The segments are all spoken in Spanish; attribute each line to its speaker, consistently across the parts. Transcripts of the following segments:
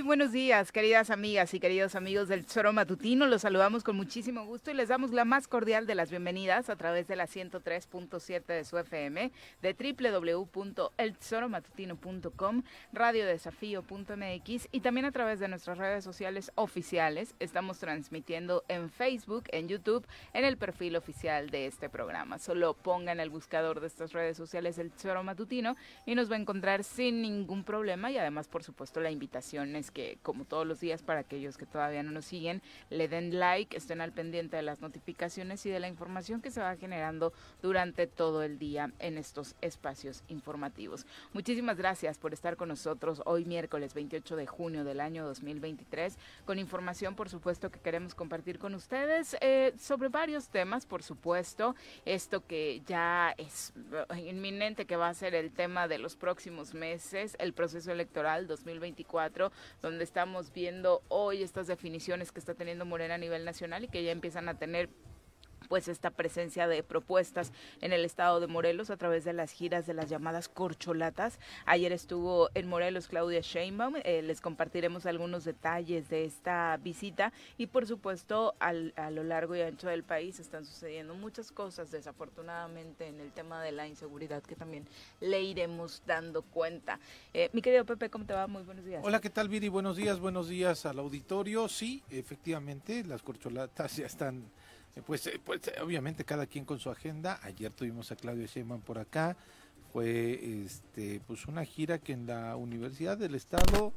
Speaker 1: Muy buenos días, queridas amigas y queridos amigos del Tesoro Matutino. Los saludamos con muchísimo gusto y les damos la más cordial de las bienvenidas a través de la 103.7 de su FM, de www.eltesoromatutino.com, radiodesafío.mx y también a través de nuestras redes sociales oficiales. Estamos transmitiendo en Facebook, en YouTube, en el perfil oficial de este programa. Solo pongan el buscador de estas redes sociales el Tesoro Matutino y nos va a encontrar sin ningún problema y además, por supuesto, la invitación es que, como todos los días, para aquellos que todavía no nos siguen, le den like, estén al pendiente de las notificaciones y de la información que se va generando durante todo el día en estos espacios informativos. Muchísimas gracias por estar con nosotros hoy miércoles 28 de junio del año 2023 con información, por supuesto, que queremos compartir con ustedes eh, sobre varios temas, por supuesto, esto que ya es inminente que va a ser el tema de los próximos meses, el proceso electoral 2024 donde estamos viendo hoy estas definiciones que está teniendo Morena a nivel nacional y que ya empiezan a tener pues esta presencia de propuestas en el estado de Morelos a través de las giras de las llamadas corcholatas. Ayer estuvo en Morelos Claudia Sheinbaum, eh, les compartiremos algunos detalles de esta visita y por supuesto a lo largo y ancho del país están sucediendo muchas cosas desafortunadamente en el tema de la inseguridad que también le iremos dando cuenta. Eh, mi querido Pepe, ¿cómo te va? Muy buenos días.
Speaker 2: Hola, ¿qué tal Viri? Buenos días, buenos días al auditorio. Sí, efectivamente, las corcholatas ya están pues, eh, pues eh, obviamente cada quien con su agenda. Ayer tuvimos a Claudio Sheinbaum por acá. Fue este pues una gira que en la Universidad del Estado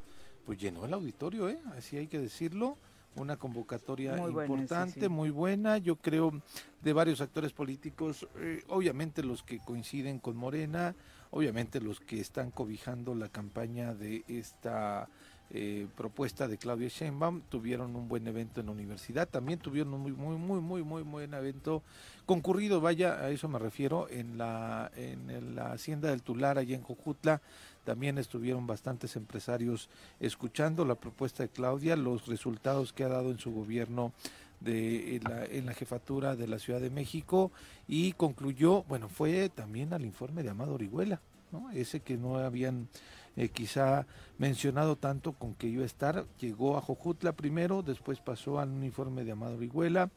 Speaker 2: pues llenó el auditorio, ¿eh? así hay que decirlo. Una convocatoria importante, muy buena, yo creo, de varios actores políticos, obviamente los que coinciden con Morena, obviamente los que están cobijando la campaña de esta eh, propuesta de Claudia Sheinbaum, tuvieron un buen evento en la universidad, también tuvieron un muy, muy, muy, muy, muy buen evento concurrido, vaya, a eso me refiero, en la, en la hacienda del Tular, allá en Jojutla, también estuvieron bastantes empresarios escuchando la propuesta de Claudia, los resultados que ha dado en su gobierno de, en, la, en la jefatura de la Ciudad de México y concluyó, bueno, fue también al informe de Amado Orihuela, ¿no? ese que no habían eh, quizá mencionado tanto con que iba a estar. Llegó a Jojutla primero, después pasó al uniforme de Amado Orihuela,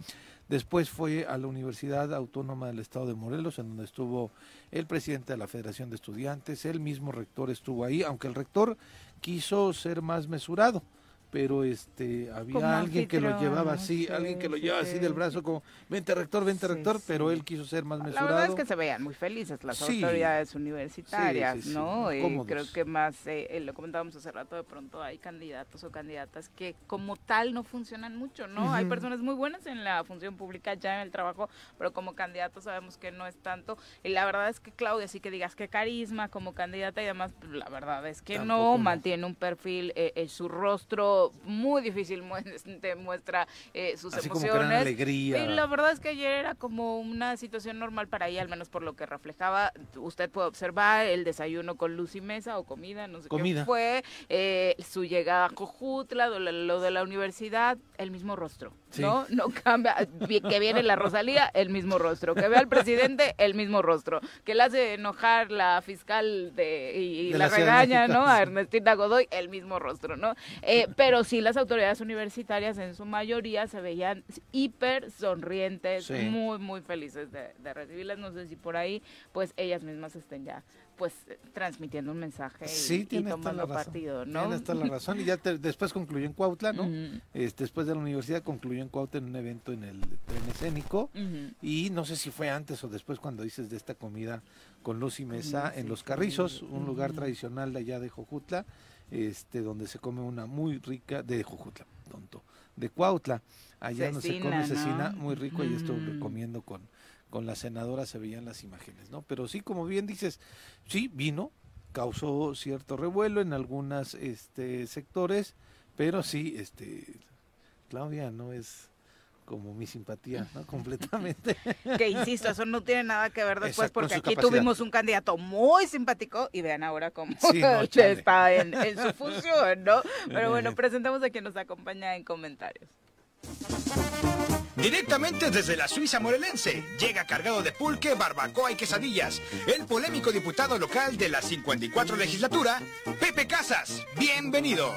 Speaker 2: después fue a la Universidad Autónoma del Estado de Morelos, en donde estuvo el presidente de la Federación de Estudiantes, el mismo rector estuvo ahí, aunque el rector quiso ser más mesurado. Pero este había alguien que lo llevaba así, alguien que lo llevaba así del brazo como, vente rector, vente rector, pero él quiso ser más mesurado.
Speaker 1: La verdad es que se veían muy felices las autoridades universitarias, ¿no? Y creo que más, eh, eh, lo comentábamos hace rato, de pronto hay candidatos o candidatas que como tal no funcionan mucho, ¿no? Hay personas muy buenas en la función pública, ya en el trabajo, pero como candidatos sabemos que no es tanto. Y la verdad es que Claudia, sí que digas que carisma como candidata y demás, pues, la verdad es que no, mantiene un perfil, eh, su rostro muy difícil muestra eh, sus emociones.
Speaker 2: alegría.
Speaker 1: Y la verdad es que ayer era como una situación normal para ella, al menos por lo que reflejaba. Usted puede observar el desayuno con luz y mesa o comida, no sé qué fue, eh, su llegada a Cojutla, lo de la universidad, el mismo rostro. ¿No? No cambia. Que viene la Rosalía, el mismo rostro. Que ve al presidente, el mismo rostro. Que le hace enojar la fiscal de, y, la, regaña, ¿no? A Ernestina Godoy, el mismo rostro, ¿no? Eh, pero sí, las autoridades universitarias en su mayoría se veían hiper sonrientes, muy, muy felices de, de recibirlas. No sé si por ahí, pues ellas mismas estén ya pues transmitiendo un mensaje y, tomando partido, ¿no?
Speaker 2: Tienes toda la razón. Y ya después concluyó en Cuautla, ¿no? este, después de la universidad concluyó en Cuautla en un evento en el tren escénico. Y no sé si fue antes o después cuando dices de esta comida con luz y mesa en Los Carrizos, un lugar tradicional de allá de Jojutla, este, donde se come una muy rica, de Jojutla, tonto, de Cuautla. Allá donde se come cecina muy rico y estuve comiendo con con la senadora se veían las imágenes, ¿no? Pero sí, como bien dices, sí, vino, causó cierto revuelo en algunos este, sectores, pero sí, este, Claudia no es como mi simpatía, ¿no? Completamente.
Speaker 1: que insisto, eso no tiene nada que ver después, porque aquí tuvimos un candidato muy simpático y vean ahora cómo está en, en, su función, ¿no? Pero bueno, presentamos a quien nos acompaña en comentarios.
Speaker 3: Directamente desde la Suiza morelense, llega cargado de pulque, barbacoa y quesadillas, el polémico diputado local de la 54 legislatura, Pepe Casas. Bienvenido.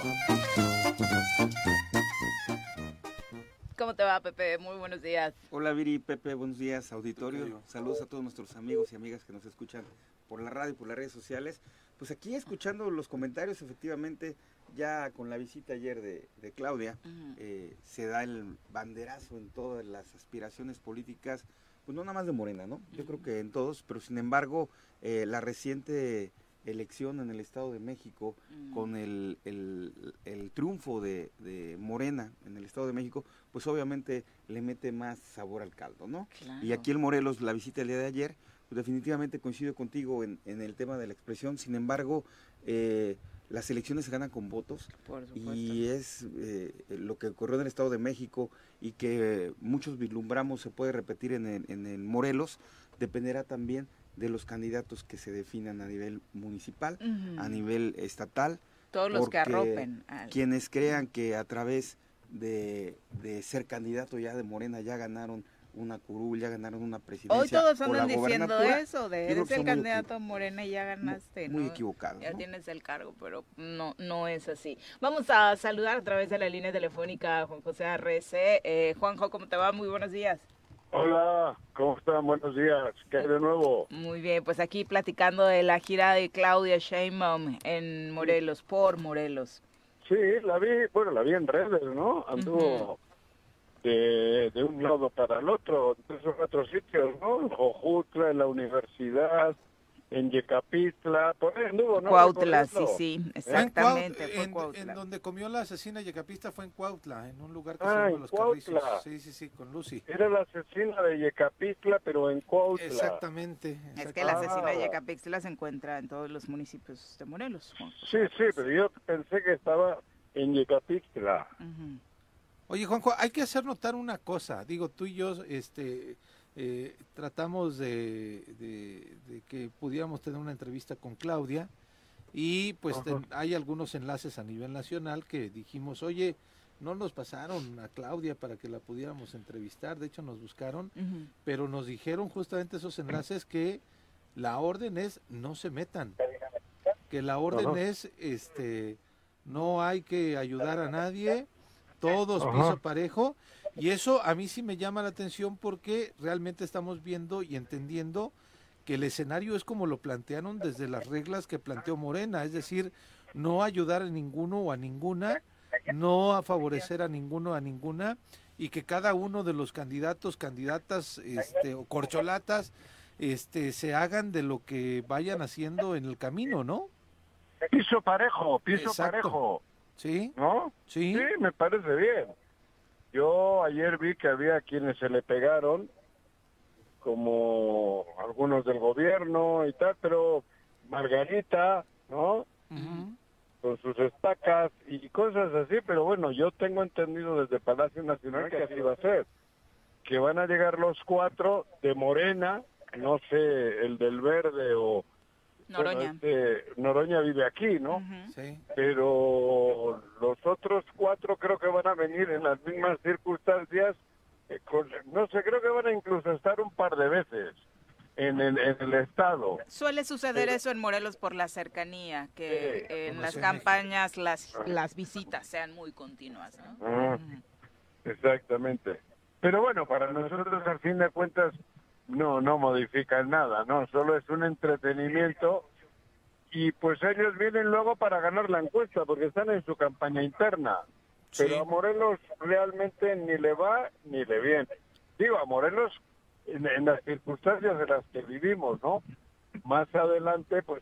Speaker 1: ¿Cómo te va, Pepe? Muy buenos días.
Speaker 4: Hola, Viri, Pepe, buenos días, auditorio. Saludos a todos nuestros amigos y amigas que nos escuchan por la radio y por las redes sociales. Pues aquí escuchando los comentarios, efectivamente, ya con la visita ayer de, Claudia, eh, se da el banderazo en todas las aspiraciones políticas, pues no nada más de Morena, ¿no? Yo creo que en todos, pero sin embargo, eh, la reciente elección en el Estado de México, con el, triunfo de, Morena en el Estado de México, pues obviamente le mete más sabor al caldo, ¿no? Y aquí el Morelos, la visita el día de ayer, pues definitivamente coincido contigo en, en el tema de la expresión, sin embargo, eh, las elecciones se ganan con votos y es eh, lo que ocurrió en el Estado de México y que muchos vislumbramos se puede repetir en el, en el Morelos, dependerá también de los candidatos que se definan a nivel municipal, a nivel estatal.
Speaker 1: Todos los que arropen.
Speaker 4: Quienes crean que a través de, de ser candidato ya de Morena ya ganaron una curul, ya ganaron una presidencia.
Speaker 1: Hoy todos andan diciendo eso, de eres el candidato Morena y ya ganaste.
Speaker 4: Muy, equivocado.
Speaker 1: Ya tienes el cargo, pero no, no es así. Vamos a saludar a través de la línea telefónica a Juan José Arrece. Eh, Juanjo, ¿cómo te va? Muy buenos días.
Speaker 5: Hola, ¿cómo están? Buenos días. ¿Qué hay de nuevo?
Speaker 1: Muy bien, pues aquí platicando de la gira de Claudia Sheinbaum en Morelos, por Morelos.
Speaker 5: Sí, la vi, bueno, la vi en redes, ¿no? Anduvo de, de un lado para el otro, en esos otros sitios, ¿no? En Jojutla, en la universidad, en Yecapistla, por ahí anduvo, ¿no?
Speaker 1: Cuautla, sí, sí, exactamente.
Speaker 2: En,
Speaker 1: fue
Speaker 2: en, donde comió la asesina Yecapista fue en Cuautla, en un lugar que se llama Los Cuautla. Sí, sí, sí, con Lucy.
Speaker 5: Era la asesina de Yecapistla, pero en Cuautla.
Speaker 2: Exactamente.
Speaker 1: Es que la asesina de Yecapistla se encuentra en todos los municipios de Morelos.
Speaker 5: Sí, sí, pero yo pensé que estaba en Yecapistla.
Speaker 2: Oye, Juanjo, hay que hacer notar una cosa. Digo, tú y yo este, eh, tratamos de, que pudiéramos tener una entrevista con Claudia y pues hay algunos enlaces a nivel nacional que dijimos, oye, no nos pasaron a Claudia para que la pudiéramos entrevistar, de hecho nos buscaron, pero nos dijeron justamente esos enlaces que la orden es no se metan, que la orden es este no hay que ayudar a nadie, todos piso parejo. Y eso a mí sí me llama la atención porque realmente estamos viendo y entendiendo que el escenario es como lo plantearon desde las reglas que planteó Morena, es decir, no ayudar a ninguno o a ninguna no a favorecer a ninguno, a ninguna, y que cada uno de los candidatos, candidatas, este, o corcholatas, este, se hagan de lo que vayan haciendo en el camino, ¿no?
Speaker 5: Piso parejo, piso
Speaker 2: Exacto.
Speaker 5: parejo,
Speaker 2: Sí,
Speaker 5: ¿no?
Speaker 2: sí,
Speaker 5: Sí, me parece bien. Yo ayer vi que había quienes se le pegaron, como algunos del gobierno y tal, pero Margarita, ¿no? Con sus estacas y cosas así, pero bueno, yo tengo entendido desde Palacio Nacional que así va a ser. Que van a llegar los cuatro de Morena, no sé, el del verde o... bueno,
Speaker 1: Noroña.
Speaker 5: este, Noroña vive aquí, ¿no?
Speaker 2: Sí.
Speaker 5: pero los otros cuatro creo que van a venir en las mismas circunstancias. eh, con- no sé, creo que van a incluso estar un par de veces en el, en el estado.
Speaker 1: Suele suceder eso en Morelos por la cercanía, que en las campañas las, las visitas sean muy continuas, ¿no?
Speaker 5: Ah, exactamente. Pero bueno, para nosotros al fin de cuentas no no modifican nada, no, solo es un entretenimiento y pues ellos vienen luego para ganar la encuesta porque están en su campaña interna.
Speaker 2: Sí.
Speaker 5: Pero a Morelos realmente ni le va ni le viene. Digo, a Morelos en, en las circunstancias en las que vivimos, ¿no? Más adelante, pues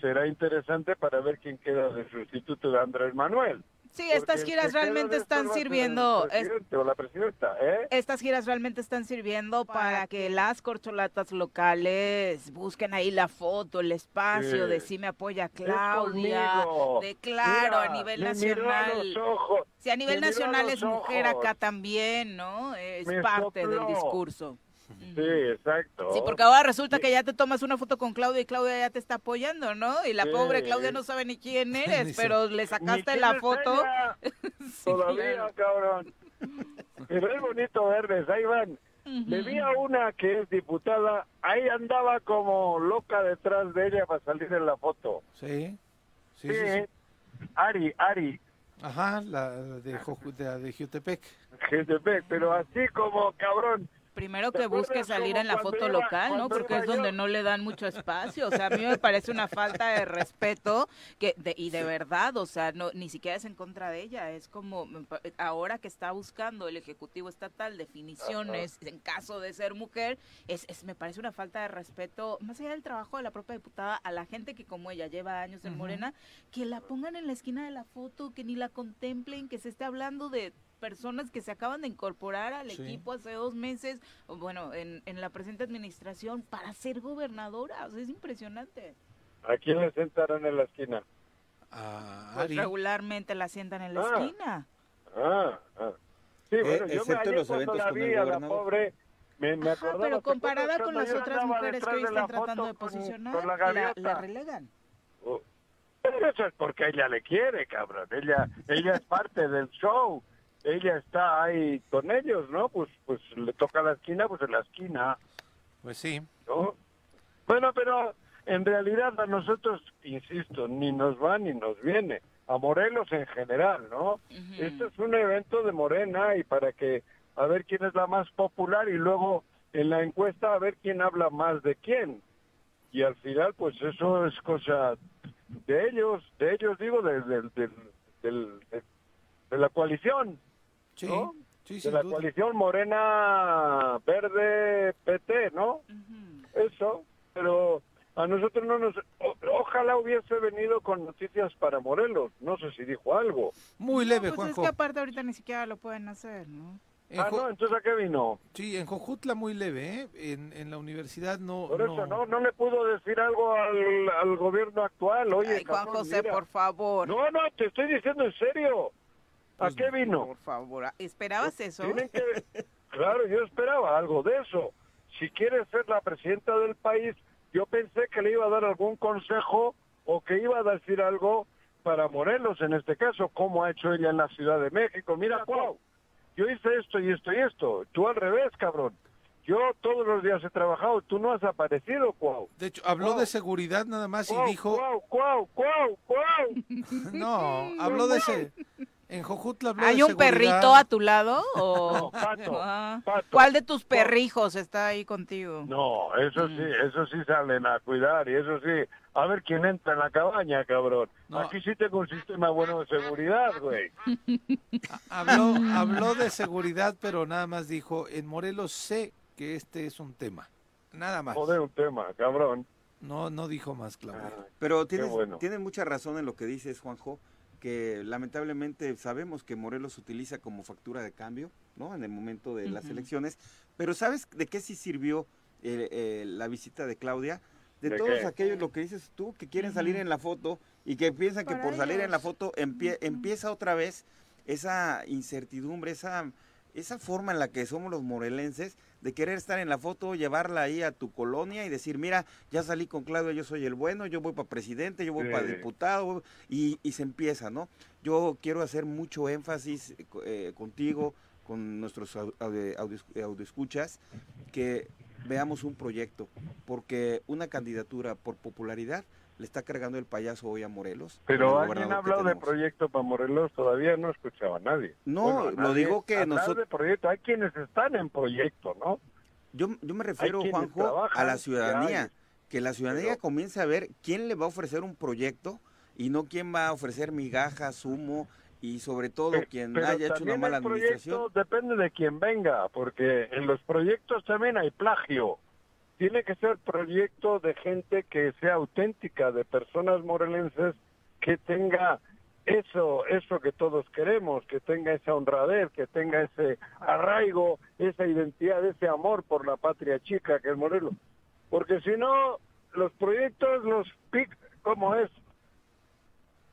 Speaker 5: será interesante para ver quién queda de sustituto de Andrés Manuel.
Speaker 1: Sí, estas giras realmente están sirviendo, es-
Speaker 5: la presidenta, ¿eh?
Speaker 1: estas giras realmente están sirviendo para que las corcholatas locales busquen ahí la foto, el espacio
Speaker 5: Sí.
Speaker 1: de si me apoya Claudia, de claro, a nivel
Speaker 5: me miró a
Speaker 1: nacional.
Speaker 5: los ojos,
Speaker 1: Si a nivel
Speaker 5: me miró a
Speaker 1: nacional
Speaker 5: los
Speaker 1: es mujer
Speaker 5: ojos.
Speaker 1: acá también, ¿no? Es
Speaker 5: Me
Speaker 1: parte del discurso.
Speaker 5: Sí, exacto.
Speaker 1: Sí, porque ahora resulta que ya te tomas una foto con Claudia y Claudia ya te está apoyando, ¿no? Y la
Speaker 5: Sí.
Speaker 1: pobre Claudia no sabe ni quién eres, pero le sacaste la foto.
Speaker 5: Todavía,
Speaker 1: claro.
Speaker 5: cabrón. Pero es bonito verles, ahí van. Le vi a una que es diputada, ahí andaba como loca detrás de ella para salir en la foto.
Speaker 2: Sí, sí,
Speaker 5: Sí. Ari, Ari,
Speaker 2: Ajá, la de, Joju- de, de Jutepec.
Speaker 5: GTP, pero así como cabrón.
Speaker 1: Primero
Speaker 5: ¿Te
Speaker 1: que busque salir en la foto
Speaker 5: iba-
Speaker 1: local, ¿no? Porque es donde
Speaker 5: yo?
Speaker 1: no le dan mucho espacio. O sea, a mí me parece una falta de respeto que de- y de verdad, o sea, no ni siquiera es en contra de ella. Es como pa- ahora que está buscando el Ejecutivo Estatal definiciones en caso de ser mujer, es, es- me parece una falta de respeto, más allá del trabajo de la propia diputada, a la gente que como ella lleva años en Morena, que la pongan en la esquina de la foto, que ni la contemplen, que se esté hablando de personas que se acaban de incorporar al
Speaker 2: Sí.
Speaker 1: equipo hace dos meses, bueno, en, en la presente administración para ser gobernadora. O sea, es impresionante.
Speaker 5: ¿A quién le sentaron en la esquina?
Speaker 2: A
Speaker 1: Pues regularmente la sientan en la
Speaker 5: Ah.
Speaker 1: esquina.
Speaker 5: Ah, ah. Sí,
Speaker 4: Eh,
Speaker 5: bueno, yo me
Speaker 4: excepto
Speaker 5: ayer
Speaker 4: los eventos
Speaker 5: la
Speaker 4: con
Speaker 5: vi
Speaker 4: el
Speaker 5: a la pobre, me, me
Speaker 1: Ajá, pero
Speaker 5: ¿te
Speaker 1: comparada con las otras mujeres que hoy
Speaker 5: de
Speaker 1: están tratando de
Speaker 5: con-
Speaker 1: posicionar,
Speaker 5: con la
Speaker 1: la,
Speaker 5: gaviota?
Speaker 1: la relegan.
Speaker 5: Oh, Pero eso es porque ella le quiere, cabrón. Ella, ella es parte del show. Ella está ahí con ellos, ¿no? Pues, pues le toca la esquina, pues en la esquina,
Speaker 2: Pues sí.
Speaker 5: ¿no? Bueno, pero en realidad a nosotros, insisto, ni nos va ni nos viene. A Morelos en general, ¿no?
Speaker 1: Ujú.
Speaker 5: Esto es un evento de Morena y para que a ver quién es la más popular y luego en la encuesta a ver quién habla más de quién. Y al final, pues eso es cosa de ellos, de ellos digo, de, de- de- del- de- de la coalición,
Speaker 2: Sí,
Speaker 5: ¿no?
Speaker 2: sí,
Speaker 5: de la
Speaker 2: duda.
Speaker 5: coalición Morena Verde PT, ¿no?
Speaker 1: Ujú.
Speaker 5: Eso, pero a nosotros no nos... o- ojalá hubiese venido con noticias para Morelos, no sé si dijo algo.
Speaker 2: Muy
Speaker 1: No,
Speaker 2: leve,
Speaker 1: pues
Speaker 2: Juanjo.
Speaker 1: es que aparte ahorita ni siquiera lo pueden hacer, ¿no?
Speaker 2: En
Speaker 5: Ah,
Speaker 2: Jo-
Speaker 5: no, entonces ¿a qué vino?
Speaker 2: Sí, en Jojutla muy leve, ¿eh? En, en la universidad no...
Speaker 5: Por eso, ¿no? ¿No le pudo decir algo al, al gobierno actual? Oye,
Speaker 1: Ay, Juan
Speaker 5: cabrón,
Speaker 1: José,
Speaker 5: mira.
Speaker 1: por favor.
Speaker 5: No, no, te estoy diciendo en serio. ¿A
Speaker 2: Pues,
Speaker 5: qué vino?
Speaker 1: Por favor. ¿Esperabas eso?
Speaker 5: Tienen que... Claro, yo esperaba algo de eso. Si quiere ser la presidenta del país, yo pensé que le iba a dar algún consejo o que iba a decir algo para Morelos, en este caso, como ha hecho ella en la Ciudad de México. Mira, Cuau, yo hice esto y esto y esto. Tú al revés, cabrón. Yo todos los días he trabajado, tú no has aparecido, Cuau.
Speaker 2: De hecho, habló
Speaker 5: Wow.
Speaker 2: de seguridad nada más y dijo...
Speaker 5: Cuau, Cuau, Cuau, Cuau.
Speaker 2: No, habló de ese... En Jojutla habló
Speaker 1: ¿Hay
Speaker 2: de
Speaker 1: un
Speaker 2: seguridad.
Speaker 1: perrito a tu lado? O...
Speaker 5: No, pato,
Speaker 1: Ah.
Speaker 5: pato.
Speaker 1: ¿Cuál de tus perrijos está ahí contigo?
Speaker 5: No, eso sí, eso sí salen a cuidar y eso sí, a ver quién entra en la cabaña, cabrón.
Speaker 2: No.
Speaker 5: Aquí sí tengo un sistema bueno de seguridad, güey.
Speaker 2: Habló, habló de seguridad, pero nada más dijo, en Morelos sé que este es un tema. Nada más.
Speaker 5: Joder, un tema, cabrón.
Speaker 2: No, no dijo más, Claudia.
Speaker 4: Pero tienes,
Speaker 5: bueno.
Speaker 4: tienes mucha razón en lo que dices, Juanjo, que lamentablemente sabemos que Morelos se utiliza como factura de cambio, ¿no? En el momento de las elecciones. Pero ¿sabes de qué sí sirvió eh, eh, la visita de Claudia? De,
Speaker 5: ¿De
Speaker 4: todos
Speaker 5: qué?
Speaker 4: aquellos, lo que dices tú, que quieren salir en la foto y que piensan que por salir en la foto empie- empieza otra vez esa incertidumbre, esa, esa forma en la que somos los morelenses de querer estar en la foto, llevarla ahí a tu colonia y decir, mira, ya salí con Claudia, yo soy el bueno, yo voy para presidente, yo voy
Speaker 5: Sí.
Speaker 4: para diputado, y, y se empieza, ¿no? Yo quiero hacer mucho énfasis eh, co- eh, contigo, con nuestros au- audio, audio- audioescuchas, que veamos un proyecto, porque una candidatura por popularidad le está cargando el payaso hoy a Morelos.
Speaker 5: Pero alguien ha hablado de proyecto para Morelos, todavía no escuchaba a nadie.
Speaker 4: No, lo digo que nosotros-
Speaker 5: de proyecto, hay quienes están en proyecto, ¿no?
Speaker 4: Yo, yo me refiero, Juanjo, a la ciudadanía.
Speaker 5: hay.
Speaker 4: Que la ciudadanía
Speaker 5: Pero-
Speaker 4: comience a ver quién le va a ofrecer un proyecto y no quién va a ofrecer migajas, humo y sobre todo quien
Speaker 5: pero
Speaker 4: haya hecho una mala administración.
Speaker 5: depende de quién venga, porque en los proyectos también hay plagio. Tiene que ser proyecto de gente que sea auténtica, de personas morelenses que tenga eso, eso que todos queremos, que tenga esa honradez, que tenga ese arraigo, esa identidad, ese amor por la patria chica que es Morelos. Porque si no, los proyectos los pic, ¿cómo es?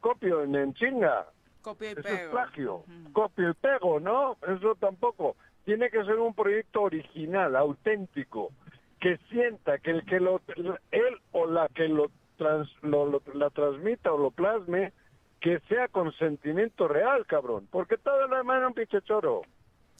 Speaker 5: Copio en, en chinga.
Speaker 1: Copia y
Speaker 5: Eso es
Speaker 1: pego.
Speaker 5: plagio, copio y pego, ¿no? Eso tampoco. Tiene que ser un proyecto original, auténtico, que sienta que el que lo, él o la que lo, trans- lo- la transmita o lo plasme, que sea con sentimiento real, cabrón. Porque todo lo demás es un pinche choro.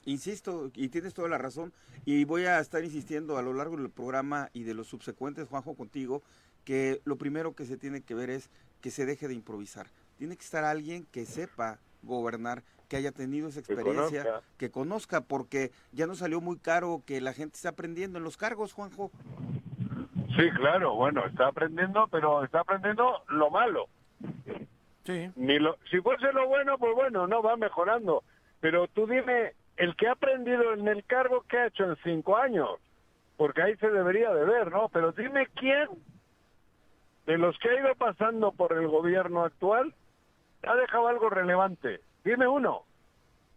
Speaker 4: Insisto, y tienes toda la razón, y voy a estar insistiendo a lo largo del programa y de los subsecuentes, Juanjo, contigo, que lo primero que se tiene que ver es que se deje de improvisar. Tiene que estar alguien que sepa gobernar, que haya tenido esa
Speaker 5: Que
Speaker 4: experiencia,
Speaker 5: conozca.
Speaker 4: que conozca, porque ya no salió muy caro que la gente está aprendiendo en los cargos, Juanjo.
Speaker 5: Sí, claro, bueno, está aprendiendo, pero está aprendiendo lo malo.
Speaker 2: Sí.
Speaker 5: Ni lo, si fuese lo bueno, pues bueno, no va mejorando. Pero tú dime, el que ha aprendido en el cargo, ¿qué ha hecho en cinco años? Porque ahí se debería de ver, ¿no? Pero dime quién de los que ha ido pasando por el gobierno actual ha dejado algo relevante. Dime uno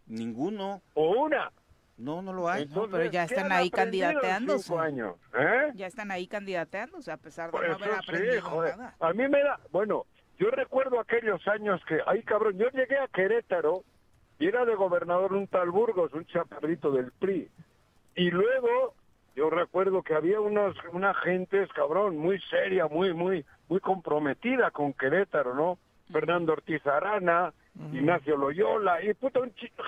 Speaker 4: Ninguno,
Speaker 5: o una.
Speaker 4: no, no lo hay.
Speaker 5: Entonces,
Speaker 1: pero ya
Speaker 5: ¿qué
Speaker 1: están ahí candidateándose.
Speaker 5: cinco años, ¿eh?
Speaker 1: Ya están ahí candidateándose a pesar de
Speaker 5: Por
Speaker 1: no haber
Speaker 5: sí,
Speaker 1: aprendido
Speaker 5: joder.
Speaker 1: nada.
Speaker 5: A mí me da, bueno, yo recuerdo aquellos años que, ay cabrón, yo llegué a Querétaro y era de gobernador un tal Burgos, un chaparrito del PRI. Y luego yo recuerdo que había unos, una gente, cabrón, muy seria, muy, muy, muy comprometida con Querétaro, ¿no? Fernando Ortiz Arana, Ignacio Loyola, y puta,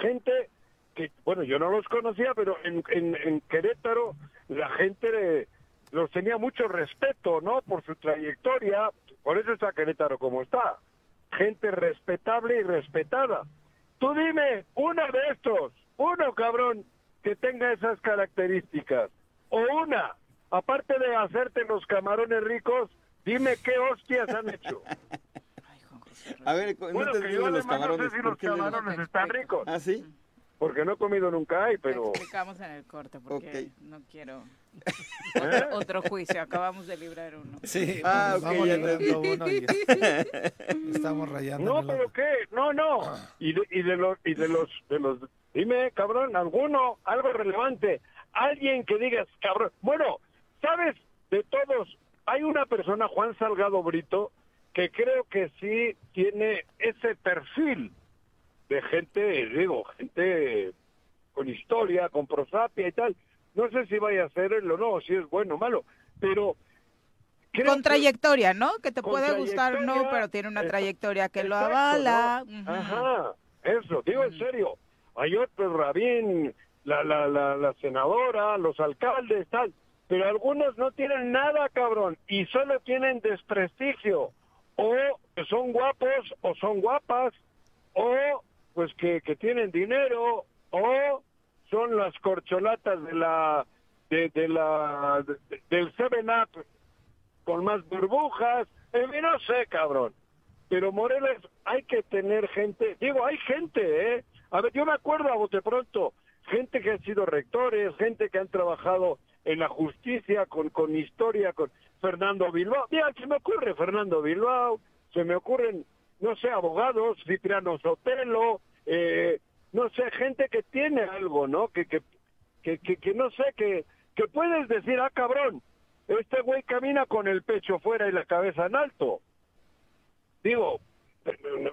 Speaker 5: gente que, bueno, yo no los conocía, pero en, en, en Querétaro la gente de- los tenía mucho respeto, ¿no? Por su trayectoria, por eso está Querétaro como está. Gente respetable y respetada. Tú dime, uno de estos, uno cabrón, que tenga esas características, o una, aparte de hacerte los camarones ricos, dime qué hostias han hecho.
Speaker 4: A ver, no
Speaker 5: Bueno,
Speaker 4: te
Speaker 5: que
Speaker 4: digo de los
Speaker 5: además no
Speaker 4: camarones.
Speaker 5: sé si
Speaker 4: ¿por
Speaker 5: los camarones
Speaker 1: te
Speaker 5: están ricos,
Speaker 4: ¿Ah, sí?
Speaker 5: porque no he comido nunca ahí,
Speaker 1: Te
Speaker 5: pero...
Speaker 1: explicamos en el corte porque
Speaker 4: Ok.
Speaker 1: no quiero
Speaker 5: ¿Eh?
Speaker 1: otro, otro juicio. Acabamos de librar uno.
Speaker 2: Sí,
Speaker 4: Ah,
Speaker 2: nos
Speaker 4: ok,
Speaker 2: vamos
Speaker 4: ya
Speaker 2: librando uno y estamos rayando.
Speaker 5: No, pero
Speaker 2: otro.
Speaker 5: qué, no, no. Y de, y de los, y de los, de los, dime, cabrón, alguno, algo relevante, alguien que digas, cabrón. Bueno, sabes, de todos, hay una persona, Juan Salgado Brito, que creo que sí tiene ese perfil de gente, digo, gente con historia, con prosapia y tal. No sé si vaya a ser él o no, si es bueno o malo, pero creo
Speaker 1: Con trayectoria, ¿no? Que te puede gustar o no, pero tiene una
Speaker 5: exacto,
Speaker 1: trayectoria que lo avala.
Speaker 5: Ajá, eso, digo en serio. Hay otros, Rabín, la, la, la, la senadora, los alcaldes, tal. Pero algunos no tienen nada, cabrón, y solo tienen desprestigio. O que son guapos, o son guapas, o pues que, que tienen dinero, o son las corcholatas de la de, la de- del Seven Up con más burbujas, mí no sé, cabrón. Pero Morelos hay que tener gente, digo, hay gente, ¿eh? A ver, yo me acuerdo a bote pronto, gente que han sido rectores, gente que han trabajado en la justicia, con, con historia, con Fernando Bilbao. Mira, se me ocurre Fernando Bilbao, se me ocurren, no sé, abogados, Cipriano Sotelo, eh, no sé, gente que tiene algo, ¿no? Que, que, que, que, no sé, que, que puedes decir, ah, cabrón, este güey camina con el pecho fuera y la cabeza en alto. Digo,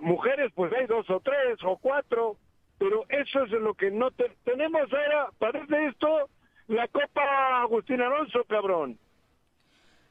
Speaker 5: mujeres pues hay dos o tres o cuatro, pero eso es lo que no te, tenemos ahora, parece esto, la Copa Agustín Alonso, cabrón.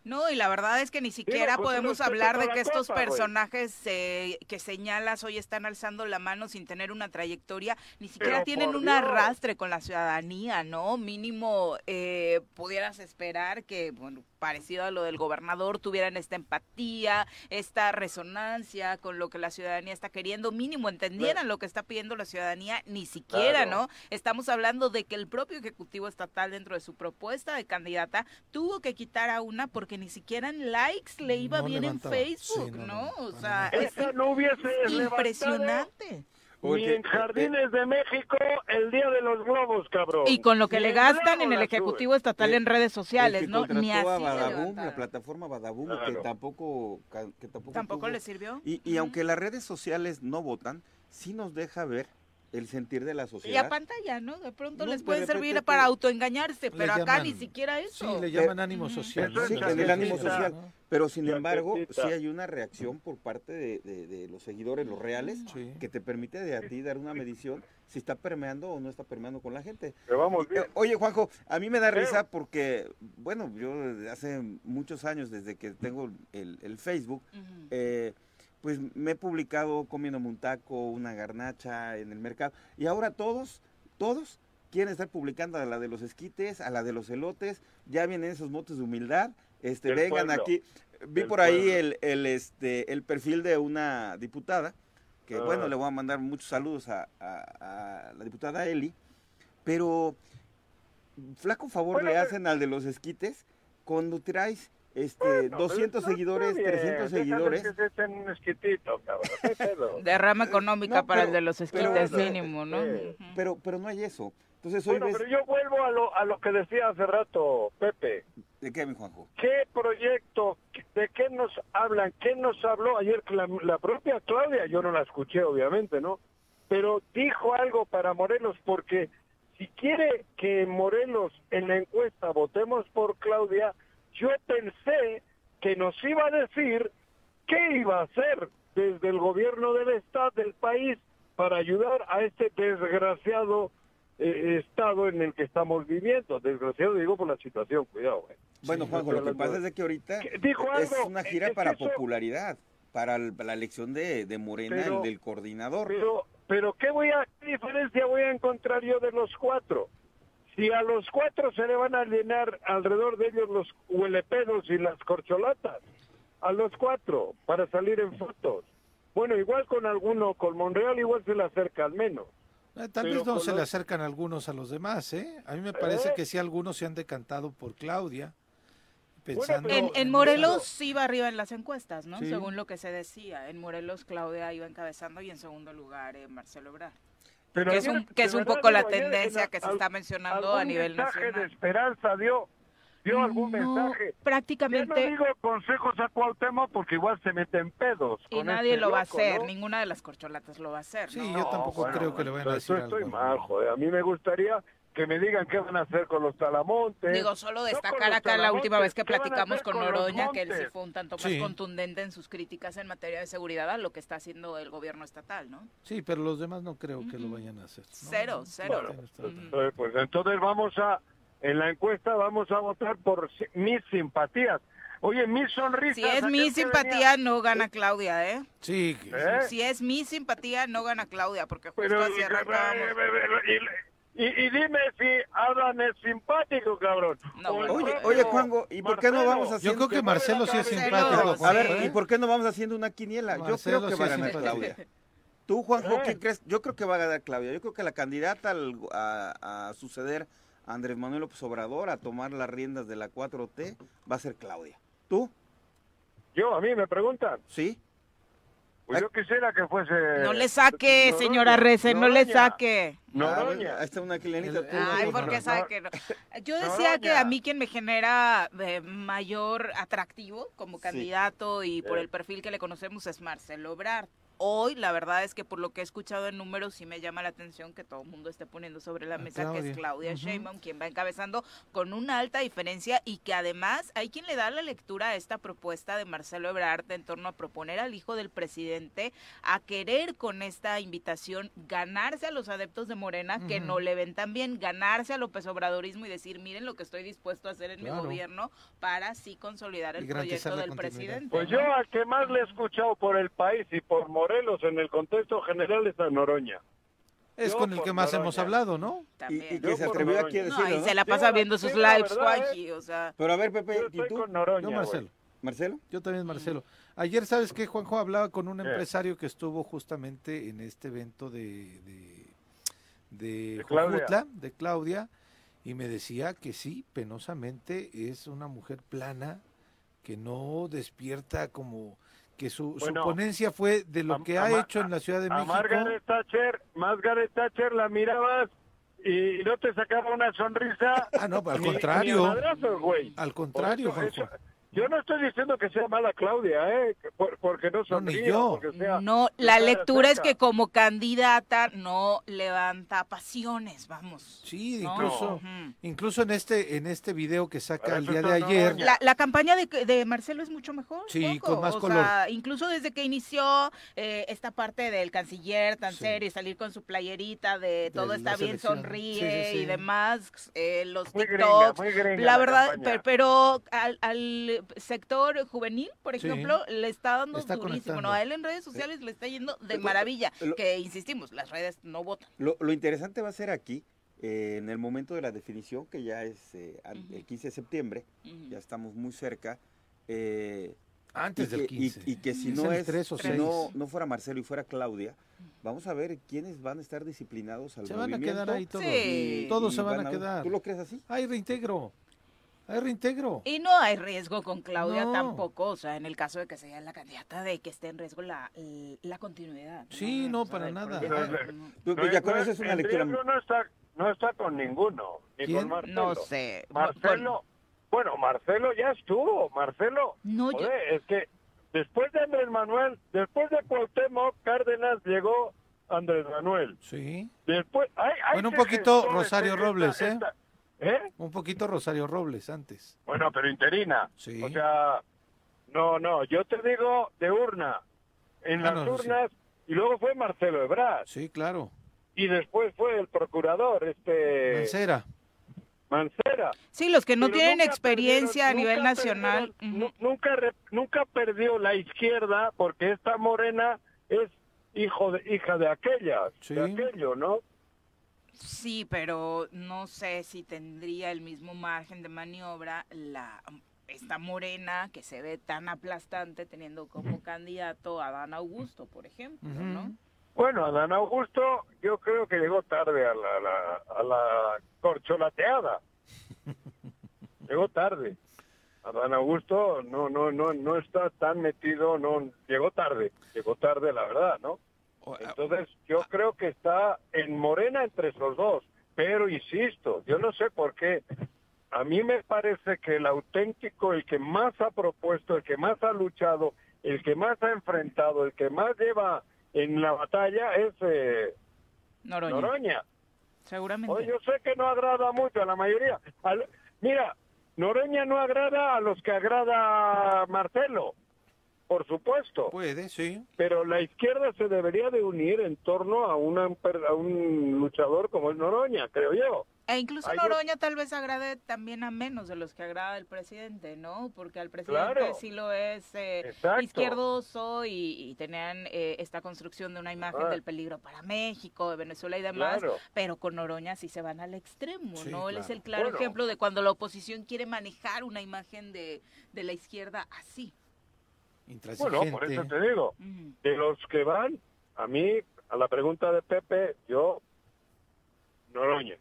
Speaker 1: No, y la verdad es que ni siquiera
Speaker 5: todo
Speaker 1: podemos hablar de que estos
Speaker 5: Copa,
Speaker 1: personajes eh, que señalas hoy están alzando la mano sin tener una trayectoria, ni siquiera
Speaker 5: Pero
Speaker 1: tienen un
Speaker 5: Dios.
Speaker 1: arrastre con la ciudadanía, ¿no? Mínimo eh, pudieras esperar que, bueno, parecido a lo del gobernador, tuvieran esta empatía, esta resonancia con lo que la ciudadanía está queriendo, mínimo entendieran lo que está pidiendo la ciudadanía, ni siquiera,
Speaker 5: Claro.
Speaker 1: ¿no? Estamos hablando de que el propio Ejecutivo Estatal dentro de su propuesta de candidata tuvo que quitar a una porque ni siquiera en likes le iba
Speaker 2: No
Speaker 1: bien
Speaker 2: levantaba.
Speaker 1: en Facebook,
Speaker 2: Sí, no,
Speaker 1: O sea, es
Speaker 5: Esta no hubiese levantado
Speaker 1: impresionante.
Speaker 5: ni en Jardines de México el Día de los Globos, cabrón.
Speaker 1: Y con lo que le gastan en el Ejecutivo Estatal
Speaker 4: Eh,
Speaker 1: en redes
Speaker 4: El
Speaker 1: sociales,
Speaker 4: que
Speaker 1: ¿no? Ni así
Speaker 4: a la plataforma Badaboom, que tampoco, que tampoco,
Speaker 1: ¿Tampoco le sirvió?
Speaker 4: Y, y aunque las redes sociales no votan, sí nos deja ver el sentir de la
Speaker 1: Y
Speaker 4: sociedad.
Speaker 1: a pantalla, ¿no? De pronto
Speaker 4: No,
Speaker 1: les
Speaker 4: de
Speaker 1: puede servir
Speaker 4: te-
Speaker 1: para autoengañarse, pero acá ni siquiera
Speaker 2: Sí,
Speaker 1: eso.
Speaker 2: le llaman ánimo
Speaker 1: Ujú.
Speaker 2: social. ¿no?
Speaker 4: Sí, en el ánimo social.
Speaker 2: ¿no?
Speaker 4: Pero sin embargo, sí hay una reacción por parte de, de- de los seguidores, los reales,
Speaker 2: Sí.
Speaker 4: que te permite de a ti dar una medición si está permeando o no está permeando con la gente.
Speaker 5: Pero vamos
Speaker 4: Eh,
Speaker 5: bien.
Speaker 4: Oye, Juanjo, a mí me da
Speaker 5: Pero-
Speaker 4: risa porque, bueno, yo desde hace muchos años, desde que tengo el, el Facebook, eh, pues me he publicado comiendo un taco, una garnacha en el mercado. Y ahora todos, todos quieren estar publicando a la de los esquites, a la de los elotes. Ya vienen esos motos de humildad. Este, vengan
Speaker 5: pueblo.
Speaker 4: aquí. Vi por ahí el, el, este, el perfil de una diputada, que
Speaker 5: Ah.
Speaker 4: bueno, le voy a mandar muchos saludos a, a- a la diputada Eli, pero flaco favor
Speaker 5: Bueno,
Speaker 4: le hacen al de los esquites cuando traes este,
Speaker 5: Bueno,
Speaker 4: 200
Speaker 5: pero
Speaker 4: seguidores,
Speaker 5: bien,
Speaker 4: 300
Speaker 5: déjales
Speaker 4: seguidores.
Speaker 5: que se echen un esquitito, cabrón.
Speaker 1: Derrama económica
Speaker 4: No,
Speaker 1: para
Speaker 4: pero-
Speaker 1: el de los
Speaker 4: pero-
Speaker 1: esquites
Speaker 4: pero-
Speaker 1: mínimo, ¿no?
Speaker 5: eh,
Speaker 1: Ujú.
Speaker 4: Pero, pero no hay eso. Entonces hoy
Speaker 5: Bueno,
Speaker 4: ves...
Speaker 5: pero yo vuelvo a lo, a lo que decía hace rato, Pepe.
Speaker 4: ¿De qué, mi Juanjo?
Speaker 5: ¿Qué proyecto, de qué nos hablan? ¿Qué nos habló ayer la, la propia Claudia? Yo no la escuché, obviamente, ¿no? Pero dijo algo para Morelos, porque si quiere que Morelos en la encuesta votemos por Claudia, yo pensé que nos iba a decir qué iba a hacer desde el gobierno del Estado del país para ayudar a este desgraciado eh, estado en el que estamos viviendo. Desgraciado digo por la situación, cuidado. güey.
Speaker 4: Bueno,
Speaker 5: Sí,
Speaker 4: Juanjo, lo que pasa
Speaker 5: de-
Speaker 4: es de que ahorita
Speaker 5: ¿Qué- dijo
Speaker 4: es
Speaker 5: algo,
Speaker 4: una gira
Speaker 5: es
Speaker 4: para
Speaker 5: eso-
Speaker 4: popularidad, para el- la elección de, de Morena,
Speaker 5: Pero-
Speaker 4: el del coordinador.
Speaker 5: Pero, pero ¿qué voy a, qué diferencia voy a encontrar yo de los cuatro? Si a los cuatro se le van a llenar alrededor de ellos los huelepedos y las corcholatas, a los cuatro, para salir en fotos. Bueno, igual con alguno, con Monreal igual se le acerca al menos.
Speaker 2: Eh, Tal
Speaker 5: Pero
Speaker 2: vez no se le acercan algunos a los demás, ¿eh? A mí me parece
Speaker 5: ¿Eh?
Speaker 2: que sí algunos se han decantado por Claudia, pensando...
Speaker 1: En. Morelos iba arriba en las encuestas, ¿no?
Speaker 2: Sí.
Speaker 1: Según lo que se decía. En Morelos Claudia iba encabezando y en segundo lugar eh, Marcelo Ebrard.
Speaker 5: Pero
Speaker 1: Que es un, que es un poco la tendencia
Speaker 5: en
Speaker 1: que se está mencionando a nivel
Speaker 5: mensaje de
Speaker 1: nacional.
Speaker 5: esperanza dio, dio algún
Speaker 1: No,
Speaker 5: mensaje. Ya no
Speaker 1: prácticamente
Speaker 5: digo consejos a Cuauhtémoc porque igual se mete en pedos.
Speaker 1: y
Speaker 5: con
Speaker 1: nadie
Speaker 5: este
Speaker 1: lo va a
Speaker 5: loco,
Speaker 1: hacer,
Speaker 5: ¿no?
Speaker 1: ninguna de las corcholatas lo va a hacer.
Speaker 2: Sí,
Speaker 1: ¿no?
Speaker 2: yo tampoco
Speaker 5: bueno,
Speaker 2: creo que le vayan a decir
Speaker 5: Estoy
Speaker 2: algo.
Speaker 5: mal, joder. A mí me gustaría que me digan qué van a hacer con los talamontes.
Speaker 1: Digo, solo destacar acá la última vez que
Speaker 5: talamontes, ¿qué van a
Speaker 1: platicamos con Noroña, que él sí fue un tanto más
Speaker 2: Sí.
Speaker 1: contundente en sus críticas en materia de seguridad a lo que está haciendo el gobierno estatal, ¿no?
Speaker 2: Sí, pero los demás no creo que lo vayan a hacer. ¿no?
Speaker 1: Cero, cero.
Speaker 5: Eh, Pues entonces vamos a, en la encuesta vamos a votar por mis simpatías. Oye, mis sonrisas.
Speaker 1: Si es mi simpatía, no gana Claudia, ¿eh?
Speaker 2: Sí,
Speaker 5: ¿Eh?
Speaker 1: Si es mi simpatía, no gana Claudia, porque justo
Speaker 5: Pero,
Speaker 1: así arrancábamos.
Speaker 5: Y, y- dime si Alan es simpático, cabrón.
Speaker 1: No, bueno,
Speaker 4: Oye, oye, Juanjo, ¿y por qué no vamos
Speaker 2: Yo
Speaker 4: haciendo...
Speaker 2: creo que Marcelo sí es simpático.
Speaker 4: A ver, ¿y
Speaker 2: ¿eh?
Speaker 4: por qué no vamos haciendo una quiniela? Yo creo que
Speaker 2: sí
Speaker 4: va a ganar. Claudia. Tú, Juanjo,
Speaker 5: Eh.
Speaker 4: ¿qué crees? Yo creo que va a ganar Claudia. Yo creo que la candidata al- a, a suceder a Andrés Manuel López Obrador, a tomar las riendas de la 4T, va a ser Claudia. ¿Tú?
Speaker 5: Yo, a mí me preguntan.
Speaker 4: Sí.
Speaker 5: Pues yo quisiera que fuese...
Speaker 1: No le saque,
Speaker 5: Noroña,
Speaker 1: señora Rece, no le saque.
Speaker 5: Noroña.
Speaker 4: Ahí está una tú,
Speaker 1: Ay,
Speaker 4: no,
Speaker 1: porque
Speaker 4: no.
Speaker 1: sabe que no. Yo decía que a mí quien me genera eh, mayor atractivo como
Speaker 4: Sí.
Speaker 1: candidato y por
Speaker 5: Eh.
Speaker 1: el perfil que le conocemos es Marcelo Ebrard. Hoy, la verdad es que por lo que he escuchado en números, sí me llama la atención que todo el mundo esté poniendo sobre la
Speaker 2: A
Speaker 1: mesa que es
Speaker 2: Claudia. Ujú.
Speaker 1: Sheinbaum quien va encabezando con una alta diferencia y que además hay quien le da la lectura a esta propuesta de Marcelo Ebrard en torno a proponer al hijo del presidente a querer con esta invitación ganarse a los adeptos de Morena que no le ven tan bien, ganarse a López Obradorismo y decir, miren lo que estoy dispuesto a hacer en mi
Speaker 2: Claro.
Speaker 1: gobierno para así consolidar el proyecto del presidente.
Speaker 5: Pues yo al que más le he escuchado por el país y por Morelos en el contexto general es a Noroña.
Speaker 2: Es
Speaker 5: Yo
Speaker 2: con el que más
Speaker 5: Noroña.
Speaker 2: hamos hablado, ¿no?
Speaker 4: Y,
Speaker 1: También.
Speaker 4: y que se atrevió aquí a
Speaker 1: No,
Speaker 4: decirlo,
Speaker 1: y
Speaker 4: ¿no?
Speaker 1: se la pasa viendo
Speaker 5: sí,
Speaker 1: sus lives. Juanji, o sea...
Speaker 4: Pero a ver, Pepe,
Speaker 5: Yo
Speaker 4: ¿y tú?
Speaker 5: con Noroña.
Speaker 2: Yo. Marcelo.
Speaker 4: ¿Marcelo?
Speaker 2: Yo también, Marcelo. Ayer, ¿sabes qué, Juanjo? Hablaba con un empresario que estuvo justamente en este evento de, de, de,
Speaker 5: De Claudia.
Speaker 2: De Claudia, y me decía que sí, penosamente es una mujer plana, que no despierta como que su, ponencia fue de lo
Speaker 5: a-
Speaker 2: que ha hecho en la Ciudad de
Speaker 5: A
Speaker 2: México.
Speaker 5: Margaret Thatcher, Margaret Thatcher la mirabas y no te sacaba una sonrisa.
Speaker 2: Ah, no, al contrario. Al contrario,
Speaker 5: eso- yo no estoy diciendo que sea mala Claudia, ¿eh? Que por- porque no
Speaker 2: No, ni
Speaker 5: sonríe.
Speaker 2: yo.
Speaker 5: Porque sea,
Speaker 1: No, la
Speaker 5: sea
Speaker 1: lectura es que como candidata no levanta pasiones, vamos.
Speaker 2: Sí,
Speaker 1: ¿no?
Speaker 2: incluso, incluso en este, en este video que saca el día de ayer.
Speaker 1: La, la campaña de, de Marcelo es mucho mejor.
Speaker 2: Sí,
Speaker 1: Coco.
Speaker 2: con más
Speaker 1: o
Speaker 2: color.
Speaker 1: Sea, incluso desde que inició eh, esta parte del canciller tan
Speaker 2: Sí.
Speaker 1: serio y salir con su playerita de todo
Speaker 2: De
Speaker 1: está bien,
Speaker 2: selección.
Speaker 1: sonríe
Speaker 2: Sí, sí, sí.
Speaker 1: y demás, eh, los
Speaker 5: Muy gringa,
Speaker 1: TikToks.
Speaker 5: muy gringa
Speaker 1: La verdad,
Speaker 5: campaña.
Speaker 1: per- pero al, al sector juvenil, por
Speaker 2: Sí.
Speaker 1: ejemplo, le está dando
Speaker 2: Está
Speaker 1: durísimo.
Speaker 2: conectando.
Speaker 1: ¿no? A él en redes sociales le está yendo de
Speaker 4: Lo-
Speaker 1: maravilla.
Speaker 4: lo-
Speaker 1: Que insistimos, las redes no votan.
Speaker 4: Lo, lo interesante va a ser aquí, eh, en el momento de la definición, que ya es eh, el 15 de septiembre, ya estamos muy cerca. eh,
Speaker 2: antes
Speaker 4: y
Speaker 2: del
Speaker 4: que,
Speaker 2: 15.
Speaker 4: Y, y que si
Speaker 2: Es
Speaker 4: no es,
Speaker 2: tres o
Speaker 4: si
Speaker 2: seis.
Speaker 4: no, no fuera Marcelo y fuera Claudia, vamos a ver quiénes van a estar disciplinados al
Speaker 2: Se van a quedar ahí todos.
Speaker 1: Sí.
Speaker 2: Todos
Speaker 4: y
Speaker 2: se van a quedar.
Speaker 4: ¿Tú lo crees así?
Speaker 2: Hay reintegro. Hay reintegro.
Speaker 1: Y no hay riesgo con Claudia
Speaker 2: No.
Speaker 1: tampoco, o sea, en el caso de que sea la candidata, de que esté en riesgo la, la continuidad.
Speaker 2: Sí, no, para nada.
Speaker 1: No,
Speaker 4: Tú-
Speaker 5: No,
Speaker 4: ya
Speaker 5: no,
Speaker 4: conoces una
Speaker 5: en
Speaker 4: lectura.
Speaker 5: riesgo no está, no está con ninguno, ni
Speaker 2: ¿Quién?
Speaker 5: con Marcelo.
Speaker 1: No sé.
Speaker 5: Marcelo, bueno, Marcelo ya estuvo. Marcelo,
Speaker 1: No, yo-
Speaker 5: joder, es que después de Andrés Manuel, después de Cuauhtémoc Cárdenas llegó Andrés Manuel.
Speaker 2: Sí.
Speaker 5: Después, hay, hay
Speaker 2: Bueno, un poquito Rosario
Speaker 5: esta-
Speaker 2: Robles, ¿eh?
Speaker 5: esta- ¿eh?
Speaker 2: Un poquito Rosario Robles antes.
Speaker 5: Bueno, pero interina.
Speaker 2: Sí.
Speaker 5: O sea, no, no, yo te digo de urna. En
Speaker 2: Ah,
Speaker 5: las
Speaker 2: no, sí.
Speaker 5: urnas, y luego fue Marcelo Ebrard,
Speaker 2: Sí, claro.
Speaker 5: y después fue el procurador, este
Speaker 2: Mancera.
Speaker 5: Mancera.
Speaker 1: Sí, los que no
Speaker 5: Pero
Speaker 1: tienen experiencia
Speaker 5: perdieron-
Speaker 1: a nivel
Speaker 5: nunca
Speaker 1: nacional.
Speaker 5: perdieron- nunca, re- nunca perdió la izquierda porque esta morena es hijo de, hija de aquella,
Speaker 2: Sí.
Speaker 5: de aquello, ¿no?
Speaker 1: Sí, pero no sé si tendría el mismo margen de maniobra la esta morena que se ve tan aplastante teniendo como candidato a Dan Augusto, por ejemplo. ¿no?
Speaker 5: Bueno, Adán Augusto yo creo que llegó tarde a la, la- a la corcholateada. llegó tarde. Adán Augusto no no no no está tan metido, no llegó tarde, llegó tarde la verdad, ¿no?
Speaker 2: O-
Speaker 5: Entonces yo creo que está en Morena entre esos dos, pero insisto, yo no sé por qué. A mí me parece que el auténtico, el que más ha propuesto, el que más ha luchado, el que más ha enfrentado, el que más lleva en la batalla es eh,
Speaker 1: Noroña,
Speaker 5: Noroña.
Speaker 1: seguramente.
Speaker 5: Yo sé que no agrada mucho a la mayoría. Al- mira, Noroña no agrada a los que agrada Marcelo, por supuesto.
Speaker 2: Puede, sí.
Speaker 5: pero la izquierda se debería de unir en torno a, una, a un luchador como es Noroña, creo yo.
Speaker 1: E incluso Noroña tal vez agrade también a menos de los que agrada el presidente, ¿no? Porque al presidente
Speaker 5: Claro.
Speaker 1: sí lo es eh, izquierdoso y, y tenían eh, esta construcción de una imagen
Speaker 5: Ah.
Speaker 1: del peligro para México, de Venezuela y demás,
Speaker 5: Claro.
Speaker 1: pero con Noroña sí se van al extremo,
Speaker 2: Sí,
Speaker 1: ¿no? Él es el claro
Speaker 5: Bueno.
Speaker 1: ejemplo de cuando la oposición quiere manejar una imagen de, de la izquierda así.
Speaker 5: Bueno, por eso te digo, de los que van, a mí, a la pregunta de Pepe, yo, Noroña.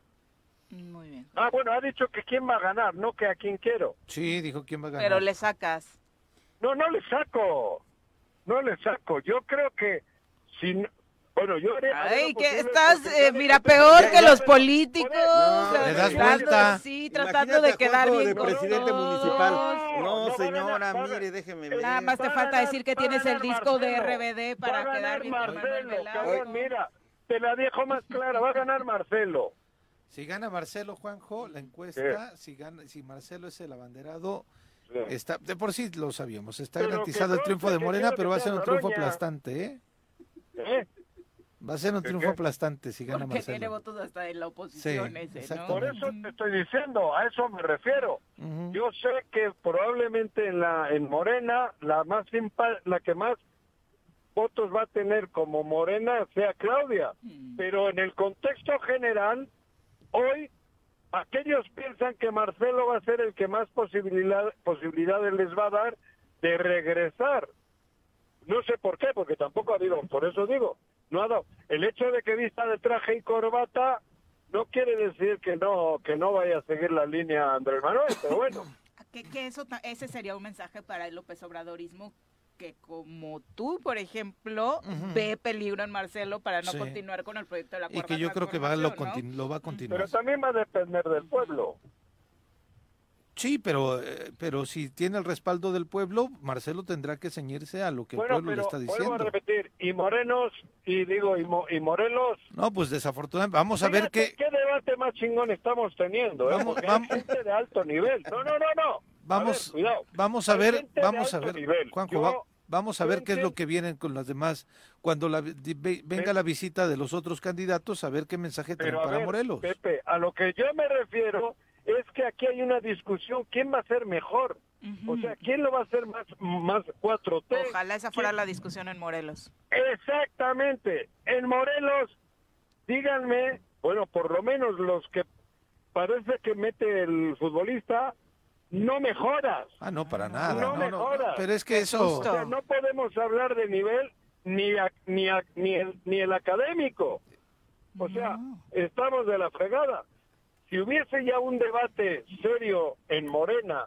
Speaker 1: Muy bien.
Speaker 5: Ah, bueno, ha dicho que quién va a ganar, no que a quién quiero.
Speaker 2: Sí, dijo quién va a ganar.
Speaker 1: Pero le sacas.
Speaker 5: No, no le saco. No le saco. Yo creo que si no- bueno, yo todo
Speaker 1: Ay, que estás, eh, mira, peor
Speaker 4: Ya,
Speaker 1: que
Speaker 4: ya,
Speaker 1: los políticos.
Speaker 4: No,
Speaker 2: le das vuelta.
Speaker 1: Sí, tratando
Speaker 4: Imagínate
Speaker 1: de quedar bien
Speaker 4: de
Speaker 1: con
Speaker 4: presidente
Speaker 1: todos.
Speaker 4: municipal.
Speaker 5: No,
Speaker 4: señora, mire, déjeme ver.
Speaker 1: Nada más te falta decir que tienes el disco de. RBD para quedar bien con
Speaker 5: Marcelo, cabrón, mira, te la dejo más clara, va a ganar Marcelo.
Speaker 2: Si gana Marcelo Juanjo, la encuesta, si gana, si Marcelo es el abanderado,
Speaker 5: Sí.
Speaker 2: está, de por sí lo sabíamos, está
Speaker 5: Pero
Speaker 2: garantizado el triunfo de Morena, pero va a ser un triunfo aplastante, ¿eh?
Speaker 5: ¿Eh?
Speaker 2: Va a ser un
Speaker 5: ¿Qué,
Speaker 2: triunfo
Speaker 5: qué?
Speaker 2: aplastante si gana
Speaker 1: Porque tiene
Speaker 2: Marcelo.
Speaker 1: votos hasta en la oposición
Speaker 2: Sí,
Speaker 1: ese,
Speaker 2: exacto.
Speaker 1: ¿no?
Speaker 5: Por eso te estoy diciendo, a eso me refiero. Yo sé que probablemente en la en Morena la más la que más votos va a tener como Morena sea Claudia,
Speaker 1: Mm.
Speaker 5: pero en el contexto general hoy aquellos piensan que Marcelo va a ser el que más posibilidad, posibilidades les va a dar de regresar. No sé por qué, porque tampoco ha habido, por eso digo, no ha dado. El hecho de que vista de traje y corbata no quiere decir que no que no vaya a seguir la línea Andrés Manuel, pero bueno.
Speaker 1: Que, que eso, ese sería un mensaje para el López Obradorismo que como tú, por ejemplo,
Speaker 2: Ujú.
Speaker 1: ve peligro en Marcelo para no
Speaker 2: Sí.
Speaker 1: continuar con el proyecto de la
Speaker 2: Y
Speaker 1: cuarta
Speaker 2: que yo creo que va, lo,
Speaker 1: ¿no?
Speaker 2: lo va a continuar.
Speaker 5: Pero también va a depender del pueblo.
Speaker 2: Sí, pero, eh, pero si tiene el respaldo del pueblo, Marcelo tendrá que ceñirse a lo que el pueblo le está
Speaker 5: vuelvo a
Speaker 2: diciendo.
Speaker 5: repetir, y Morenos, y digo, y, Mo- y Morelos,
Speaker 2: No, pues desafortunadamente, vamos a ver qué,
Speaker 5: qué debate más chingón estamos teniendo, ¿eh?
Speaker 2: Vamos- vamos-
Speaker 5: hay gente de alto nivel. No, no, no, no.
Speaker 2: vamos,
Speaker 5: A ver, cuidado.
Speaker 2: vamos a ver, vamos a ver,
Speaker 5: nivel.
Speaker 2: Juanjo,
Speaker 5: Yo-
Speaker 2: va- vamos a ver qué es lo que vienen con las demás, cuando la, ve- venga la visita de los otros candidatos, a ver qué mensaje
Speaker 5: a
Speaker 2: para
Speaker 5: ver,
Speaker 2: Morelos.
Speaker 5: Pepe, a lo que yo me refiero es que aquí hay una discusión, ¿quién va a ser mejor? O sea, ¿quién lo va a hacer más, más 4T?
Speaker 1: Ojalá esa fuera
Speaker 5: ¿Quién-
Speaker 1: la discusión en Morelos.
Speaker 5: Exactamente. En Morelos, díganme, bueno, por lo menos los que parece que mete el futbolista, no mejoras.
Speaker 2: Ah, no, para nada.
Speaker 5: no
Speaker 2: No, no,
Speaker 5: mejoras.
Speaker 2: pero es que eso,
Speaker 5: O sea, no podemos hablar de nivel ni, a- ni, a- ni, el, ni el académico. O sea,
Speaker 1: No.
Speaker 5: estamos de la fregada. Si hubiese ya un debate serio en Morena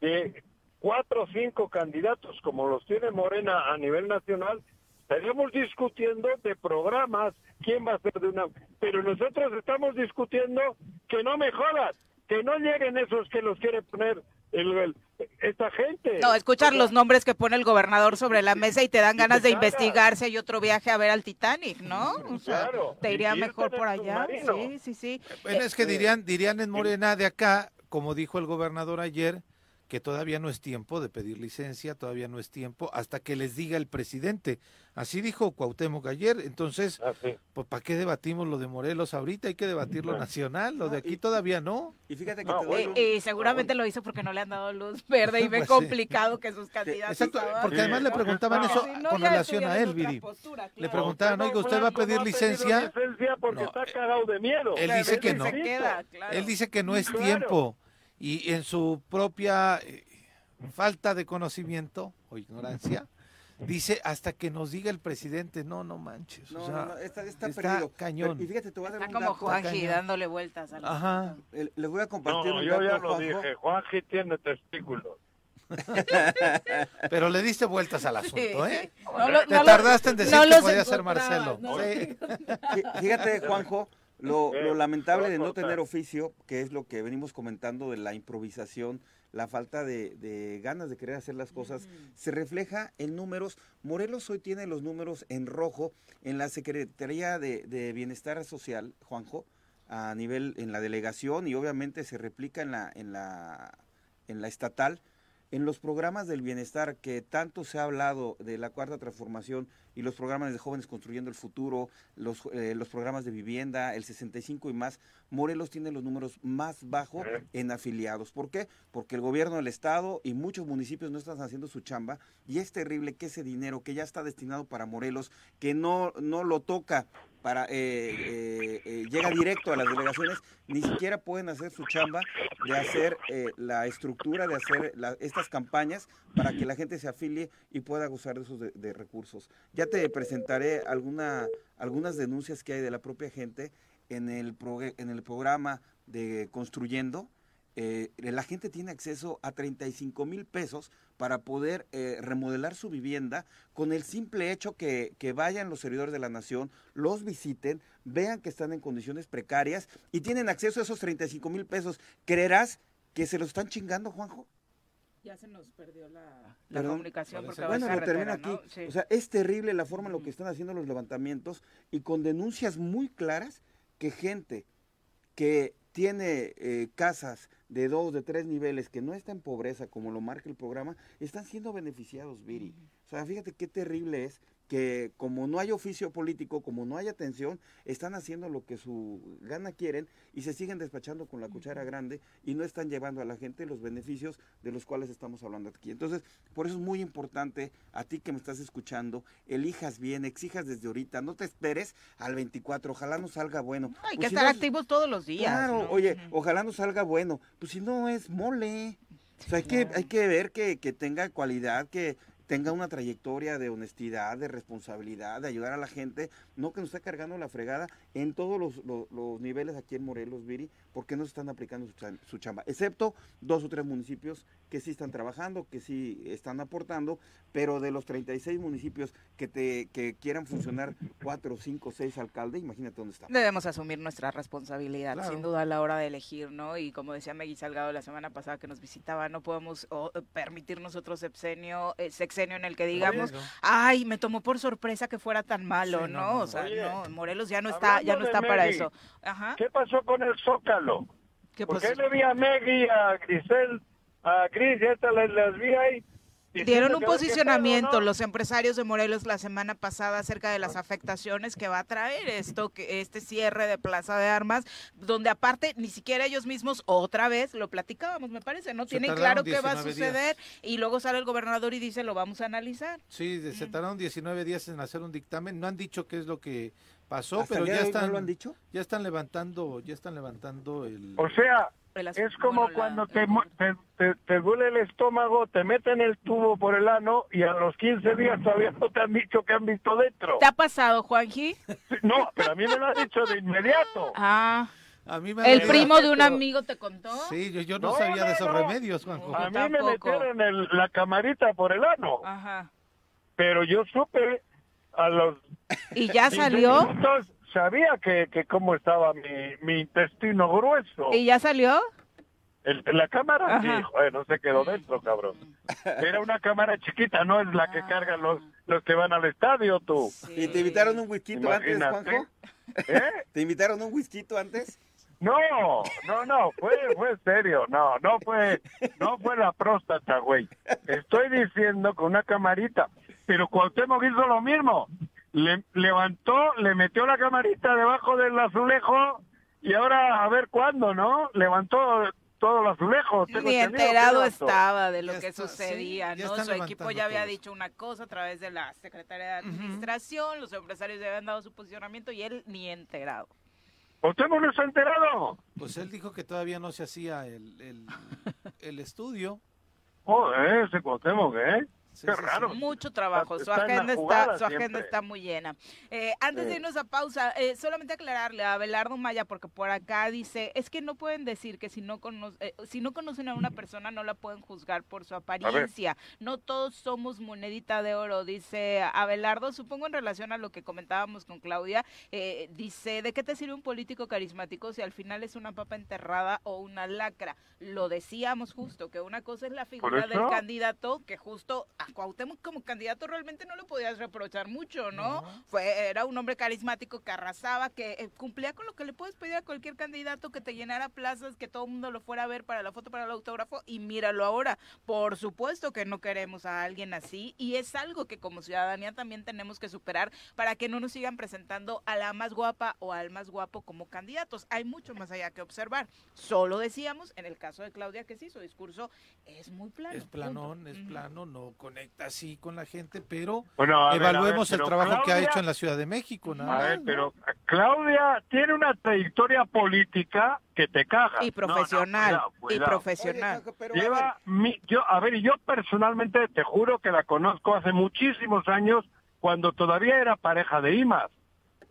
Speaker 5: de cuatro o cinco candidatos como los tiene Morena a nivel nacional, estaríamos discutiendo de programas, quién va a ser de una... Pero nosotros estamos discutiendo que no mejoras, que no lleguen esos que los quiere poner el, el- esta gente.
Speaker 1: No, escuchar
Speaker 5: O sea,
Speaker 1: los nombres que pone el gobernador sobre la mesa y te dan ganas
Speaker 5: te
Speaker 1: de investigar si hay otro viaje a ver al Titanic, ¿no? O sea,
Speaker 5: Claro,
Speaker 1: te iría mejor por allá.
Speaker 5: submarino.
Speaker 1: Sí, sí, sí.
Speaker 2: bueno,
Speaker 1: Eh,
Speaker 2: es que dirían, dirían en Morena de acá, como dijo el gobernador ayer, que todavía no es tiempo de pedir licencia, todavía no es tiempo, hasta que les diga el presidente. Así dijo Cuauhtémoc ayer, entonces,
Speaker 5: ah, sí.
Speaker 2: pues ¿para qué debatimos lo de Morelos ahorita? Hay que debatir lo nacional, lo de aquí todavía no.
Speaker 4: Y fíjate que
Speaker 5: No,
Speaker 4: te doy
Speaker 1: Y,
Speaker 4: un-
Speaker 1: y seguramente lo hizo porque no le han dado luz verde y ve
Speaker 2: Pues sí.
Speaker 1: complicado que sus candidatos
Speaker 2: Exacto, porque además le preguntaban
Speaker 5: No,
Speaker 2: eso
Speaker 1: no,
Speaker 2: con relación a él, Viri.
Speaker 1: postura,
Speaker 2: Le preguntaban,
Speaker 5: Usted
Speaker 2: oiga, ¿usted va a pedir licencia?
Speaker 5: licencia porque
Speaker 2: No,
Speaker 5: está
Speaker 2: eh,
Speaker 5: cagado de miedo.
Speaker 2: él dice que no.
Speaker 1: queda, claro.
Speaker 2: Él dice que no es
Speaker 5: Claro.
Speaker 2: tiempo y en su propia eh, falta de conocimiento o ignorancia, dice hasta que nos diga el presidente, no, no manches. o
Speaker 4: No,
Speaker 2: sea,
Speaker 4: no, no, está, está
Speaker 2: está
Speaker 4: perdido.
Speaker 2: cañón.
Speaker 4: Pero- y fíjate, te voy a dar
Speaker 1: Está
Speaker 4: un
Speaker 1: como
Speaker 4: dato.
Speaker 1: Juanji
Speaker 2: cañón.
Speaker 1: dándole vueltas a la
Speaker 2: Ajá.
Speaker 4: Eh, Les voy a compartir
Speaker 5: No,
Speaker 4: un
Speaker 5: yo
Speaker 4: dato,
Speaker 5: ya lo
Speaker 4: Juanjo.
Speaker 5: dije, Juanji tiene testículos.
Speaker 2: Pero le diste vueltas al asunto, ¿eh?
Speaker 1: No
Speaker 2: Te tardaste en decir
Speaker 1: no
Speaker 2: que podía ser Marcelo.
Speaker 1: ¿no?
Speaker 2: Sí.
Speaker 4: Fí- Fíjate, Juanjo, lo, lo lamentable de no tener oficio, que es lo que venimos comentando de la improvisación, la falta de, de ganas de querer hacer las cosas, se refleja en números. Morelos hoy tiene los números en rojo en la Secretaría de, de Bienestar Social, Juanjo, a nivel en la delegación y obviamente se replica en la, en la, en la estatal. En los programas del bienestar que tanto se ha hablado de la cuarta transformación y los programas de jóvenes construyendo el futuro, los, eh, los programas de vivienda, el 65 y más, Morelos tiene los números más bajos en afiliados. ¿Por qué? Porque el gobierno del estado y muchos municipios no están haciendo su chamba y es terrible que ese dinero que ya está destinado para Morelos, que no, no lo toca para eh, eh, eh, llega directo a las delegaciones, ni siquiera pueden hacer su chamba de hacer eh, la estructura, de hacer la- estas campañas para que la gente se afilie y pueda gozar de esos de, recursos. Ya te presentaré alguna, algunas denuncias que hay de la propia gente en el, en el programa de Construyendo. Eh, la gente tiene acceso a 35 mil pesos para poder eh, remodelar su vivienda con el simple hecho que, que, vayan los servidores de la nación, los visiten, vean que están en condiciones precarias y tienen acceso a esos 35 mil pesos. ¿Creerás que se los están chingando, Juanjo?
Speaker 1: Ya se nos perdió la, la comunicación porque
Speaker 4: Bueno, lo termino aquí. Sí. O sea, es terrible la forma en lo que están haciendo los levantamientos y con denuncias muy claras que gente que tiene eh, casas de dos, de tres niveles, que no está en pobreza, como lo marca el programa, están siendo beneficiados, Viri. O sea, fíjate qué terrible es que como no hay oficio político, como no hay atención, están haciendo lo que su gana quieren y se siguen despachando con la cuchara grande y no están llevando a la gente los beneficios de los cuales estamos hablando aquí. Entonces, por eso es muy importante a ti que me estás escuchando, elijas bien, exijas desde ahorita, no te esperes al 24, ojalá no salga bueno.
Speaker 1: hay pues que estar activos todos los días.
Speaker 4: Claro, oye, ojalá no salga bueno, pues si no es mole. O sea, hay, que, hay que ver que, que tenga cualidad, que tenga una trayectoria de honestidad, de responsabilidad, de ayudar a la gente, no que nos esté cargando la fregada en todos los, niveles aquí en Morelos, Viri, porque no se están aplicando su, chamba, excepto dos o tres municipios que sí están trabajando, que sí están aportando, pero de los 36 municipios que te que quieran funcionar cuatro, cinco, seis alcaldes, imagínate dónde están.
Speaker 1: Debemos asumir nuestra responsabilidad, claro. sin duda a la hora de elegir, ¿no? Y como decía Megui Salgado la semana pasada que nos visitaba, no podemos oh, permitirnos otro sexenio, eh, sexenio en el que digamos, Oye, no. ay, me tomó por sorpresa que fuera tan malo, sí, ¿no? no? O sea, Oye, no, Morelos ya no está, ya no está para eso. Ajá.
Speaker 5: ¿Qué pasó con el Zócalo?
Speaker 1: ¿Qué
Speaker 5: ¿Por
Speaker 1: pasó?
Speaker 5: qué le vi a Megui, a Grisel, a Cris, y estas las, las vi ahí?
Speaker 1: Dieron un posicionamiento los empresarios de Morelos la semana pasada acerca de las afectaciones que va a traer esto, que este cierre de Plaza de Armas, donde aparte ni siquiera ellos mismos otra vez lo platicábamos, me parece, no
Speaker 2: Se
Speaker 1: tienen claro qué va a suceder días. y luego sale el gobernador y dice lo vamos a analizar.
Speaker 2: Sí, se tardaron 19 días en hacer un dictamen, no han dicho qué es lo que pasó,
Speaker 4: ¿Hasta
Speaker 2: pero ya están
Speaker 4: no lo han dicho?
Speaker 2: ya están levantando, ya están levantando el
Speaker 5: O sea, es como bueno, cuando te, te, te, te, duele el estómago, te meten el tubo por el ano y a los 15 días todavía no te han dicho que han visto dentro.
Speaker 1: ¿Te ha pasado, Juanji?
Speaker 5: No, pero a mí me lo han dicho de inmediato.
Speaker 1: Ah.
Speaker 2: A mí me
Speaker 1: ¿El primo de un amigo te contó?
Speaker 2: Sí, yo, yo no, no, sabía no, de esos remedios, Juanjo.
Speaker 5: A mí me metieron el, la camarita por el ano.
Speaker 1: Ajá.
Speaker 5: Pero yo supe a los...
Speaker 1: ¿Y ya salió?
Speaker 5: Minutos, sabía que, que cómo estaba mi, mi intestino grueso.
Speaker 1: ¿Y ya salió?
Speaker 5: El, la cámara, sí, joder, no se quedó dentro, cabrón. Era una cámara chiquita, no es la que cargan los, los que van al estadio, tú.
Speaker 4: Sí. ¿Y te invitaron un whisky antes, Juanjo?
Speaker 5: ¿Eh?
Speaker 4: ¿Te invitaron un whisky antes?
Speaker 5: No, no, no, fue, fue serio, no, no fue, no fue la próstata, güey. Estoy diciendo con una camarita, pero Cuauhtémoc hizo lo mismo. Le, levantó, le metió la camarita debajo del azulejo y ahora a ver cuándo, ¿no? Levantó todos los azulejos.
Speaker 1: Ni enterado estaba de lo ya que está, sucedía, sí, ¿no? Su equipo ya había todos. dicho una cosa a través de la Secretaría de Administración, uh -huh. los empresarios ya habían dado su posicionamiento y él ni enterado.
Speaker 5: ¿Usted no se ha enterado?
Speaker 2: Pues él dijo que todavía no se hacía el, el, el estudio.
Speaker 5: Joder, ese Cuauhtémoc, ¿eh?
Speaker 2: Sí,
Speaker 5: Qué
Speaker 2: sí,
Speaker 5: raro.
Speaker 2: sí.
Speaker 1: Mucho trabajo, su
Speaker 5: Está
Speaker 1: agenda, está, su agenda está muy llena. Eh, antes de irnos a pausa, eh, solamente aclararle a Abelardo Maya, porque por acá dice, es que no pueden decir que si no, cono eh, si no conocen a una persona no la pueden juzgar por su apariencia. No todos somos monedita de oro, dice Abelardo. Supongo en relación a lo que comentábamos con Claudia, eh, dice, ¿de qué te sirve un político carismático si al final es una papa enterrada o una lacra? Lo decíamos justo, que una cosa es la figura del candidato, que justo a Cuauhtémoc como candidato realmente no le podías reprochar mucho, ¿no? Fue Era un hombre carismático que arrasaba, que eh, cumplía con lo que le puedes pedir a cualquier candidato, que te llenara plazas, que todo el mundo lo fuera a ver para la foto, para el autógrafo, y míralo ahora. Por supuesto que no queremos a alguien así, y es algo que como ciudadanía también tenemos que superar para que no nos sigan presentando a la más guapa o al más guapo como candidatos. Hay mucho más allá que observar. Solo decíamos, en el caso de Claudia, que sí, su discurso es muy plano.
Speaker 2: Es planón,
Speaker 1: punto.
Speaker 2: es plano, no conecta así con la gente, pero
Speaker 5: Bueno, a ver, a ver,
Speaker 2: evaluemos el trabajo que ha hecho en la Ciudad de México, nada
Speaker 5: A
Speaker 2: más,
Speaker 5: ver,
Speaker 2: ¿no?
Speaker 5: pero Claudia tiene una trayectoria política que te caga.
Speaker 1: Y
Speaker 5: No, no,
Speaker 1: profesional,
Speaker 5: cuidado,
Speaker 1: y profesional.
Speaker 4: Oye, Juanjo, pero a ver,
Speaker 5: Lleva mi, yo, a ver, yo personalmente te juro que la conozco hace muchísimos años cuando todavía era pareja de Imas.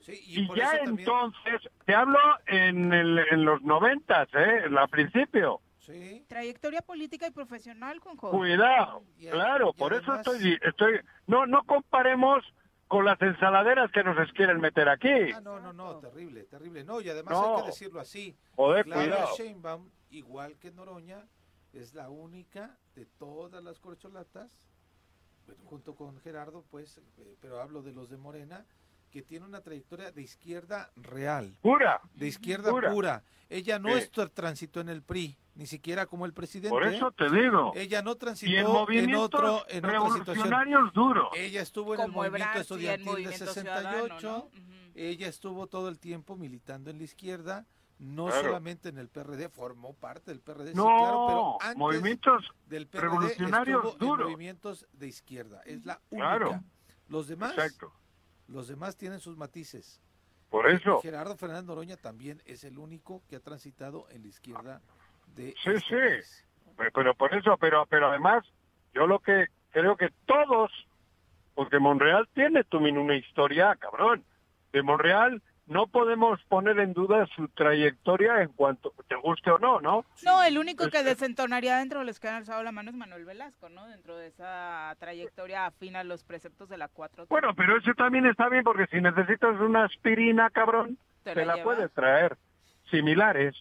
Speaker 2: Sí, y,
Speaker 5: Y, ya
Speaker 2: también-
Speaker 5: entonces, te hablo en, el, en los noventas, ¿eh? Al principio.
Speaker 2: Sí.
Speaker 1: Trayectoria política y profesional, Juanjo.
Speaker 5: Cuidado,
Speaker 2: Y
Speaker 5: claro,
Speaker 2: y
Speaker 5: por eso estoy, estoy, no, no comparemos con las ensaladeras que nos quieren meter aquí.
Speaker 2: Ah, no, no, no, terrible, terrible. No, y además
Speaker 5: No.
Speaker 2: hay que decirlo así.
Speaker 5: Joder, cuidado.
Speaker 2: Sheinbaum, igual que Noroña, es la única de todas las corcholatas, bueno, junto con Gerardo, pues, eh, pero hablo de los de Morena, que tiene una trayectoria de izquierda real,
Speaker 5: Pura,
Speaker 2: de izquierda
Speaker 5: Pura.
Speaker 2: pura. Ella no
Speaker 5: Sí.
Speaker 2: es transitó en el PRI, ni siquiera como el presidente.
Speaker 5: por eso te digo.
Speaker 2: Ella no transitó
Speaker 5: Y en
Speaker 2: en otro, en otra situación.
Speaker 5: revolucionarios duros.
Speaker 2: Ella estuvo en el movimiento
Speaker 1: sí,
Speaker 2: estudiantil de
Speaker 1: Movimiento
Speaker 2: 68.
Speaker 1: Ciudadano, ¿no? Ujú.
Speaker 2: Ella estuvo todo el tiempo militando en la izquierda, no
Speaker 5: Claro.
Speaker 2: solamente en el PRD, formó parte del PRD, sí,
Speaker 5: No,
Speaker 2: claro, pero antes
Speaker 5: movimientos
Speaker 2: del PRD
Speaker 5: revolucionarios
Speaker 2: estuvo en
Speaker 5: duros.
Speaker 2: movimientos de izquierda. Es la única.
Speaker 5: Claro.
Speaker 2: Los demás,
Speaker 5: Exacto.
Speaker 2: Los demás tienen sus matices.
Speaker 5: Por eso.
Speaker 2: Gerardo Fernández Noroña también es el único que ha transitado en la izquierda de
Speaker 5: Sí,
Speaker 2: este
Speaker 5: sí.
Speaker 2: país.
Speaker 5: Pero, pero por eso, pero, pero además, yo lo que creo que todos, porque Monreal tiene también una historia, cabrón. De Monreal no podemos poner en duda su trayectoria en cuanto te guste o no, ¿no?
Speaker 1: No, el único que
Speaker 5: Este-
Speaker 1: desentonaría dentro de los que han alzado la mano es Manuel Velasco, ¿no? Dentro de esa trayectoria afina a los preceptos de la 4
Speaker 5: Bueno, pero eso también está bien porque si necesitas una aspirina, cabrón,
Speaker 1: Te
Speaker 5: te,
Speaker 1: la
Speaker 5: puedes traer. Similares,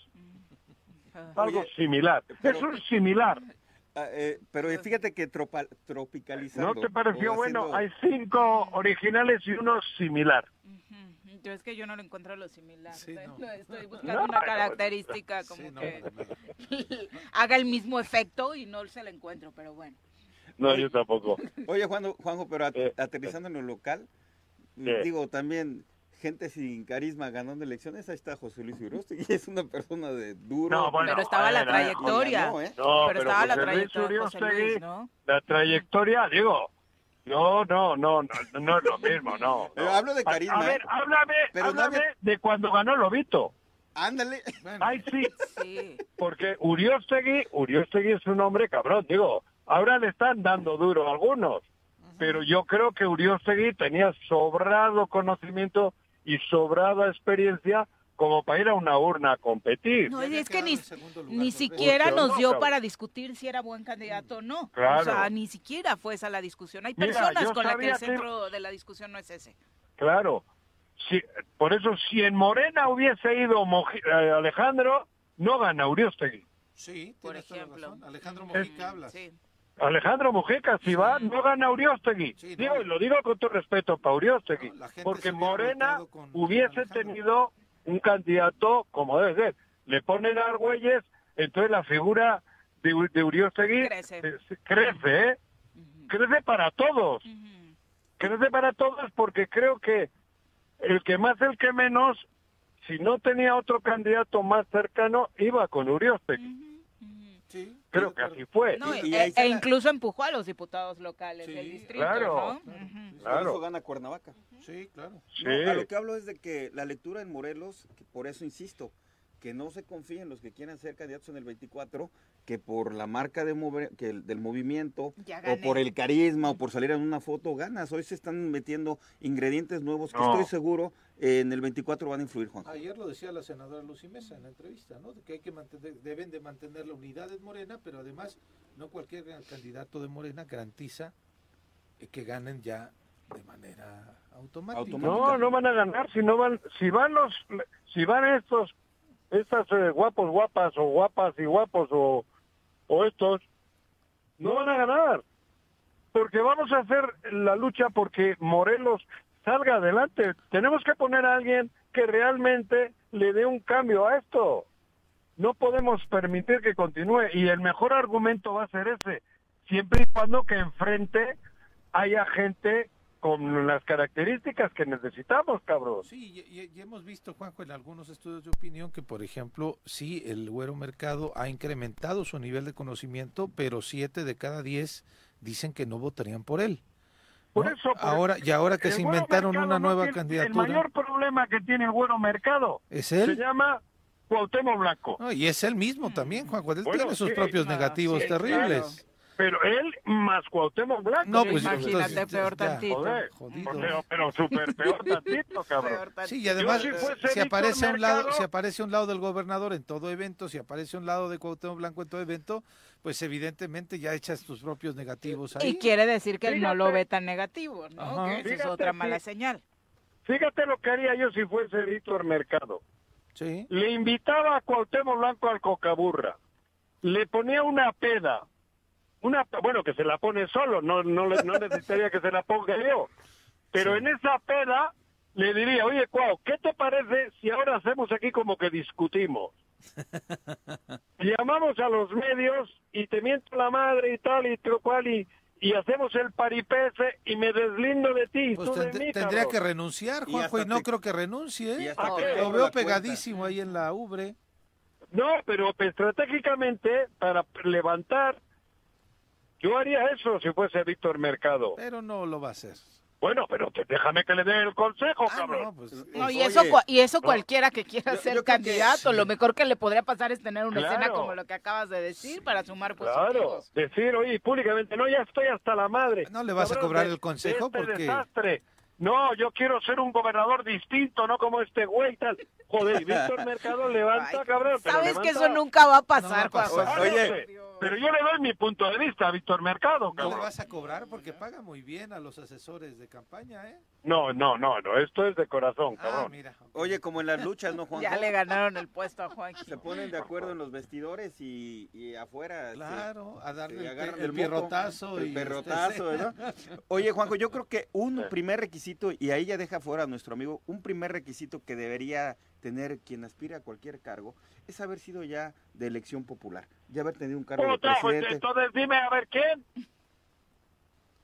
Speaker 1: Ah.
Speaker 5: algo
Speaker 4: Oye,
Speaker 5: similar.
Speaker 4: pero-
Speaker 5: Eso es similar.
Speaker 4: Ah, eh, pero fíjate que tropa- tropicalizando.
Speaker 5: ¿No te pareció bueno?
Speaker 4: haciendo-
Speaker 5: Hay cinco originales y uno similar.
Speaker 1: Yo es que yo no le encuentro lo similar.
Speaker 2: Sí,
Speaker 1: ¿eh?
Speaker 2: no.
Speaker 1: No, Estoy buscando
Speaker 5: No,
Speaker 1: una
Speaker 5: no,
Speaker 1: característica como
Speaker 2: Sí, no,
Speaker 1: que
Speaker 2: no, no.
Speaker 1: haga el mismo efecto y no se la encuentro, pero bueno.
Speaker 5: No, yo tampoco.
Speaker 4: Oye, Juanjo, Juanjo pero at-
Speaker 5: Eh.
Speaker 4: aterrizando en lo local,
Speaker 5: Eh.
Speaker 4: digo, también gente sin carisma ganando elecciones, ahí está José Luis Urostegui, es una persona de duro.
Speaker 5: No, bueno,
Speaker 1: pero estaba la trayectoria.
Speaker 4: ganó, ¿eh?
Speaker 5: No,
Speaker 1: pero, estaba la
Speaker 5: Luis
Speaker 1: trayectoria José Luis, ¿no?
Speaker 5: La trayectoria, digo, no, no, no, no, no es lo mismo, no.
Speaker 4: Hablo de carisma,
Speaker 5: A, ver,
Speaker 4: ¿eh?
Speaker 5: háblame,
Speaker 4: Pero
Speaker 5: háblame
Speaker 4: dame-
Speaker 5: de cuando ganó Lobito.
Speaker 4: Ándale.
Speaker 2: Bueno,
Speaker 5: Ay, sí,
Speaker 1: Sí.
Speaker 5: porque Uriostegui, Uriostegui es un hombre cabrón, digo, ahora le están dando duro a algunos, pero yo creo que Uriostegui tenía sobrado conocimiento y sobrada experiencia como para ir a una urna a competir.
Speaker 1: No, y es que ni, ni
Speaker 2: veces.
Speaker 1: siquiera
Speaker 5: Mucho,
Speaker 1: nos
Speaker 5: ¿no,
Speaker 1: dio para discutir si era buen candidato o no.
Speaker 5: Claro.
Speaker 1: O sea, ni siquiera fue esa la discusión. Hay
Speaker 5: Mira,
Speaker 1: personas con las que el
Speaker 5: que-
Speaker 1: centro de la discusión no es ese.
Speaker 5: Claro. Si, por eso, si en Morena hubiese ido Moji- eh, Alejandro, no gana Uriostegui.
Speaker 2: Sí,
Speaker 1: Por ejemplo.
Speaker 2: razón. Alejandro Mojica hablas.
Speaker 1: Sí.
Speaker 5: Alejandro Mujica, si va, no gana Uriostegui.
Speaker 2: Sí, no.
Speaker 5: Digo, y lo digo con todo respeto para Uriostegui.
Speaker 2: No,
Speaker 5: porque Morena hubiese
Speaker 2: Alejandro.
Speaker 5: tenido un candidato como debe ser. Le ponen a Argüelles, entonces la figura de, de Uriostegui
Speaker 1: Crece.
Speaker 5: eh, crece, ¿eh? Crece para todos. Crece para todos porque creo que el que más, el que menos, si no tenía otro candidato más cercano, iba con Uriostegui. Creo que así fue.
Speaker 1: No,
Speaker 4: Y-
Speaker 1: e,
Speaker 4: y
Speaker 1: e incluso empujó a los diputados locales
Speaker 2: Sí,
Speaker 1: del distrito,
Speaker 5: claro.
Speaker 1: ¿no?
Speaker 2: Claro.
Speaker 4: Eso gana Cuernavaca.
Speaker 2: Sí, claro.
Speaker 5: Sí.
Speaker 4: No, a lo que hablo es de que la lectura en Morelos, que por eso insisto, que no se confíen los que quieran ser candidatos en el 24, que por la marca de mover- que el- del movimiento, o por el carisma, o por salir en una foto, ganas. Hoy se están metiendo ingredientes nuevos que
Speaker 5: No.
Speaker 4: estoy seguro eh, en el 24 van a influir, Juan.
Speaker 2: Ayer lo decía la senadora Lucy Mesa en la entrevista, ¿no? Que hay que mantener, deben de mantener la unidad en Morena, pero además no cualquier candidato de Morena garantiza eh, que ganen ya de manera automática.
Speaker 4: Automática.
Speaker 5: No, no van a ganar si no van, si van los, si van estos, estas eh, guapos, guapas o guapas y guapos o, o estos, no van a ganar. Porque vamos a hacer la lucha porque Morelos salga adelante. Tenemos que poner a alguien que realmente le dé un cambio a esto. No podemos permitir que continúe y el mejor argumento va a ser ese, siempre y cuando que enfrente haya gente con las características que necesitamos, cabrón.
Speaker 2: Sí, y, hemos visto, Juanjo, en algunos estudios de opinión que, por ejemplo, sí, el güero mercado ha incrementado su nivel de conocimiento, pero siete de cada diez dicen que no votarían por él.
Speaker 5: Por
Speaker 2: ¿no?
Speaker 5: eso, por-
Speaker 2: ahora, y ahora que se inventaron una
Speaker 5: no
Speaker 2: nueva
Speaker 5: tiene-
Speaker 2: candidatura,
Speaker 5: El mayor problema que tiene el Güero Mercado
Speaker 2: es
Speaker 5: se
Speaker 2: él.
Speaker 5: llama Cuauhtémoc Blanco.
Speaker 2: No, y es él mismo también, Juanjo. Él
Speaker 5: Bueno,
Speaker 2: tiene sus
Speaker 5: sí,
Speaker 2: propios
Speaker 1: ah,
Speaker 2: negativos
Speaker 1: sí,
Speaker 2: terribles.
Speaker 5: Pero él más Cuauhtémoc Blanco.
Speaker 2: No, pues
Speaker 1: Imagínate,
Speaker 2: entonces,
Speaker 1: peor
Speaker 2: ya,
Speaker 1: tantito.
Speaker 5: Joder,
Speaker 2: Jodido.
Speaker 5: pero, pero súper peor tantito, cabrón.
Speaker 1: Peor tantito.
Speaker 2: Sí, y además,
Speaker 5: Yo si Víctor
Speaker 2: aparece a un lado, si aparece a un lado del gobernador en todo evento, si aparece a un lado de Cuauhtémoc Blanco en todo evento, pues evidentemente ya echas tus propios negativos ahí.
Speaker 1: Y quiere decir que él no lo ve tan negativo, ¿no?
Speaker 2: Ajá.
Speaker 1: Que esa es otra
Speaker 5: sí.
Speaker 1: mala señal.
Speaker 5: Fíjate lo que haría yo si fuese Víctor Mercado.
Speaker 2: Sí.
Speaker 5: Le invitaba a Cuauhtémoc Blanco al Cocaburra. Le ponía una peda. Una, bueno, que se la pone solo, no, no, le- no necesitaría que se la ponga yo. Pero en esa peda le diría, oye, Cuau, ¿qué te parece si ahora hacemos aquí como que discutimos? Llamamos a los medios y te miento la madre y tal y tal cual y, y hacemos el paripese y me deslindo de ti. y
Speaker 2: Pues
Speaker 5: tú de mí,
Speaker 2: tendría
Speaker 5: cabrón.
Speaker 2: que renunciar, Juanjo, y, no
Speaker 4: te-
Speaker 2: creo que renuncie. ¿eh? Lo veo
Speaker 4: cuenta.
Speaker 2: pegadísimo ahí en la ubre.
Speaker 5: No, pero estratégicamente, para levantar, yo haría eso si fuese Víctor Mercado.
Speaker 2: Pero no lo va a hacer.
Speaker 5: Bueno, pero te- déjame que le dé el consejo,
Speaker 2: Ah,
Speaker 5: cabrón.
Speaker 2: no, pues,
Speaker 1: No, y
Speaker 4: Oye,
Speaker 1: eso, y eso
Speaker 5: no.
Speaker 1: cualquiera que quiera
Speaker 4: Yo-
Speaker 1: ser
Speaker 4: yo creo que-
Speaker 1: candidato, lo mejor que le podría pasar es tener una escena
Speaker 5: Claro.
Speaker 1: como lo que acabas de decir para sumar
Speaker 5: Claro,
Speaker 1: positivos.
Speaker 5: decir, oye, públicamente, no, ya estoy hasta la madre.
Speaker 2: ¿No le vas a cobrar
Speaker 5: de-
Speaker 2: el consejo?
Speaker 5: de este
Speaker 2: Porque-
Speaker 5: desastre. No, yo quiero ser un gobernador distinto, no como este güey tal. Joder, Víctor Mercado levanta,
Speaker 1: Ay,
Speaker 5: cabrón. pero
Speaker 1: Sabes que eso nunca va a
Speaker 2: No va
Speaker 1: pasar,
Speaker 2: a pasar.
Speaker 1: Juanjo.
Speaker 5: No
Speaker 4: Oye,
Speaker 5: pero yo le doy mi punto de vista a Víctor Mercado,
Speaker 2: no le
Speaker 5: cabrón.
Speaker 2: vas a cobrar porque paga muy bien a los asesores de campaña, ¿eh?
Speaker 5: No, no, no, no, esto es de corazón,
Speaker 2: Ah,
Speaker 5: cabrón.
Speaker 2: mira.
Speaker 4: Oye, como en las luchas, ¿no, Juan?
Speaker 1: Ya le ganaron el puesto a Juan.
Speaker 4: Se ponen de acuerdo en los vestidores y, y afuera. este,
Speaker 2: Claro, a darle el, el
Speaker 4: moco,
Speaker 2: pierrotazo.
Speaker 4: El
Speaker 2: y
Speaker 4: perrotazo,
Speaker 2: este,
Speaker 4: ¿no? Oye, Juanjo, yo creo que un primer requisito, y ahí ya deja fuera a nuestro amigo, un primer requisito que debería tener quien aspira a cualquier cargo es haber sido ya de elección popular, ya haber tenido un cargo de
Speaker 5: pues,
Speaker 4: presidente.
Speaker 5: entonces dime a ver quién.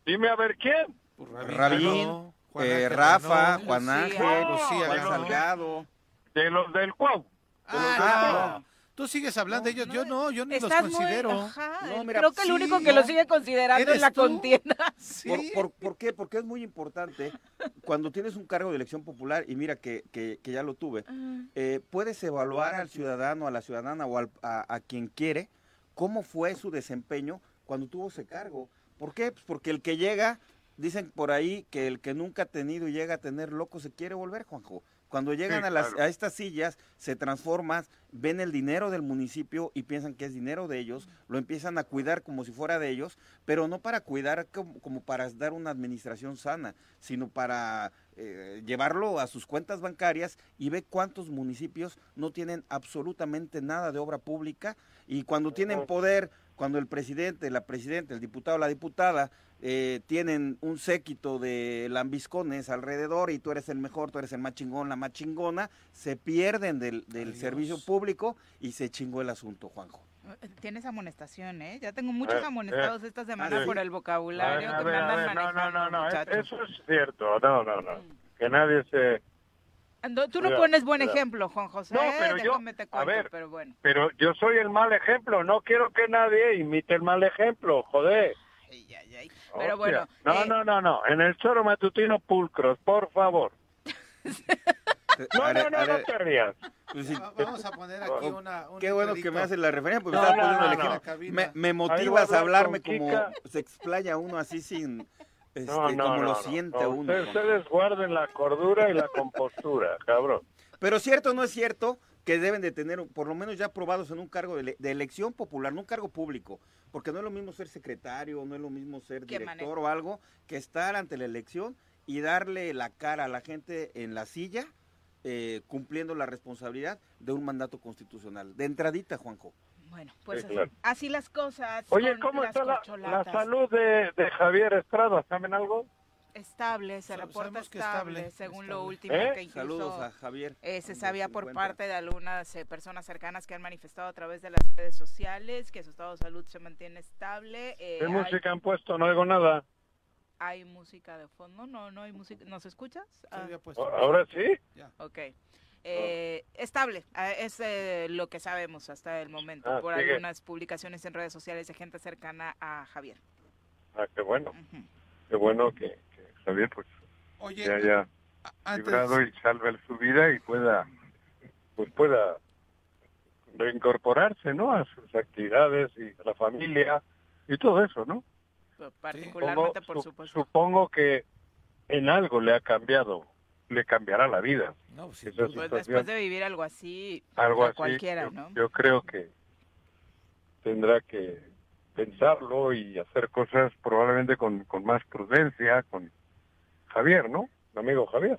Speaker 5: Dime a ver quién.
Speaker 2: pues,
Speaker 4: Rabín,
Speaker 2: Juan
Speaker 4: Eh, Rafa. Juan. Ángel,
Speaker 2: Lucía
Speaker 4: Juan
Speaker 2: ganó.
Speaker 4: Salgado.
Speaker 5: De los del Cuau.
Speaker 2: Ah, no. Tú sigues hablando de ellos. Yo no, yo ni los
Speaker 1: Estás muy-
Speaker 2: considero.
Speaker 1: ajá,
Speaker 4: No,
Speaker 1: el-
Speaker 4: mira,
Speaker 1: creo que el
Speaker 4: sí,
Speaker 1: único que
Speaker 2: no.
Speaker 1: lo sigue considerando
Speaker 2: ¿Eres
Speaker 1: es la
Speaker 2: tú?
Speaker 1: contienda.
Speaker 2: Sí.
Speaker 4: ¿Por, por, por qué? Porque es muy importante cuando tienes un cargo de elección popular, y mira que, que- que ya lo tuve, eh, puedes evaluar al ciudadano, a la ciudadana o al- a, a quien quiere cómo fue su desempeño cuando tuvo ese cargo. ¿Por qué? Pues porque el que llega, dicen por ahí que el que nunca ha tenido y llega a tener loco se quiere volver, Juanjo. Cuando llegan
Speaker 5: Sí,
Speaker 4: a, las,
Speaker 5: claro.
Speaker 4: a estas sillas, se transforman, ven el dinero del municipio y piensan que es dinero de ellos, lo empiezan a cuidar como si fuera de ellos, pero no para cuidar como, como para dar una administración sana, sino para eh, llevarlo a sus cuentas bancarias y ve cuántos municipios no tienen absolutamente nada de obra pública y cuando tienen poder, cuando el presidente, la presidenta, el diputado, la diputada eh, tienen un séquito de lambiscones alrededor y tú eres el mejor, tú eres el más chingón, la más chingona, se pierden del, del servicio público y se chingó el asunto, Juanjo.
Speaker 1: Tienes amonestación, ¿eh? Ya tengo muchos
Speaker 5: Eh,
Speaker 1: amonestados esta semana por el vocabulario
Speaker 5: A
Speaker 1: que
Speaker 5: ver,
Speaker 1: me
Speaker 5: a
Speaker 1: andan
Speaker 5: ver, no, no, no, no,
Speaker 1: muchachos.
Speaker 5: eso es cierto. No, no, no. Que nadie se...
Speaker 1: No, tú no pones buen ejemplo, Juan José.
Speaker 5: No, pero yo-
Speaker 1: te
Speaker 5: a
Speaker 1: cuento,
Speaker 5: ver.
Speaker 1: pero bueno.
Speaker 5: Pero yo soy el mal ejemplo. No quiero que nadie imite el mal ejemplo. Joder.
Speaker 1: Ay, ay, ay. Pero
Speaker 5: Hostia.
Speaker 1: bueno.
Speaker 5: No,
Speaker 1: eh,
Speaker 5: no, no, no. En el choro matutino pulcros, por favor. No, no, no, no te rías.
Speaker 4: pues sí,
Speaker 2: Va- Vamos a poner aquí una. un
Speaker 4: Qué bueno que me haces la referencia, porque
Speaker 5: No,
Speaker 4: me estaba
Speaker 5: no,
Speaker 4: poniendo
Speaker 5: no.
Speaker 4: Me, me motivas a
Speaker 5: hablar
Speaker 4: hablarme como
Speaker 5: Kika.
Speaker 4: se explaya uno así sin este,
Speaker 5: No, no,
Speaker 4: como
Speaker 5: no,
Speaker 4: lo
Speaker 5: no.
Speaker 4: siente
Speaker 5: No,
Speaker 4: uno.
Speaker 5: Ustedes, ustedes guarden la cordura y la compostura, cabrón.
Speaker 4: Pero cierto o no es cierto que deben de tener, por lo menos ya aprobados en un cargo de, ele- de elección popular, no un cargo público, porque no es lo mismo ser secretario, no es lo mismo ser director o algo, que estar ante la elección y darle la cara a la gente en la silla, eh, cumpliendo la responsabilidad de un mandato constitucional. De entradita, Juanjo.
Speaker 1: Bueno, pues
Speaker 5: Sí,
Speaker 1: así-
Speaker 5: claro.
Speaker 1: así las cosas.
Speaker 5: Oye,
Speaker 1: con
Speaker 5: ¿cómo
Speaker 1: las
Speaker 5: está la, salud de, de Javier Estrada? ¿Saben algo?
Speaker 1: Estable, se
Speaker 2: Sa-
Speaker 1: reporta estable,
Speaker 2: estable,
Speaker 1: según
Speaker 2: estable.
Speaker 1: lo último
Speaker 5: ¿Eh?
Speaker 1: que incluso
Speaker 4: Saludos a Javier.
Speaker 1: eh, se sabía por parte de algunas eh, personas cercanas que han manifestado a través de las redes sociales que su estado de salud se mantiene estable. eh,
Speaker 5: ¿Qué
Speaker 1: hay,
Speaker 5: música han puesto? No oigo nada.
Speaker 1: hay música de fondo, no, no hay música, ¿nos escuchas?
Speaker 2: Se
Speaker 1: Ah,
Speaker 5: ¿Ahora sí?
Speaker 1: ok. Eh, estable, es eh, lo que sabemos hasta el momento
Speaker 5: Ah,
Speaker 1: por
Speaker 5: sigue.
Speaker 1: algunas publicaciones en redes sociales de gente cercana a Javier.
Speaker 5: Ah, qué bueno. Qué bueno que, Javier pues
Speaker 2: Oye,
Speaker 5: se haya
Speaker 2: antes-
Speaker 5: librado y salve su vida y pueda pues pueda reincorporarse, ¿no? A sus actividades y a la familia y todo eso, ¿no?
Speaker 1: Particularmente, por
Speaker 5: Supongo-
Speaker 1: supuesto.
Speaker 5: Supongo que en algo le ha cambiado, le cambiará la vida.
Speaker 2: No.
Speaker 1: Pues
Speaker 5: situación,
Speaker 1: después de vivir algo así,
Speaker 5: algo así,
Speaker 1: cualquiera,
Speaker 5: yo,
Speaker 1: ¿no?
Speaker 5: yo creo que tendrá que pensarlo y hacer cosas probablemente con, con más prudencia, con Javier, ¿no? Mi amigo Javier.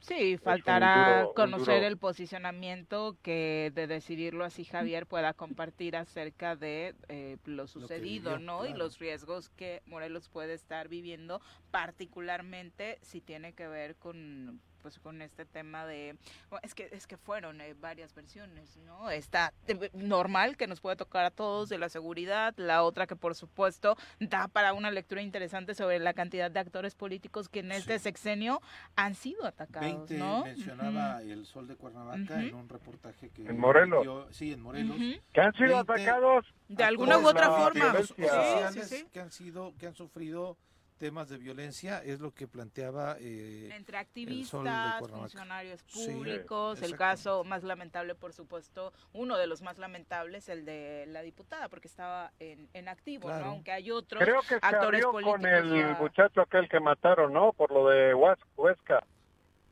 Speaker 1: Sí, faltará
Speaker 5: duro-
Speaker 1: conocer
Speaker 5: duro-
Speaker 1: el posicionamiento que de decidirlo así Javier pueda compartir acerca de eh, lo sucedido,
Speaker 2: vivió,
Speaker 1: ¿no? Y los riesgos que Morelos puede estar viviendo, particularmente si tiene que ver con pues con este tema de es que es que fueron eh, varias versiones, ¿no? Está eh, normal que nos puede tocar a todos de la seguridad, la otra que por supuesto da para una lectura interesante sobre la cantidad de actores políticos que en este
Speaker 2: Sí.
Speaker 1: sexenio han sido atacados,
Speaker 2: 20
Speaker 1: ¿no?
Speaker 2: mencionaba el Sol de Cuernavaca en un reportaje que
Speaker 5: ¿En Morelos?
Speaker 2: sí, en Morelos.
Speaker 5: Que han sido
Speaker 2: 20
Speaker 5: atacados
Speaker 1: De alguna u otra forma. Sí, sí.
Speaker 2: que han sido que han sufrido temas de violencia es lo que planteaba eh,
Speaker 1: Entre activistas, funcionarios
Speaker 2: Sí,
Speaker 1: públicos, el caso más lamentable, por supuesto, uno de los más lamentables, el de la diputada, porque estaba en, en activo,
Speaker 2: Claro.
Speaker 1: ¿no? Aunque hay otros
Speaker 5: Creo que se
Speaker 1: actores
Speaker 5: abrió
Speaker 1: políticos.
Speaker 5: con el
Speaker 1: ya-
Speaker 5: muchacho aquel que mataron, ¿no? Por lo de Huesca.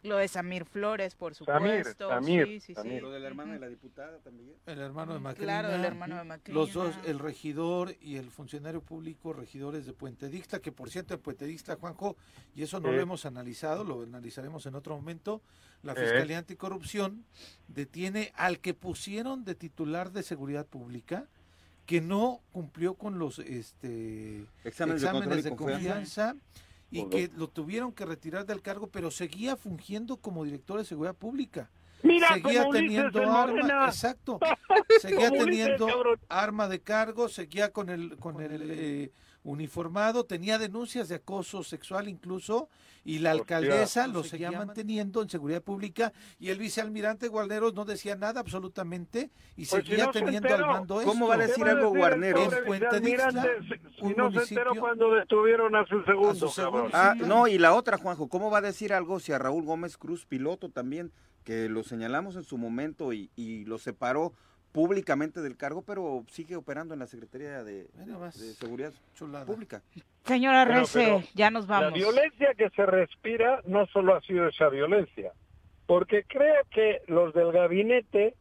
Speaker 1: Lo de Samir Flores, por
Speaker 5: Samir,
Speaker 1: supuesto.
Speaker 5: Samir,
Speaker 1: sí, sí,
Speaker 5: Samir.
Speaker 1: sí.
Speaker 4: Lo de la hermana de la diputada también.
Speaker 2: el hermano de Macrina,
Speaker 1: Claro, el hermano de Macrina.
Speaker 2: los dos, el regidor y el funcionario público, regidores de Puente Dixtla, que por cierto en Puente Dixtla, Juanjo, y eso no
Speaker 5: Sí.
Speaker 2: lo hemos analizado, lo analizaremos en otro momento, la
Speaker 5: Sí.
Speaker 2: Fiscalía Anticorrupción detiene al que pusieron de titular de seguridad pública, que no cumplió con los este
Speaker 4: Exámenes, de confianza
Speaker 2: y que lo tuvieron que retirar del cargo, pero seguía fungiendo como director de seguridad pública.
Speaker 5: Mira,
Speaker 2: seguía teniendo
Speaker 5: en
Speaker 2: arma,
Speaker 5: Morena.
Speaker 2: exacto, seguía teniendo arma de cargo, seguía con el con el eh, uniformado, tenía denuncias de acoso sexual incluso y la
Speaker 5: Hostia.
Speaker 2: alcaldesa
Speaker 5: Lo seguía
Speaker 2: manteniendo en seguridad pública y el vicealmirante Guarneros no decía nada absolutamente y
Speaker 5: Pues si
Speaker 2: seguía
Speaker 5: no
Speaker 2: teniendo al mando
Speaker 4: ¿cómo
Speaker 2: esto.
Speaker 4: va a
Speaker 5: ¿Qué
Speaker 4: decir
Speaker 5: va a
Speaker 4: algo
Speaker 5: decir el
Speaker 4: Guarneros?
Speaker 2: En Puente
Speaker 5: si-
Speaker 2: un
Speaker 5: no se
Speaker 2: municipio-
Speaker 5: enteró cuando detuvieron a su segundo,
Speaker 2: A su segundo.
Speaker 4: Ah,
Speaker 2: Sí,
Speaker 4: no, y la otra, Juanjo, ¿cómo va a decir algo si a Raúl Gómez Cruz, piloto también, que lo señalamos en su momento y, y lo separó públicamente del cargo, pero sigue operando en la Secretaría de, Seguridad
Speaker 2: Chulada.
Speaker 4: Pública?
Speaker 1: Señora Rece, ya nos
Speaker 5: La
Speaker 1: vamos.
Speaker 5: violencia que se respira no solo ha sido esa violencia, porque creo que los del gabinete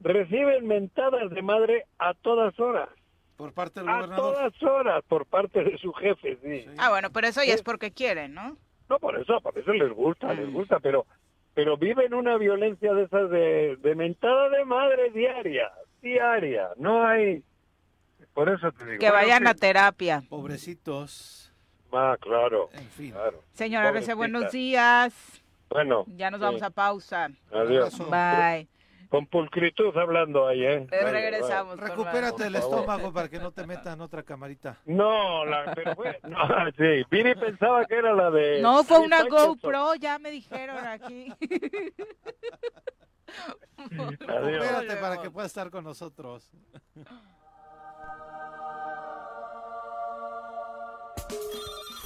Speaker 5: reciben mentadas de madre a todas horas,
Speaker 2: Por parte del
Speaker 5: a
Speaker 2: gobernador.
Speaker 5: todas horas por parte de su jefe, sí.
Speaker 1: Ah, bueno, pero eso ya es porque quieren, ¿no?
Speaker 5: No, por eso, por eso les gusta, les gusta, pero pero viven una violencia de esas de, de mentada de madre diaria, diaria, no hay... Por eso te digo.
Speaker 1: Que vayan a terapia.
Speaker 2: Pobrecitos.
Speaker 5: Ah, claro,
Speaker 2: En fin.
Speaker 5: claro.
Speaker 1: Señora buenos días.
Speaker 5: Bueno,
Speaker 1: Ya nos
Speaker 5: sí.
Speaker 1: vamos a pausa.
Speaker 5: adiós.
Speaker 1: Bye.
Speaker 5: Con pulcritud hablando ahí, ¿eh? Vale,
Speaker 1: regresamos.
Speaker 2: Recupérate el estómago para que no te metan otra camarita.
Speaker 5: No, la, pero fue, no, sí, Viri pensaba que era la de...
Speaker 1: No, fue una. GoPro, ya me dijeron aquí.
Speaker 2: Recupérate para que puedas estar con nosotros.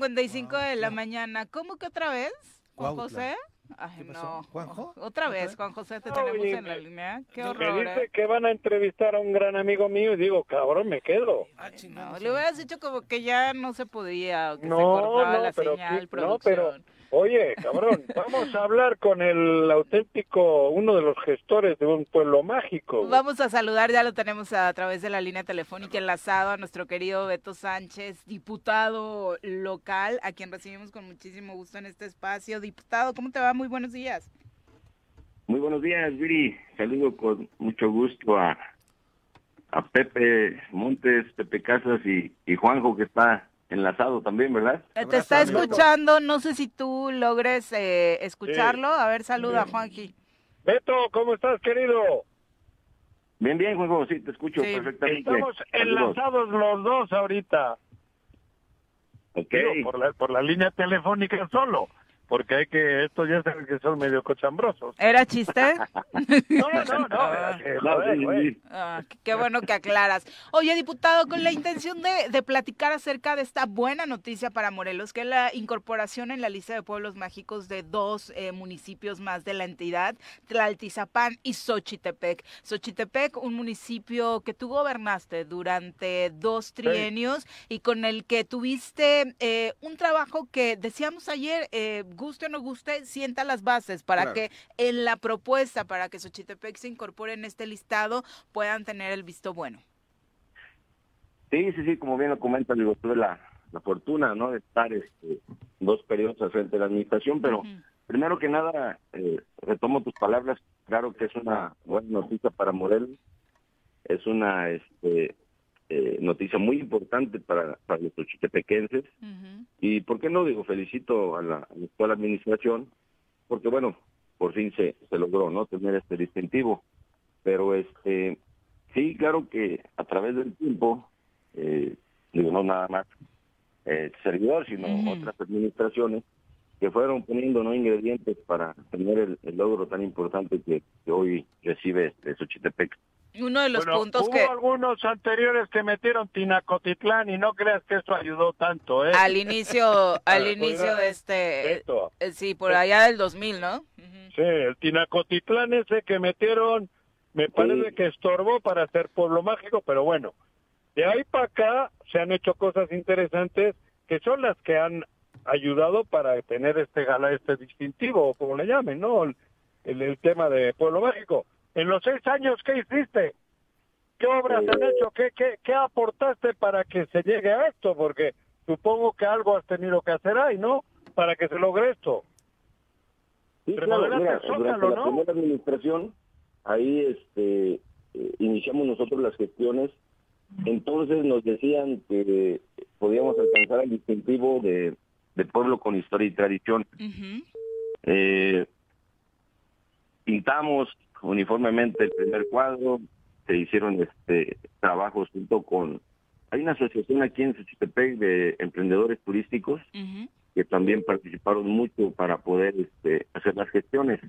Speaker 1: 55 de la mañana. ¿Cómo que otra vez? Juan
Speaker 2: Cuautla.
Speaker 1: José. Ay,
Speaker 2: ¿Qué pasó?
Speaker 1: no.
Speaker 2: ¿Juanjo?
Speaker 1: Otra vez? Juan José, te
Speaker 5: Oye,
Speaker 1: tenemos en la
Speaker 5: me-
Speaker 1: línea. Qué
Speaker 5: Me
Speaker 1: horror,
Speaker 5: dice
Speaker 1: ¿eh?
Speaker 5: que van a entrevistar a un gran amigo mío y digo, cabrón, me quedo.
Speaker 2: Ah,
Speaker 1: No, le hubieras dicho como que ya no se podía, o que se
Speaker 5: No,
Speaker 1: cortaba
Speaker 5: no,
Speaker 1: la
Speaker 5: pero
Speaker 1: señal,
Speaker 5: sí, no, pero. Oye, cabrón, vamos a hablar con el auténtico, uno de los gestores de un pueblo mágico. güey.
Speaker 1: Vamos a saludar, ya lo tenemos a, través de la línea telefónica enlazado a nuestro querido Beto Sánchez, diputado local, a quien recibimos con muchísimo gusto en este espacio. Diputado, ¿cómo te va? Muy buenos días.
Speaker 6: Muy buenos días, Viri. Saludo con mucho gusto a, a Pepe Montes, Pepe Casas y, y Juanjo, que está enlazado también, ¿verdad?
Speaker 1: Eh, Te está escuchando, no sé si tú logres eh, escucharlo. A ver, saluda, Juanji.
Speaker 5: Beto, ¿cómo estás, querido?
Speaker 6: Bien, bien, Juego, sí, te escucho perfectamente.
Speaker 5: Estamos enlazados los dos ahorita.
Speaker 6: Ok.
Speaker 5: Digo, por, la, por la línea telefónica solo, porque hay que, estos ya saben que son medio cochambrosos.
Speaker 1: ¿Era chiste?
Speaker 5: No, no, no.
Speaker 1: Ah, ah, qué bueno que aclaras. Oye, diputado, con la intención de, de platicar acerca de esta buena noticia para Morelos, que es la incorporación en la lista de pueblos mágicos de dos eh, municipios más de la entidad, Tlaltizapán y Xochitepec. Xochitepec, un municipio que tú gobernaste durante dos trienios y con el que tuviste eh, un trabajo que decíamos ayer, eh, guste o no guste, sienta las bases para
Speaker 4: Claro.
Speaker 1: que en la propuesta para que Xochitepec se incorpore en este listado puedan tener el visto bueno.
Speaker 6: Sí, sí, sí, como bien lo comentas, digo, tuve la, la fortuna, ¿no?, de estar este, dos periodos al frente de la administración, pero primero que nada, eh, retomo tus palabras, claro que es una buena noticia para Morelos, es una este, eh, noticia muy importante para, para los chitepequenses, y por qué no, digo, felicito a la, a la actual administración, porque bueno, por fin se, se logró, ¿no?, tener este distintivo, pero este, sí, claro que a través del tiempo, eh, digo, no nada más eh, servidor, sino otras administraciones que fueron poniendo no ingredientes para tener el, el logro tan importante que, que hoy recibe este Xochitepec.
Speaker 1: Uno de los
Speaker 5: Bueno,
Speaker 1: puntos
Speaker 5: hubo
Speaker 1: que
Speaker 5: algunos anteriores que metieron Tinacotitlán y no creas que eso ayudó tanto, ¿eh?
Speaker 1: al inicio, al inicio de este,
Speaker 5: esto.
Speaker 1: eh, sí, por allá del 2000, ¿no?
Speaker 5: Sí, el Tinacotitlán ese que metieron, me parece que estorbó para hacer pueblo mágico, pero bueno, de ahí para acá se han hecho cosas interesantes que son las que han ayudado para tener este gala, este distintivo, o como le llamen, ¿no? El- el tema de pueblo mágico. En los seis años, ¿qué hiciste? ¿Qué obras han hecho? ¿Qué, qué, qué aportaste para que se llegue a esto? Porque supongo que algo has tenido que hacer ahí, ¿no? Para que se logre esto.
Speaker 6: Sí, claro, mira, durante la
Speaker 5: ¿no?
Speaker 6: primera administración, ahí este, eh, iniciamos nosotros las gestiones, entonces nos decían que podíamos alcanzar el distintivo de, de pueblo con historia y tradición. Eh, pintamos uniformemente el primer cuadro, se hicieron este trabajos junto con hay una asociación aquí en Xochitepec de emprendedores turísticos que también participaron mucho para poder este, hacer las gestiones.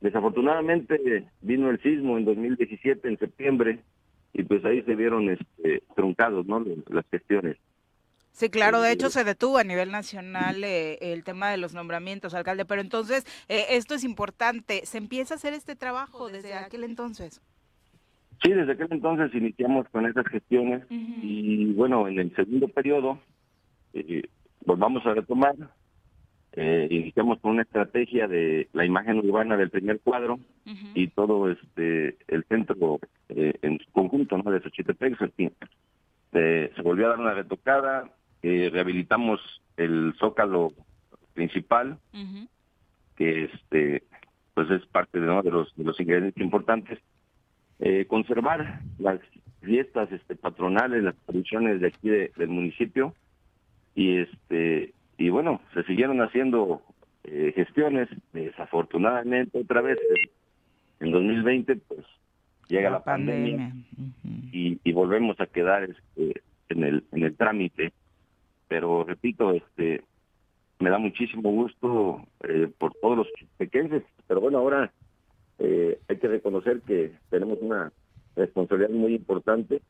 Speaker 6: Desafortunadamente vino el sismo en 2017 en septiembre y pues ahí se vieron este, truncados, ¿no? Las gestiones.
Speaker 1: Sí, claro, de hecho se detuvo a nivel nacional eh, el tema de los nombramientos, alcalde, pero entonces eh, esto es importante, se empieza a hacer este trabajo desde aquel entonces.
Speaker 6: Sí, desde aquel entonces iniciamos con esas gestiones y bueno, en el segundo periodo eh, volvamos a retomar, eh, iniciamos con una estrategia de la imagen urbana del primer cuadro y todo este el centro eh, en su conjunto ¿no? de Xochitepec se volvió a dar una retocada, eh, rehabilitamos el zócalo principal que este pues es parte ¿no? de los de los ingredientes importantes. Eh, conservar las fiestas este, patronales, las tradiciones de aquí de- del municipio. Y este y bueno se siguieron haciendo eh, gestiones. Desafortunadamente otra vez en, en 2020 pues llega la, pandemia, y, y volvemos a quedar este, en el en el trámite pero repito este me da muchísimo gusto eh, por todos los pequeños pero bueno ahora eh, hay que reconocer que tenemos una responsabilidad muy importante,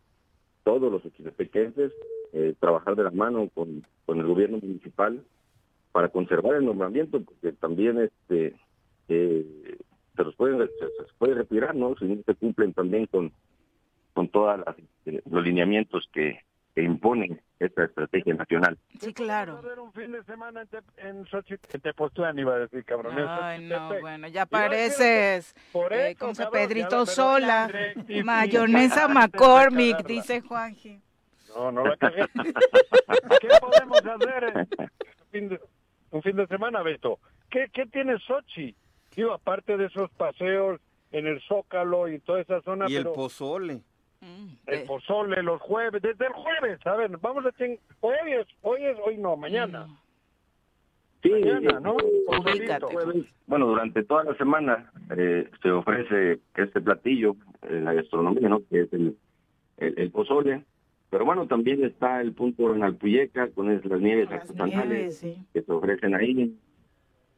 Speaker 6: todos los equipequenses, eh, trabajar de la mano con, con el gobierno municipal para conservar el nombramiento, porque también este eh, se los pueden se, puede retirar, ¿no? Si no se cumplen también con con todos los lineamientos que, que imponen esta estrategia nacional.
Speaker 1: Sí, claro.
Speaker 5: un fin de semana en, Te- en Xochitepec, en Tepoztlán iba a decir, cabrón.
Speaker 1: Ay, no, bueno, ya pareces,
Speaker 5: Por
Speaker 1: eh,
Speaker 5: eso,
Speaker 1: ¿cómo se
Speaker 5: cabrón,
Speaker 1: Pedrito Sola,
Speaker 5: André,
Speaker 1: mayonesa McCormick, dice Juanji.
Speaker 5: No, no la cagué. ¿Qué podemos hacer en un fin de, un fin de semana, Beto? ¿Qué, qué tiene Sochi? Digo, aparte de esos paseos en el Zócalo y toda esa zona,
Speaker 4: Y el
Speaker 5: pero...
Speaker 4: pozole.
Speaker 7: Mm, el pozole los jueves, desde el jueves, ¿saben? Vamos a tener, hoy es, hoy es, hoy no, mañana. Mm.
Speaker 6: Sí, mañana, ¿no? Bueno, durante toda la semana eh, se ofrece este platillo en la gastronomía, ¿no? Que es el, el, pozole. Pero bueno, también está el punto en Alpuyeca con las nieves artesanales que se ofrecen ahí.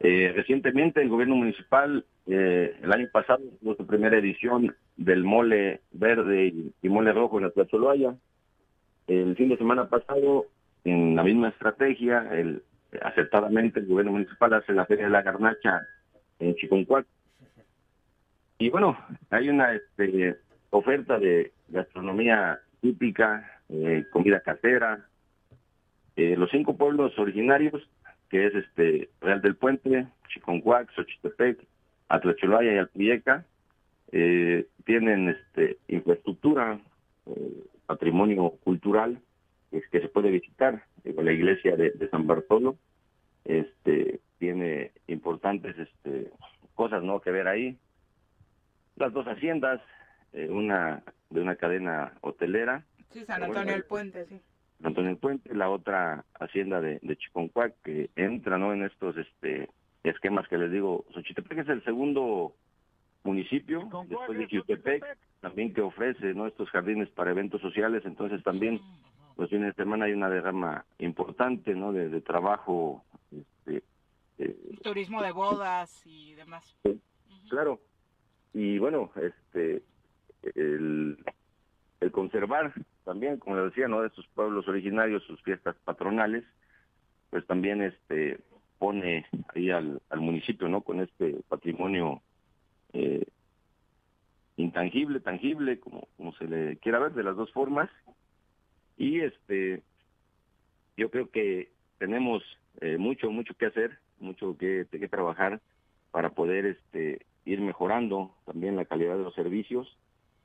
Speaker 6: Eh, recientemente el gobierno municipal, eh, el año pasado, tuvo su primera edición del mole verde y, mole rojo en la Tlazoloaya. El fin de semana pasado, en la misma estrategia, el, acertadamente el gobierno municipal hace la Feria de la Garnacha en Chiconcuac. Y bueno, hay una este, oferta de gastronomía típica, eh, comida casera. los cinco pueblos originarios que es este Real del Puente, Chiconcuac, Xochitepec, Atlacholaya y Alpiyeca, eh, tienen este infraestructura, eh, patrimonio cultural es que se puede visitar, la iglesia de, San Bartolo, este tiene importantes este cosas no que ver ahí. Las dos haciendas, eh, una de una cadena hotelera.
Speaker 1: Sí, San Antonio del Puente, sí.
Speaker 6: Antonio Puente, la otra hacienda de, de Chiconcuac, que entra ¿no? en estos este esquemas que les digo. Xochitepec es el segundo municipio, después de Jutepec, también que ofrece ¿no? estos jardines para eventos sociales, entonces también pues en de semana hay una derrama importante ¿no? de, trabajo. Este,
Speaker 1: eh, Turismo de bodas y demás.
Speaker 6: Claro, y bueno, este el, el conservar también, como les decía, ¿no? De sus pueblos originarios, sus fiestas patronales, pues también este pone ahí al, al municipio, ¿no? Con este patrimonio eh, intangible, tangible, como, se le quiera ver, de las dos formas. Y este, yo creo que tenemos eh, mucho, mucho que hacer, mucho que, trabajar para poder este ir mejorando también la calidad de los servicios,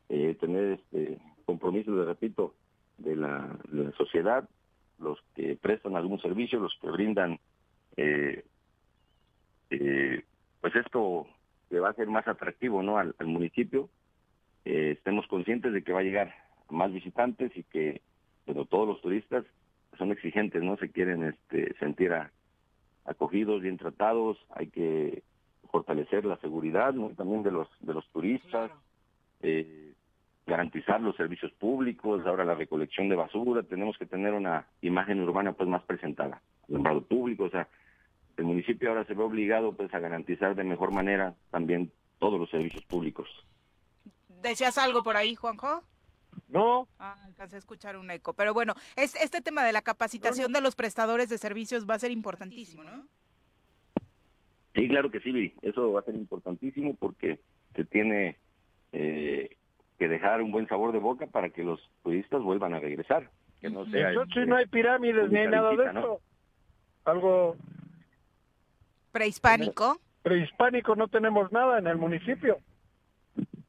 Speaker 6: eh, tener este compromiso, le repito, de la, sociedad, los que prestan algún servicio, los que brindan, eh, eh, pues esto le va a ser más atractivo no al, municipio. Eh, estemos conscientes de que va a llegar más visitantes y que bueno, todos los turistas son exigentes, no se quieren este, sentir acogidos, bien tratados, hay que fortalecer la seguridad también de los de los turistas. Eh, garantizar los servicios públicos, ahora la recolección de basura, tenemos que tener una imagen urbana pues más presentada, alumbrado público, o sea, el municipio ahora se ve obligado pues a garantizar de mejor manera también todos los servicios públicos.
Speaker 1: ¿Decías algo por ahí, Juanjo?
Speaker 7: No.
Speaker 1: Ah, alcancé a escuchar un eco. Pero bueno, es, este tema de la capacitación de los prestadores de servicios va a ser importantísimo, ¿no?
Speaker 6: Sí, claro que sí, eso va a ser importantísimo porque se tiene eh, que dejar un buen sabor de boca para que los turistas vuelvan a regresar. Que no sea.
Speaker 7: Este, no hay pirámides ni nada de eso. Algo.
Speaker 1: Prehispánico.
Speaker 7: Prehispánico no tenemos nada en el municipio.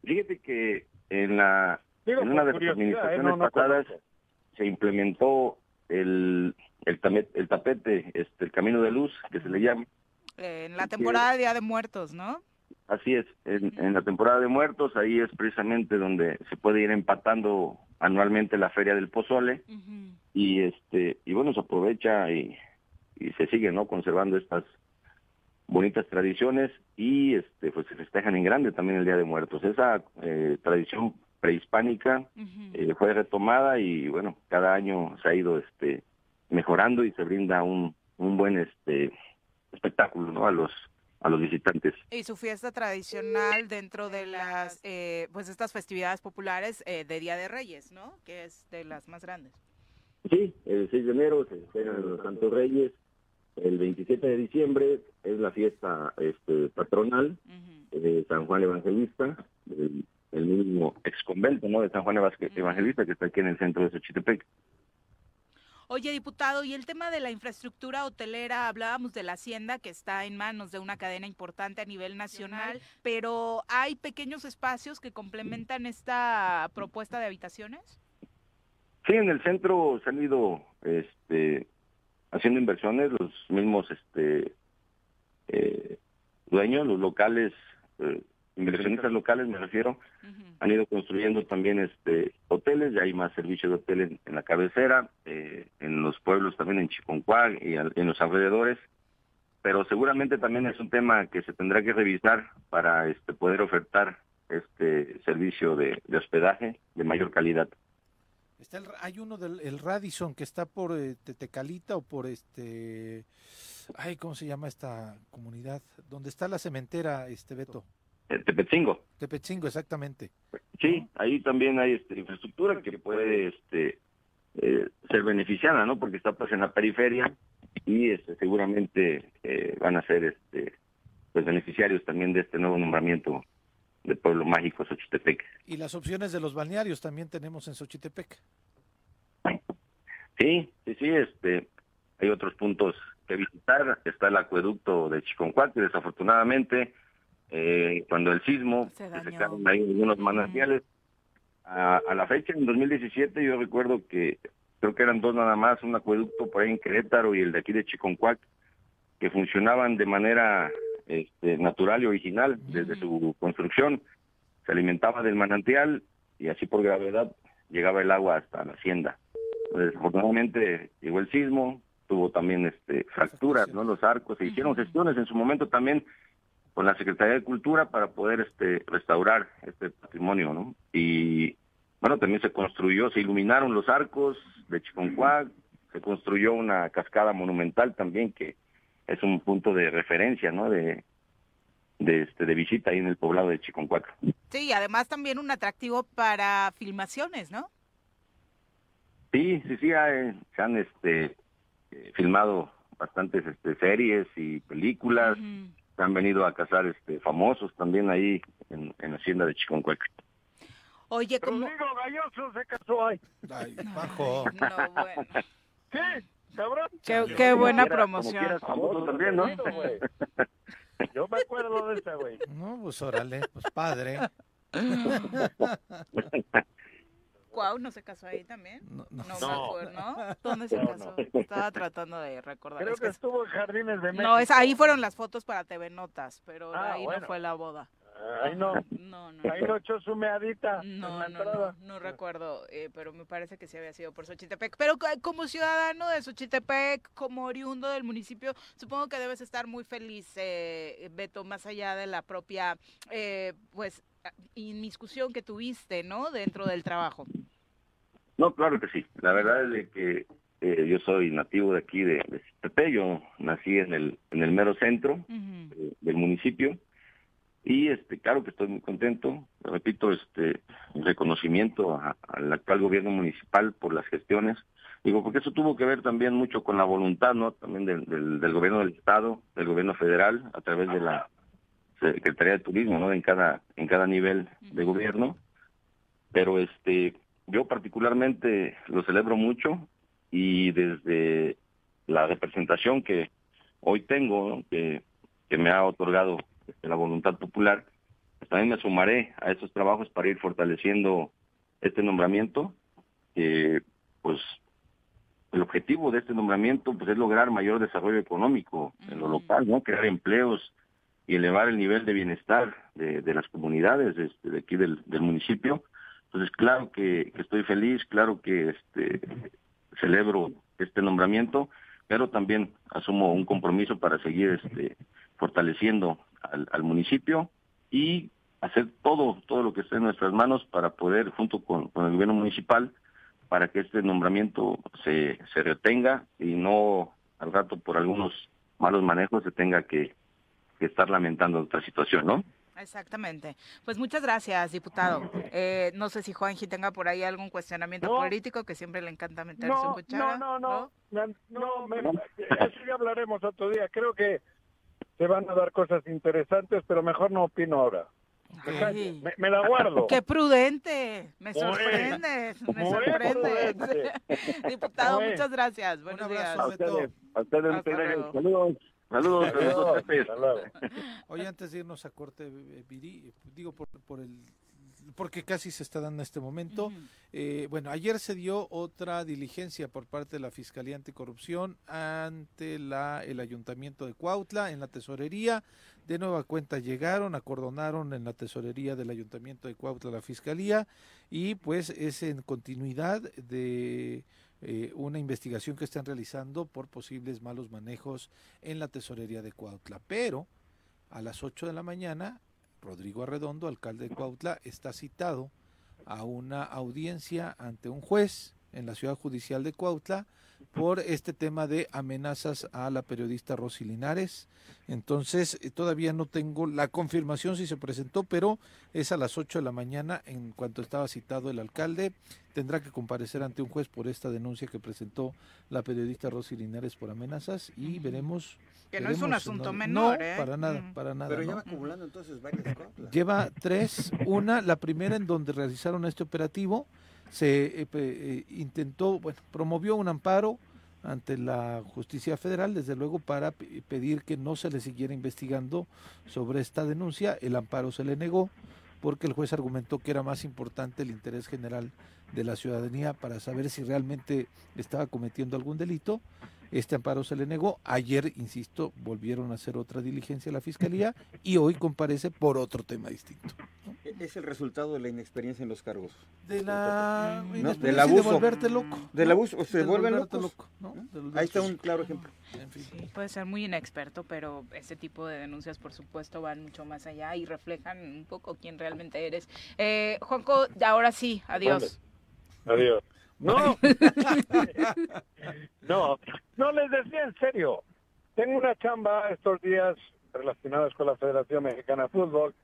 Speaker 6: Fíjate que en la en una de las ¿eh? administraciones pasadas se implementó el el, el tapete, este, el camino de luz que se le llama.
Speaker 1: en la temporada de Día de Muertos, ¿no?
Speaker 6: Así es, en, la temporada de muertos, ahí es precisamente donde se puede ir empatando anualmente la feria del pozole y este y bueno se aprovecha y, y se sigue no conservando estas bonitas tradiciones y este pues se festejan en grande también el día de muertos esa eh, tradición prehispánica eh, fue retomada y bueno cada año se ha ido este mejorando y se brinda un un buen este espectáculo no a los a los visitantes.
Speaker 1: Y su fiesta tradicional dentro de las, eh, pues estas festividades populares eh, de Día de Reyes, ¿no? Que es de las más grandes.
Speaker 6: Sí, el 6 de enero se celebran los Santos Reyes, el 27 de diciembre es la fiesta este, patronal de San Juan Evangelista, el, mismo ex convento ¿no? de San Juan Evangelista que está aquí en el centro de Xochitepec.
Speaker 1: Oye, diputado, y el tema de la infraestructura hotelera, hablábamos de la hacienda que está en manos de una cadena importante a nivel nacional, pero ¿hay pequeños espacios que complementan esta propuesta de habitaciones?
Speaker 6: Sí, en el centro se han ido este, haciendo inversiones, los mismos este, eh, dueños, los locales, eh, inversionistas locales me refiero, han ido construyendo también este hoteles, ya hay más servicios de hotel en, la cabecera, eh, en los pueblos también en Chiconcuac y en los alrededores, pero seguramente también es un tema que se tendrá que revisar para este, poder ofertar este servicio de, hospedaje de mayor calidad.
Speaker 2: Está hay uno del el Radisson que está por eh, Tetecalita o por este ay cómo se llama esta comunidad donde está la cementera este Beto
Speaker 6: eh, Tepetzingo.
Speaker 2: Tepetzingo, exactamente.
Speaker 6: Sí, ahí también hay este, infraestructura que puede este, eh, ser beneficiada, ¿no? Porque está pues en la periferia y este, seguramente eh, van a ser este, pues beneficiarios también de este nuevo nombramiento del pueblo mágico Xochitepec.
Speaker 2: Y las opciones de los balnearios también tenemos en Xochitepec.
Speaker 6: Sí, sí, sí, este, hay otros puntos que visitar. Está el acueducto de Chiconcuac, desafortunadamente eh, cuando el sismo, se, quedaron ahí algunos manantiales. A, la fecha, en 2017, yo recuerdo que creo que eran dos nada más, un acueducto por ahí en Querétaro y el de aquí de Chiconcuac, que funcionaban de manera este, natural y original desde su construcción. Se alimentaba del manantial y así por gravedad llegaba el agua hasta la hacienda. Desafortunadamente llegó el sismo, tuvo también este fracturas, ¿no? Los arcos, se hicieron gestiones en su momento también con la Secretaría de Cultura para poder este restaurar este patrimonio, ¿no? Y bueno, también se construyó, se iluminaron los arcos de Chiconcuac, se construyó una cascada monumental también que es un punto de referencia, ¿no? De, de, este, de visita ahí en el poblado de Chiconcuac.
Speaker 1: Sí, y además también un atractivo para filmaciones, ¿no?
Speaker 6: Sí, sí, sí, se han este, eh, filmado bastantes este, series y películas han venido a cazar este famosos también ahí en, la hacienda de Chiconcueca.
Speaker 1: Oye,
Speaker 7: como... Rodrigo Galloso se casó ahí.
Speaker 2: Ay, bajo.
Speaker 7: No, bueno. Sí, cabrón.
Speaker 1: Qué, qué buena promoción.
Speaker 6: famoso también, ¿no?
Speaker 7: Yo me acuerdo de ese, güey.
Speaker 2: No, pues órale, pues padre.
Speaker 1: Cuau no se casó ahí también. No, no, no. ¿no? ¿Dónde se casó? Estaba tratando de recordar.
Speaker 7: Creo que, estuvo en Jardines de México.
Speaker 1: No, es, ahí fueron las fotos para TV Notas, pero ah, ahí no fue la boda.
Speaker 7: Ahí no. No, no. Ahí no echó su meadita.
Speaker 1: No, no, no, no, recuerdo, eh, pero me parece que sí había sido por Xochitepec. Pero como ciudadano de Xochitepec, como oriundo del municipio, supongo que debes estar muy feliz, eh, Beto, más allá de la propia, eh, pues, inmiscusión que tuviste, ¿no? Dentro del trabajo.
Speaker 6: No, claro que sí. La verdad es de que eh, yo soy nativo de aquí de, de Yo nací en el en el mero centro eh, del municipio y este claro que estoy muy contento. Repito, este reconocimiento al actual gobierno municipal por las gestiones. Digo, porque eso tuvo que ver también mucho con la voluntad, ¿no? También del, del gobierno del estado, del gobierno federal, a través de la Secretaría de Turismo, ¿no? En cada, en cada nivel de gobierno. Pero este, yo particularmente lo celebro mucho y desde la representación que hoy tengo, que, que me ha otorgado este, la voluntad popular, pues también me sumaré a estos trabajos para ir fortaleciendo este nombramiento, que pues el objetivo de este nombramiento pues es lograr mayor desarrollo económico en lo local, ¿no? Crear empleos, y elevar el nivel de bienestar de, de las comunidades este, de aquí del, del, municipio. Entonces, claro que, estoy feliz, claro que este, celebro este nombramiento, pero también asumo un compromiso para seguir este, fortaleciendo al, al municipio y hacer todo, todo lo que esté en nuestras manos para poder, junto con, con el gobierno municipal, para que este nombramiento se, se retenga y no al rato por algunos malos manejos se tenga que, que estar lamentando otra situación, ¿no?
Speaker 1: Exactamente. Pues muchas gracias, diputado. Eh, no sé si Juanji tenga por ahí algún cuestionamiento político que siempre le encanta meter
Speaker 7: no,
Speaker 1: cuchara.
Speaker 7: No, no, no. No, me, eso ya hablaremos otro día. Creo que se van a dar cosas interesantes, pero mejor no opino ahora. Me, la guardo.
Speaker 1: Qué prudente. Me sorprende. Me sorprende. Diputado, muchas gracias. Buenos días. A
Speaker 6: ustedes, a ustedes, Saludos. Saludos, saludos,
Speaker 2: Oye, antes de irnos a corte, Viri, digo por, por el porque casi se está dando en este momento. Eh, bueno, ayer se dio otra diligencia por parte de la Fiscalía Anticorrupción ante la, el Ayuntamiento de Cuautla en la tesorería. De nueva cuenta llegaron, acordonaron en la tesorería del Ayuntamiento de Cuautla la Fiscalía y pues es en continuidad de eh, una investigación que están realizando por posibles malos manejos en la tesorería de Cuautla. Pero a las 8 de la mañana, Rodrigo Arredondo, alcalde de Cuautla, está citado a una audiencia ante un juez en la ciudad judicial de Cuautla por este tema de amenazas a la periodista Rosy Linares. Entonces, eh, todavía no tengo la confirmación si se presentó, pero es a las 8 de la mañana en cuanto estaba citado el alcalde. Tendrá que comparecer ante un juez por esta denuncia que presentó la periodista Rosy Linares por amenazas y veremos.
Speaker 1: Que no es un asunto menor,
Speaker 2: No,
Speaker 1: ¿eh?
Speaker 2: para nada,
Speaker 1: Mm.
Speaker 2: para nada.
Speaker 4: Pero ya
Speaker 2: ¿no?
Speaker 4: va acumulando entonces varias cosas.
Speaker 2: Lleva tres. Una, la primera en donde realizaron este operativo, se eh, eh, intentó, bueno, promovió un amparo ante la justicia federal, desde luego para pe- pedir que no se le siguiera investigando sobre esta denuncia. El amparo se le negó porque el juez argumentó que era más importante el interés general de la ciudadanía para saber si realmente estaba cometiendo algún delito. Este amparo se le negó. Ayer, insisto, volvieron a hacer otra diligencia a la fiscalía y hoy comparece por otro tema distinto.
Speaker 4: Es el resultado de la inexperiencia en los cargos.
Speaker 2: De la
Speaker 4: ¿No? Del
Speaker 2: y de
Speaker 4: abuso.
Speaker 2: volverte loco.
Speaker 4: Del abuso, se
Speaker 2: De
Speaker 4: vuelven
Speaker 2: volverte
Speaker 4: locos.
Speaker 2: loco, ¿no?
Speaker 4: ¿no?
Speaker 2: De volverte
Speaker 4: Ahí está un claro ejemplo.
Speaker 2: En fin.
Speaker 1: Sí, puede ser muy inexperto, pero ese tipo de denuncias, por supuesto, van mucho más allá y reflejan un poco quién realmente eres. Eh, Juanco, ahora sí, adiós.
Speaker 5: Adiós. No, no, no les decía en serio. Tengo una chamba estos días relacionadas con la Federación Mexicana de Fútbol.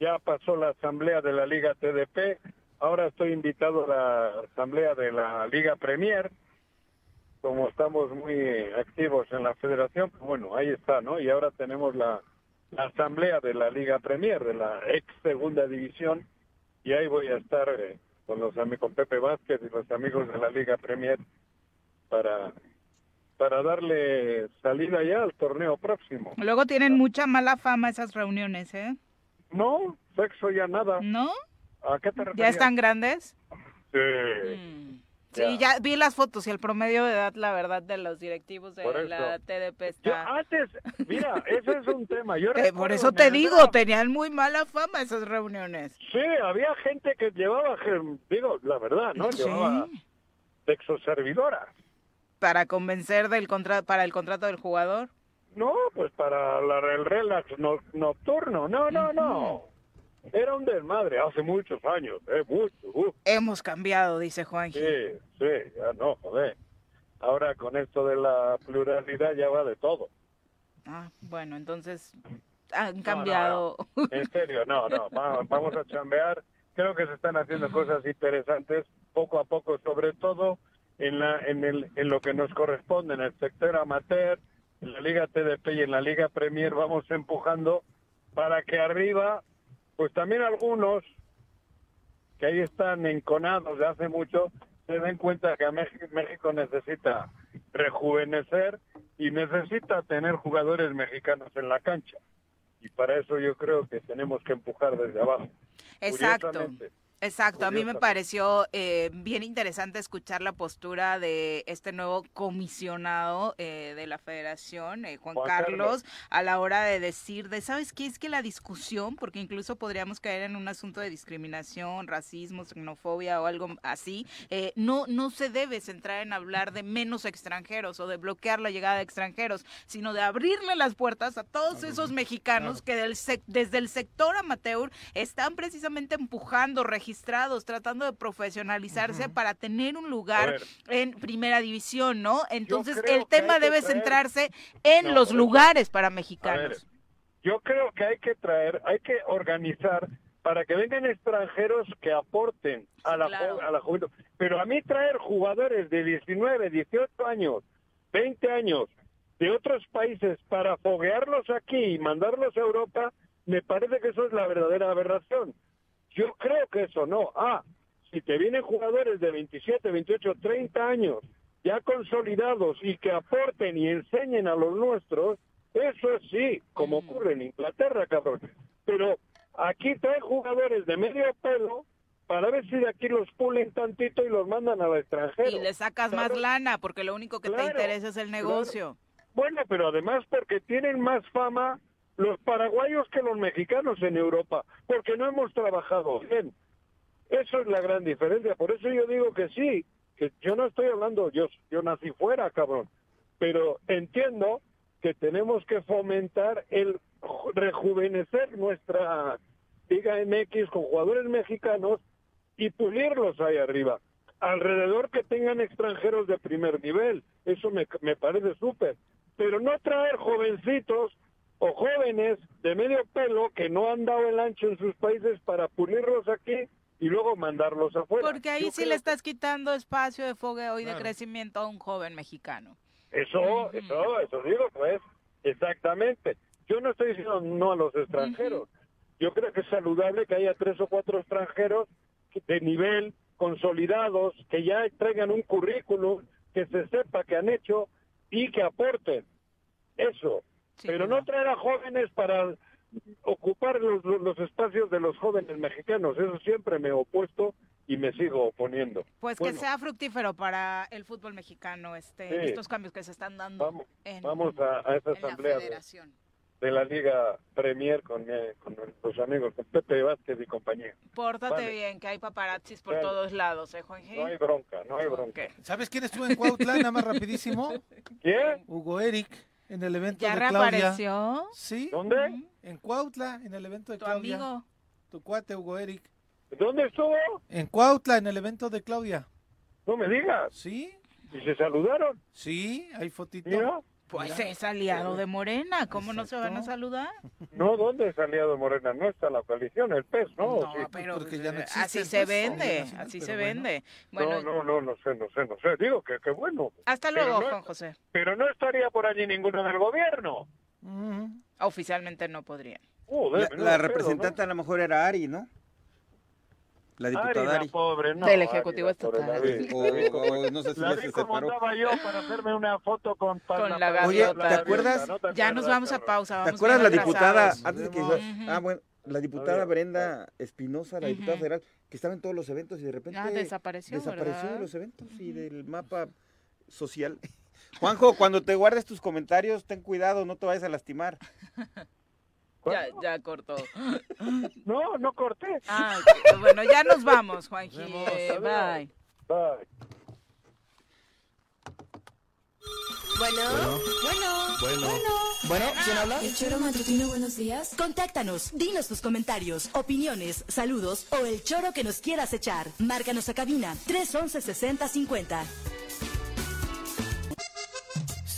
Speaker 5: Ya pasó la asamblea de la Liga TDP. Ahora estoy invitado a la asamblea de la Liga Premier. Como estamos muy activos en la federación, pues bueno, ahí está, ¿no? Y ahora tenemos la, la asamblea de la Liga Premier, de la ex segunda división, y ahí voy a estar eh, con los amigos con Pepe Vázquez y los amigos de la Liga Premier para para darle salida ya al torneo próximo.
Speaker 1: Luego tienen mucha mala fama esas reuniones, ¿eh?
Speaker 5: No, sexo ya nada.
Speaker 1: ¿No?
Speaker 5: ¿A qué te refieres?
Speaker 1: ¿Ya están grandes?
Speaker 5: Sí.
Speaker 1: Sí, ya vi las fotos y el promedio de edad, la verdad, de los directivos de
Speaker 5: Por eso.
Speaker 1: la TDP
Speaker 5: Yo
Speaker 1: está...
Speaker 5: antes, mira, ese es un tema. Yo
Speaker 1: Eh, por eso te digo, tenían muy mala fama esas reuniones.
Speaker 5: Sí, había gente que llevaba, digo, la verdad, ¿no?
Speaker 1: Sí.
Speaker 5: Llevaba sexoservidoras.
Speaker 1: Para convencer del contra para el contrato del jugador.
Speaker 5: No, pues para la- el relax no- nocturno. No, no, no. Era un desmadre hace muchos años, eh, mucho. uf.
Speaker 1: Hemos cambiado, dice Juan.
Speaker 5: Sí, sí, ya no, joder. Ahora con esto de la pluralidad ya va de todo.
Speaker 1: Ah, bueno, entonces han
Speaker 5: no,
Speaker 1: cambiado.
Speaker 5: En serio, no, no, va- vamos a chambear. Creo que se están haciendo cosas interesantes poco a poco, sobre todo en, la, en, el, en lo que nos corresponde, en el sector amateur, en la Liga TDP y en la Liga Premier, vamos empujando para que arriba, pues también algunos que ahí están enconados de hace mucho, se den cuenta que a México, México necesita rejuvenecer y necesita tener jugadores mexicanos en la cancha. Y para eso yo creo que tenemos que empujar desde abajo.
Speaker 1: Exacto.
Speaker 5: Curiosamente.
Speaker 1: Exacto, a mí me pareció eh, bien interesante escuchar la postura de este nuevo comisionado eh, de la federación, eh, Juan,
Speaker 5: Juan
Speaker 1: Carlos,
Speaker 5: Carlos.
Speaker 1: a la hora de decir, de, ¿sabes qué? Es que la discusión, porque incluso podríamos caer en un asunto de discriminación, racismo, xenofobia o algo así, eh, no, no se debe centrar en hablar de menos extranjeros o de bloquear la llegada de extranjeros, sino de abrirle las puertas a todos esos mexicanos que del sec- desde el sector amateur están precisamente empujando, registrados, tratando de profesionalizarse para tener un lugar en primera división, ¿no? Entonces el tema debe
Speaker 5: traer-
Speaker 1: centrarse en
Speaker 5: No,
Speaker 1: los lugares para mexicanos.
Speaker 5: yo creo que hay que traer, hay que organizar para que vengan extranjeros que aporten a la,
Speaker 1: claro.
Speaker 5: a la juventud. Pero a mí traer jugadores de 19, 18 años, 20 años de otros países para foguearlos aquí y mandarlos a Europa, me parece que eso es la verdadera aberración. Yo creo que eso no. Ah, si te vienen jugadores de 27, 28, 30 años ya consolidados y que aporten y enseñen a los nuestros, eso sí, como ocurre en Inglaterra, cabrón. Pero aquí trae jugadores de medio pelo para ver si de aquí los pulen tantito y los mandan al extranjero.
Speaker 1: Y le sacas más lana, porque lo único que te interesa es el negocio.
Speaker 5: Bueno, pero además porque tienen más fama los paraguayos que los mexicanos en Europa, porque no hemos trabajado bien. Eso es la gran diferencia. Por eso yo digo que sí, que yo no estoy hablando, yo, yo nací fuera, cabrón, pero entiendo que tenemos que fomentar el rejuvenecer nuestra Liga MX con jugadores mexicanos y pulirlos ahí arriba. Alrededor que tengan extranjeros de primer nivel, eso me, me parece súper. Pero no traer jovencitos o jóvenes de medio pelo que no han dado el ancho en sus países para pulirlos aquí y luego mandarlos afuera.
Speaker 1: Porque ahí sí le estás quitando espacio de fogueo y de crecimiento a un joven mexicano.
Speaker 5: Eso, eso, eso digo, pues, exactamente. Yo no estoy diciendo no a los extranjeros. Yo creo que es saludable que haya tres o cuatro extranjeros de nivel, consolidados, que ya traigan un currículum, que se sepa que han hecho y que aporten. Eso. Pero no traer a jóvenes para ocupar los, los espacios de los jóvenes mexicanos. Eso siempre me he opuesto y me sigo oponiendo.
Speaker 1: Pues que sea fructífero para el fútbol mexicano este, estos cambios que se están dando
Speaker 5: vamos, en, vamos a, a esta asamblea de, la Liga Premier con, eh, con los amigos, con Pepe Vázquez y compañía.
Speaker 1: Pórtate bien, que hay paparazzis por todos lados, ¿eh, Juanji?
Speaker 5: No hay bronca, no hay bronca.
Speaker 2: ¿Sabes quién estuvo en Cuautla, nada más rapidísimo?
Speaker 5: ¿Quién?
Speaker 2: Hugo Eric en el evento
Speaker 1: ¿Ya
Speaker 2: de Claudia.
Speaker 1: reapareció?
Speaker 2: Sí.
Speaker 5: ¿Dónde?
Speaker 2: En Cuautla, en el evento de
Speaker 1: ¿Tu
Speaker 2: Claudia.
Speaker 1: amigo?
Speaker 2: Tu cuate Hugo Eric.
Speaker 5: ¿Dónde estuvo?
Speaker 2: En Cuautla, en el evento de Claudia.
Speaker 5: No me digas.
Speaker 2: ¿Sí?
Speaker 5: ¿Y se saludaron?
Speaker 2: Sí, hay fotito.
Speaker 5: Mira.
Speaker 1: Pues es aliado de Morena, ¿cómo no se van a saludar?
Speaker 5: No, ¿dónde es aliado Morena? No está la coalición, el PES, ¿no?
Speaker 1: No,
Speaker 5: Sí.
Speaker 1: pero
Speaker 2: Porque ya no
Speaker 1: eh,
Speaker 2: existe
Speaker 1: así se
Speaker 2: PES,
Speaker 1: vende, así se vende. Bueno,
Speaker 5: No, no, no, no sé, no sé, no sé. Digo que, que bueno.
Speaker 1: hasta luego,
Speaker 5: no-
Speaker 1: Juan José.
Speaker 5: Pero no estaría por allí ninguno del gobierno.
Speaker 1: Oficialmente no podrían.
Speaker 5: Joder,
Speaker 4: La,
Speaker 5: menudo
Speaker 4: la
Speaker 5: pedo,
Speaker 4: representante a lo mejor era Ari, ¿no? La diputada
Speaker 5: Ari,
Speaker 4: Ari.
Speaker 5: la pobre, no.
Speaker 1: Del
Speaker 5: Ari,
Speaker 1: Ejecutivo
Speaker 5: la pobre,
Speaker 1: Estatal.
Speaker 5: la
Speaker 4: O-
Speaker 5: la
Speaker 4: o no sé si
Speaker 5: la
Speaker 4: se
Speaker 5: como
Speaker 4: separó.
Speaker 5: andaba yo para hacerme una foto con
Speaker 1: Con la
Speaker 5: Paz-
Speaker 4: Oye. ¿te acuerdas?
Speaker 5: ¿No te
Speaker 1: Ya
Speaker 5: acuerdas,
Speaker 1: nos vamos a pausa.
Speaker 4: ¿Te acuerdas la diputada? Antes de que. Ah, bueno, la diputada Brenda Espinosa, la diputada federal, que estaba en todos los eventos y de repente
Speaker 1: Ah, desapareció,
Speaker 4: desapareció
Speaker 1: ¿verdad?
Speaker 4: de los eventos y del mapa social. Juanjo, cuando te guardes tus comentarios, ten cuidado, no te vayas a lastimar.
Speaker 1: Ya, ya cortó.
Speaker 5: No, no corté.
Speaker 1: Ah, bueno, ya nos vamos, Juanji. Bye.
Speaker 5: Bye.
Speaker 8: Bueno, bueno,
Speaker 9: Bueno. Bueno, ¿quién habla?
Speaker 8: El choro matutino, buenos días.
Speaker 10: Contáctanos, dinos tus comentarios, opiniones, saludos o el choro que nos quieras echar. Márcanos a cabina 311 6050.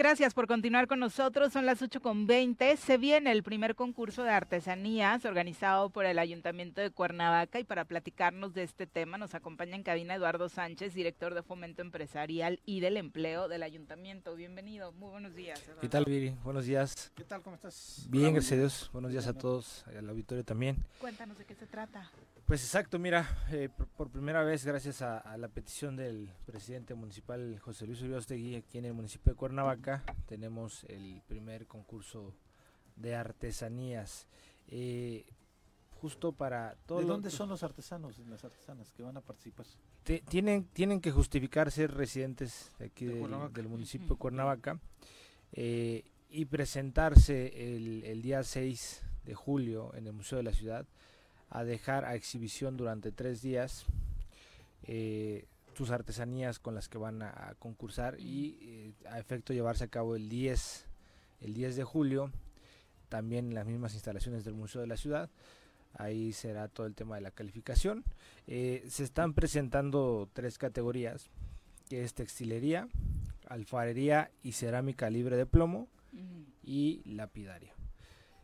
Speaker 1: Gracias por continuar con nosotros. Son las 8 con 20. Se viene el primer concurso de artesanías organizado por el Ayuntamiento de Cuernavaca y para platicarnos de este tema nos acompaña en cabina Eduardo Sánchez, director de Fomento Empresarial y del Empleo del Ayuntamiento. Bienvenido. Muy buenos días. Eduardo.
Speaker 11: ¿Qué tal, Viri? Buenos días.
Speaker 2: ¿Qué tal? ¿Cómo estás?
Speaker 11: Bien, gracias a Dios. Buenos días a todos, al auditorio también.
Speaker 1: Cuéntanos de qué se trata.
Speaker 11: Pues exacto, mira, eh, por, por primera vez, gracias a, a la petición del presidente municipal José Luis Uriostegui, aquí en el municipio de Cuernavaca, tenemos el primer concurso de artesanías. Eh, justo para todo
Speaker 2: ¿De
Speaker 11: lo-
Speaker 2: dónde son los artesanos y las artesanas que van a participar?
Speaker 11: Te- tienen, tienen que justificar ser residentes de aquí
Speaker 2: De
Speaker 11: del,
Speaker 2: Cuernavaca.
Speaker 11: del municipio de Cuernavaca eh, y presentarse el, el día 6 de julio en el Museo de la Ciudad a dejar a exhibición durante tres días eh, sus artesanías con las que van a, a concursar y eh, a efecto llevarse a cabo el 10, el 10 de julio también en las mismas instalaciones del Museo de la Ciudad. Ahí será todo el tema de la calificación. Eh, se están presentando tres categorías, que es textilería, alfarería y cerámica libre de plomo y lapidaria.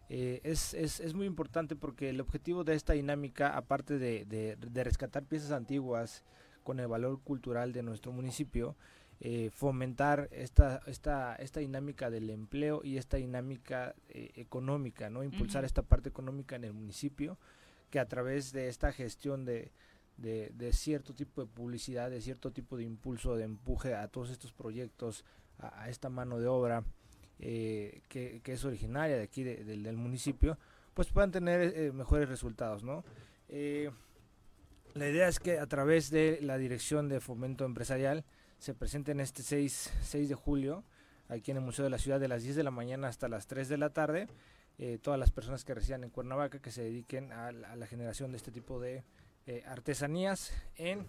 Speaker 11: Eh, es, es, es muy importante porque el objetivo de esta dinámica, aparte de, de- de rescatar piezas antiguas con el valor cultural de nuestro municipio, eh, fomentar esta, esta, esta dinámica del empleo y esta dinámica eh, económica, ¿no? impulsar esta parte económica en el municipio que a través de esta gestión de, de, de cierto tipo de publicidad, de cierto tipo de impulso, de empuje a todos estos proyectos, a, a esta mano de obra eh, que, es originaria de aquí de, de, del municipio, pues puedan tener eh, mejores resultados, ¿no? Eh, la idea es que a través de la Dirección de Fomento Empresarial se presenten este 6, 6 de julio aquí en el Museo de la Ciudad de las 10 de la mañana hasta las 3 de la tarde. Eh, todas las personas que residan en Cuernavaca que se dediquen a, la, generación de este tipo de eh, artesanías en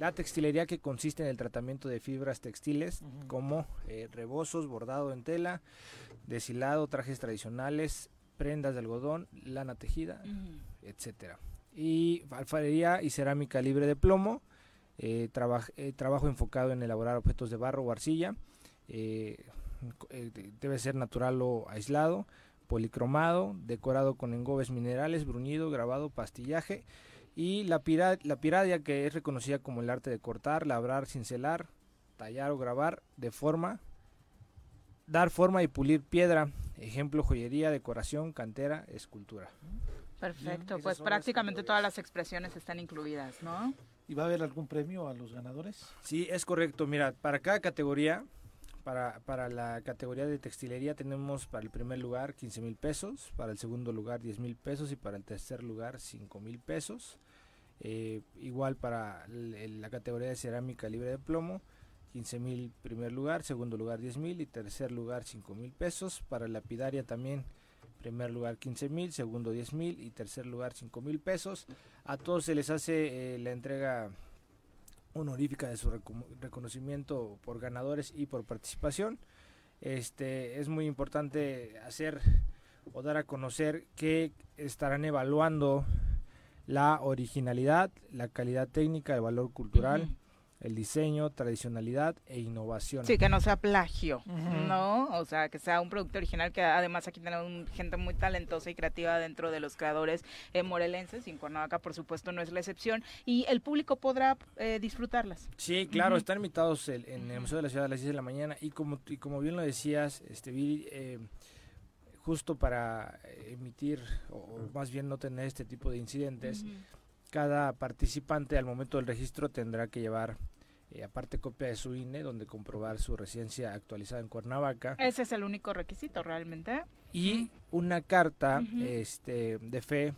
Speaker 11: la textilería que consiste en el tratamiento de fibras textiles uh -huh. como eh, rebozos, bordado en tela, deshilado, trajes tradicionales, prendas de algodón, lana tejida, uh -huh. etcétera. Y alfarería y cerámica libre de plomo, eh, traba eh, trabajo enfocado en elaborar objetos de barro o arcilla, eh, debe ser natural o aislado, policromado, decorado con engobes minerales, bruñido, grabado, pastillaje y la, pira la piradia que es reconocida como el arte de cortar, labrar, cincelar, tallar o grabar de forma, dar forma y pulir piedra, ejemplo joyería, decoración, cantera, escultura.
Speaker 1: Perfecto, Bien, pues prácticamente todas las expresiones están incluidas, ¿no?
Speaker 2: ¿Y va a haber algún premio a los ganadores?
Speaker 11: Sí, es correcto. Mira, para cada categoría, para, para la categoría de textilería tenemos para el primer lugar 15 mil pesos, para el segundo lugar 10 mil pesos y para el tercer lugar 5 mil pesos. Eh, igual para la categoría de cerámica libre de plomo, 15 mil primer lugar, segundo lugar 10 mil y tercer lugar 5 mil pesos. Para lapidaria también primer lugar 15 mil, segundo 10 mil y tercer lugar 5 mil pesos. A todos se les hace eh, la entrega honorífica de su reco reconocimiento por ganadores y por participación. Este es muy importante hacer o dar a conocer que estarán evaluando la originalidad, la calidad técnica, el valor cultural. Uh -huh el diseño, tradicionalidad e innovación.
Speaker 1: Sí, que no sea plagio, uh -huh. ¿no? O sea, que sea un producto original, que además aquí tenemos gente muy talentosa y creativa dentro de los creadores eh, morelenses, y en Cuernavaca, por supuesto, no es la excepción, y el público podrá eh, disfrutarlas.
Speaker 11: Sí, claro, uh -huh. están invitados el, en el Museo de la Ciudad a las 10 de la mañana, y como, y como bien lo decías, este, vi, eh, justo para emitir, o más bien no tener este tipo de incidentes, uh -huh. cada participante al momento del registro tendrá que llevar eh, aparte copia de su INE donde comprobar su residencia actualizada en Cuernavaca.
Speaker 1: Ese es el único requisito realmente.
Speaker 11: Y una carta uh -huh. este, de fe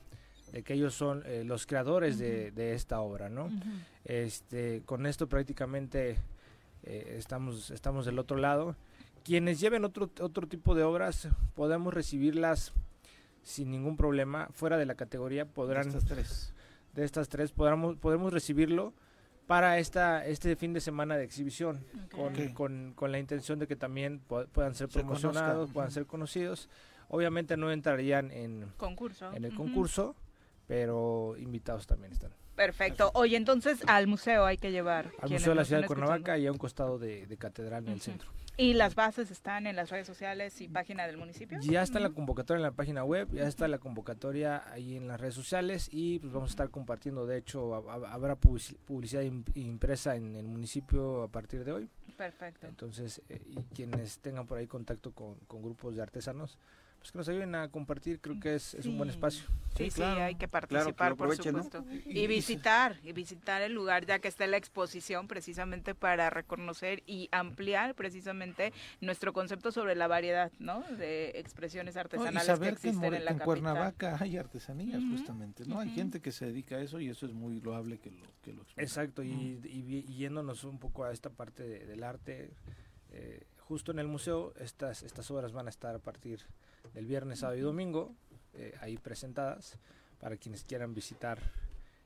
Speaker 11: de que ellos son eh, los creadores uh -huh. de, de, esta obra, ¿no? Uh -huh. Este, con esto prácticamente eh, estamos, estamos del otro lado. Quienes lleven otro, otro tipo de obras podemos recibirlas sin ningún problema fuera de la categoría podrán
Speaker 2: de estas tres,
Speaker 11: de estas tres podamos, podemos recibirlo para esta este fin de semana de exhibición okay. Con, okay. con, con, la intención de que también puedan ser promocionados, Se puedan ser conocidos. Obviamente no entrarían en,
Speaker 1: concurso.
Speaker 11: en el uh -huh. concurso, pero invitados también están.
Speaker 1: Perfecto. Oye, entonces al museo hay que llevar.
Speaker 11: Al Museo de la Ciudad de Cuernavaca y a un costado de, de Catedral en uh -huh. el centro.
Speaker 1: ¿Y las bases están en las redes sociales y página del municipio?
Speaker 11: Ya está la convocatoria en la página web, ya está la convocatoria ahí en las redes sociales y pues vamos a estar compartiendo, de hecho habrá publicidad impresa en el municipio a partir de hoy.
Speaker 1: Perfecto.
Speaker 11: Entonces, eh, y quienes tengan por ahí contacto con, con grupos de artesanos, pues que nos ayuden a compartir, creo que es, es un buen espacio.
Speaker 1: Sí, sí, claro. sí, hay que participar, claro, que por supuesto. ¿no? Y, visitar, y visitar el lugar, ya que está la exposición, precisamente para reconocer y ampliar precisamente nuestro concepto sobre la variedad, ¿no? De expresiones artesanales
Speaker 2: no, y saber
Speaker 1: que existen
Speaker 2: que en,
Speaker 1: en la
Speaker 2: en. Cuernavaca hay artesanías, uh -huh. justamente, ¿no? Uh -huh. Hay gente que se dedica a eso y eso es muy loable que lo que lo
Speaker 11: explica. Exacto, y, uh -huh. y, y, yéndonos un poco a esta parte de, del arte, eh, justo en el museo, estas, estas obras van a estar a partir del viernes, sábado y domingo, eh, ahí presentadas, para quienes quieran visitar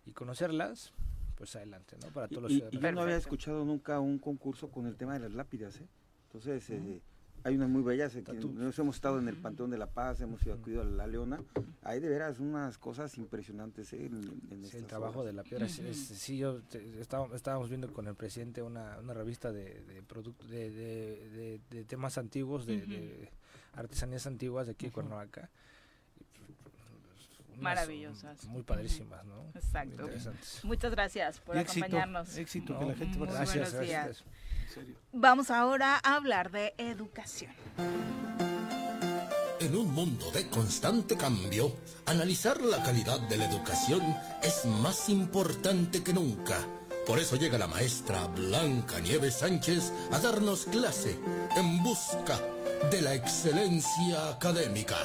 Speaker 11: y conocerlas, pues adelante, ¿no? Para todos los
Speaker 4: y, ciudadanos. Y yo no había escuchado nunca un concurso con el tema de las lápidas, ¿eh? Entonces, uh -huh. eh, hay unas muy bellas, eh, nos hemos estado en el Panteón de la Paz, hemos ido acudido a la Leona, hay de veras unas cosas impresionantes ¿eh? en, en
Speaker 11: sí, el trabajo de la piedra, es, es, sí, yo te, estábamos, estábamos, viendo con el presidente una, una revista de, de, de, de, de, temas antiguos, de, uh -huh. Artesanías antiguas de aquí de. Cuernavaca,
Speaker 1: maravillosas.
Speaker 11: Muy padrísimas, ¿no?
Speaker 1: Exacto. Muchas gracias por
Speaker 2: éxito,
Speaker 1: acompañarnos.
Speaker 2: Éxito, no, que la gente
Speaker 1: Muy
Speaker 11: gracias,
Speaker 1: buenos días.
Speaker 11: Gracias.
Speaker 1: Vamos ahora a hablar de educación.
Speaker 9: En un mundo de constante cambio, analizar la calidad de la educación es más importante que nunca. Por eso llega la maestra Blanca Nieves Sánchez a darnos clase en busca de la excelencia académica.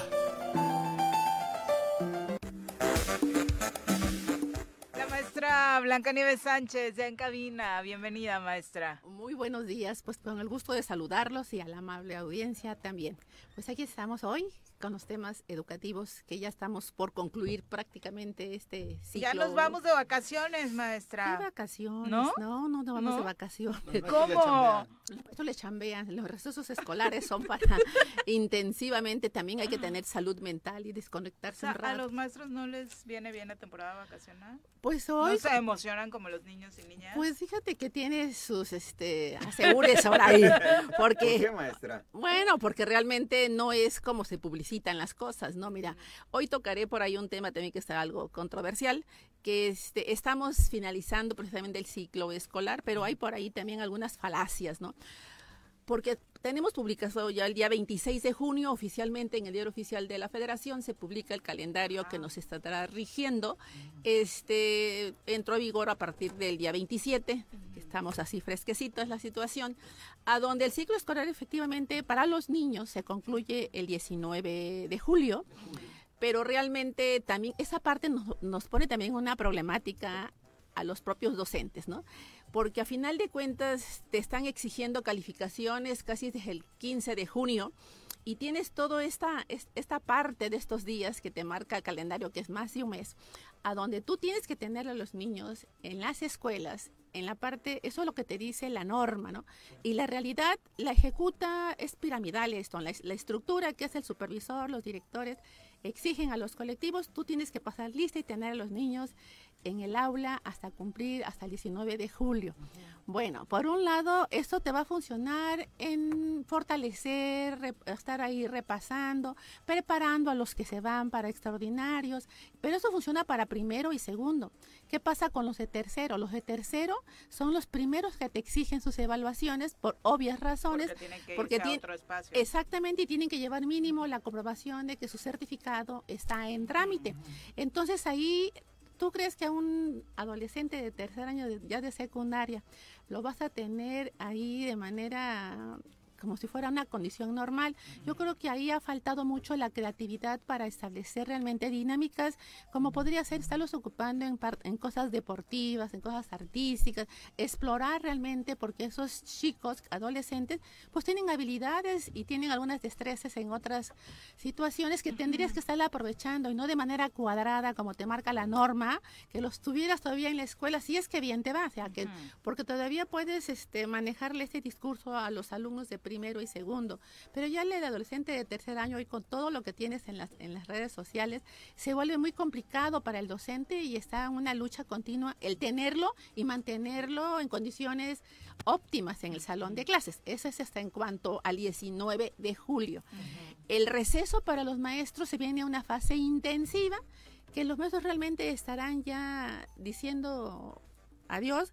Speaker 1: Maestra Blanca Nieves Sánchez, ya en cabina. Bienvenida, maestra.
Speaker 12: Muy buenos días, pues con el gusto de saludarlos y a la amable audiencia también. Pues aquí estamos hoy con los temas educativos que ya estamos por concluir prácticamente este ciclo.
Speaker 1: Ya nos vamos de vacaciones, maestra.
Speaker 12: ¿Qué vacaciones?
Speaker 1: ¿No?
Speaker 12: No, no, no vamos
Speaker 1: ¿No?
Speaker 12: de vacaciones.
Speaker 1: ¿Cómo?
Speaker 12: Esto le chambean. Los recesos escolares son para intensivamente. También hay que tener salud mental y
Speaker 1: O
Speaker 12: desconectarse
Speaker 1: sea,
Speaker 12: un
Speaker 1: ¿a
Speaker 12: rato.
Speaker 1: los maestros no les viene bien la temporada vacacional?
Speaker 12: Pues hoy
Speaker 1: ¿No se emocionan como los niños y niñas?
Speaker 12: Pues fíjate que tiene sus este asegures ahora ahí, porque
Speaker 4: ¿Por qué, maestra?
Speaker 12: Bueno, porque realmente no es como se publicitan las cosas, ¿no? Mira, hoy tocaré por ahí un tema también que está algo controversial, que este, estamos finalizando precisamente el ciclo escolar, pero hay por ahí también algunas falacias, ¿no? Porque tenemos publicado ya el día 26 de junio oficialmente en el diario oficial de la Federación se publica el calendario que nos estará rigiendo. Este entró a vigor a partir del día 27, que estamos así fresquecitos la situación, a donde el ciclo escolar efectivamente para los niños se concluye el 19 de julio, pero realmente también esa parte nos pone también una problemática a los propios docentes, ¿no? Porque a final de cuentas te están exigiendo calificaciones casi desde el 15 de junio y tienes toda esta, es- esta parte de estos días que te marca el calendario, que es más de un mes, a donde tú tienes que tener a los niños en las escuelas, en la parte, eso es lo que te dice la norma, ¿no? Y la realidad la ejecuta, es piramidal esto, la, la estructura que es el supervisor, los directores, exigen a los colectivos, tú tienes que pasar lista y tener a los niños en el aula hasta cumplir hasta el 19 de julio. Bueno, por un lado, esto te va a funcionar en fortalecer, re- estar ahí repasando, preparando a los que se van para extraordinarios, pero eso funciona para primero y segundo. ¿Qué pasa con los de tercero? Los de tercero son los primeros que te exigen sus evaluaciones por obvias razones.
Speaker 1: Porque tienen que
Speaker 12: porque
Speaker 1: irse a otro espacio.
Speaker 12: Exactamente, y tienen que llevar mínimo la comprobación de que su certificado está en trámite. Entonces ahí, ¿tú crees que a un adolescente de tercer año ya de secundaria lo vas a tener ahí de manera como si fuera una condición normal. Yo creo que ahí ha faltado mucho la creatividad para establecer realmente dinámicas, como podría ser estarlos ocupando en, en cosas deportivas, en cosas artísticas, explorar realmente, porque esos chicos, adolescentes, pues tienen habilidades y tienen algunas destrezas en otras situaciones que tendrías que estar aprovechando y no de manera cuadrada como te marca la norma, que los tuvieras todavía en la escuela, si es que bien te va, o sea, que, porque todavía puedes este, manejarle este discurso a los alumnos de primero y segundo, pero ya el adolescente de tercer año y con todo lo que tienes en las, en las redes sociales, se vuelve muy complicado para el docente y está en una lucha continua el tenerlo y mantenerlo en condiciones óptimas en el salón de clases. Eso es hasta en cuanto al 19 de julio. El receso para los maestros se viene a una fase intensiva que los maestros realmente estarán ya diciendo adiós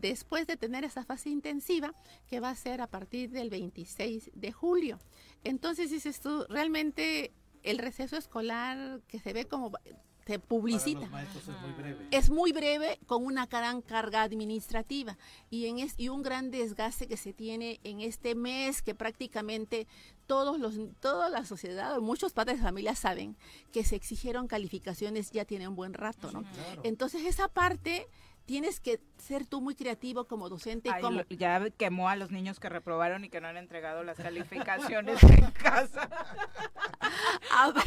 Speaker 12: después de tener esa fase intensiva que va a ser a partir del 26 de julio. Entonces dices tú, realmente el receso escolar que se ve como se publicita.
Speaker 2: Para los maestros es muy breve.
Speaker 12: Es muy breve con una gran carga administrativa y, en es, y un gran desgaste que se tiene en este mes que prácticamente todos los, toda la sociedad, muchos padres de familia saben que se exigieron calificaciones ya tiene un buen rato, ¿no? Entonces esa parte tienes que ser tú muy creativo como docente. y
Speaker 1: Ay,
Speaker 12: como,
Speaker 1: ya quemó a los niños que reprobaron y que no han entregado las calificaciones en casa.
Speaker 12: A ver,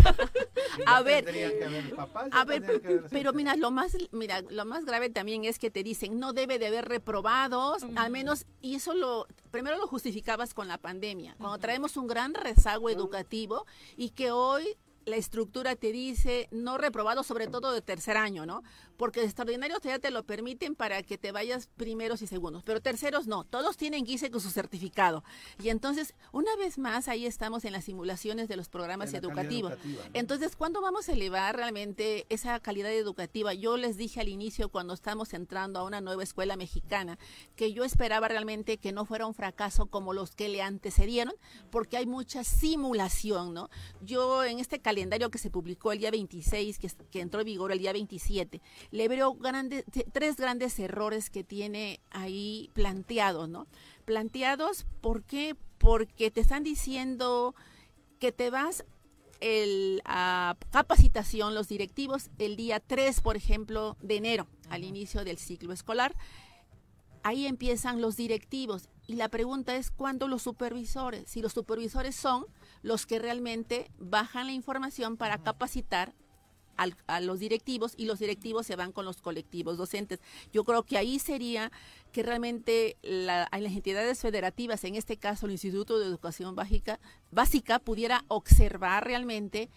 Speaker 12: a ver,
Speaker 2: tendrían que haber papás, ya
Speaker 12: a ver,
Speaker 2: tendrían que haber
Speaker 12: pero mira, lo más, mira, lo más grave también es que te dicen no debe de haber reprobados, al menos y eso lo primero lo justificabas con la pandemia, cuando traemos un gran rezago educativo y que hoy la estructura te dice no reprobado, sobre todo de tercer año, ¿no? Porque extraordinarios ya te lo permiten para que te vayas primeros y segundos, pero terceros no, todos tienen que irse con su certificado. Y entonces, una vez más, ahí estamos en las simulaciones de los programas educativos. Entonces, ¿cuándo vamos a elevar realmente esa calidad educativa? Yo les dije al inicio, cuando estamos entrando a una nueva escuela mexicana, que yo esperaba realmente que no fuera un fracaso como los que le antecedieron, porque hay mucha simulación, ¿no? Yo en este calendario que se publicó el día 26, que, que entró en vigor el día 27, le veo grandes, tres grandes errores que tiene ahí planteados, ¿no? Planteados, ¿por qué? Porque te están diciendo que te vas el, a capacitación, los directivos, el día 3, por ejemplo, de enero, al inicio del ciclo escolar. Ahí empiezan los directivos. Y la pregunta es, ¿cuándo los supervisores? Si los supervisores son los que realmente bajan la información para capacitar a los directivos y los directivos se van con los colectivos docentes. Yo creo que ahí sería que realmente la, las entidades federativas, en este caso el Instituto de Educación Básica, básica pudiera observar realmente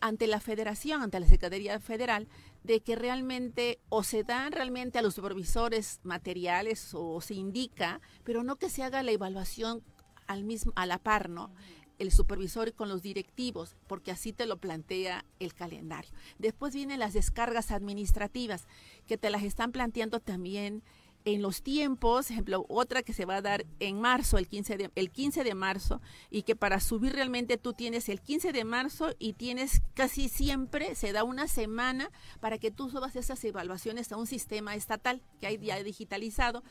Speaker 12: ante la federación, ante la Secretaría Federal, de que realmente o se dan realmente a los supervisores materiales o se indica, pero no que se haga la evaluación al mismo a la par, ¿no? El supervisor con los directivos, porque así te lo plantea el calendario. Después vienen las descargas administrativas, que te las están planteando también en los tiempos, ejemplo, otra que se va a dar en marzo, el 15 de, el 15 de marzo, y que para subir realmente tú tienes el 15 de marzo y tienes casi siempre, se da una semana para que tú subas esas evaluaciones a un sistema estatal que hay ya digitalizado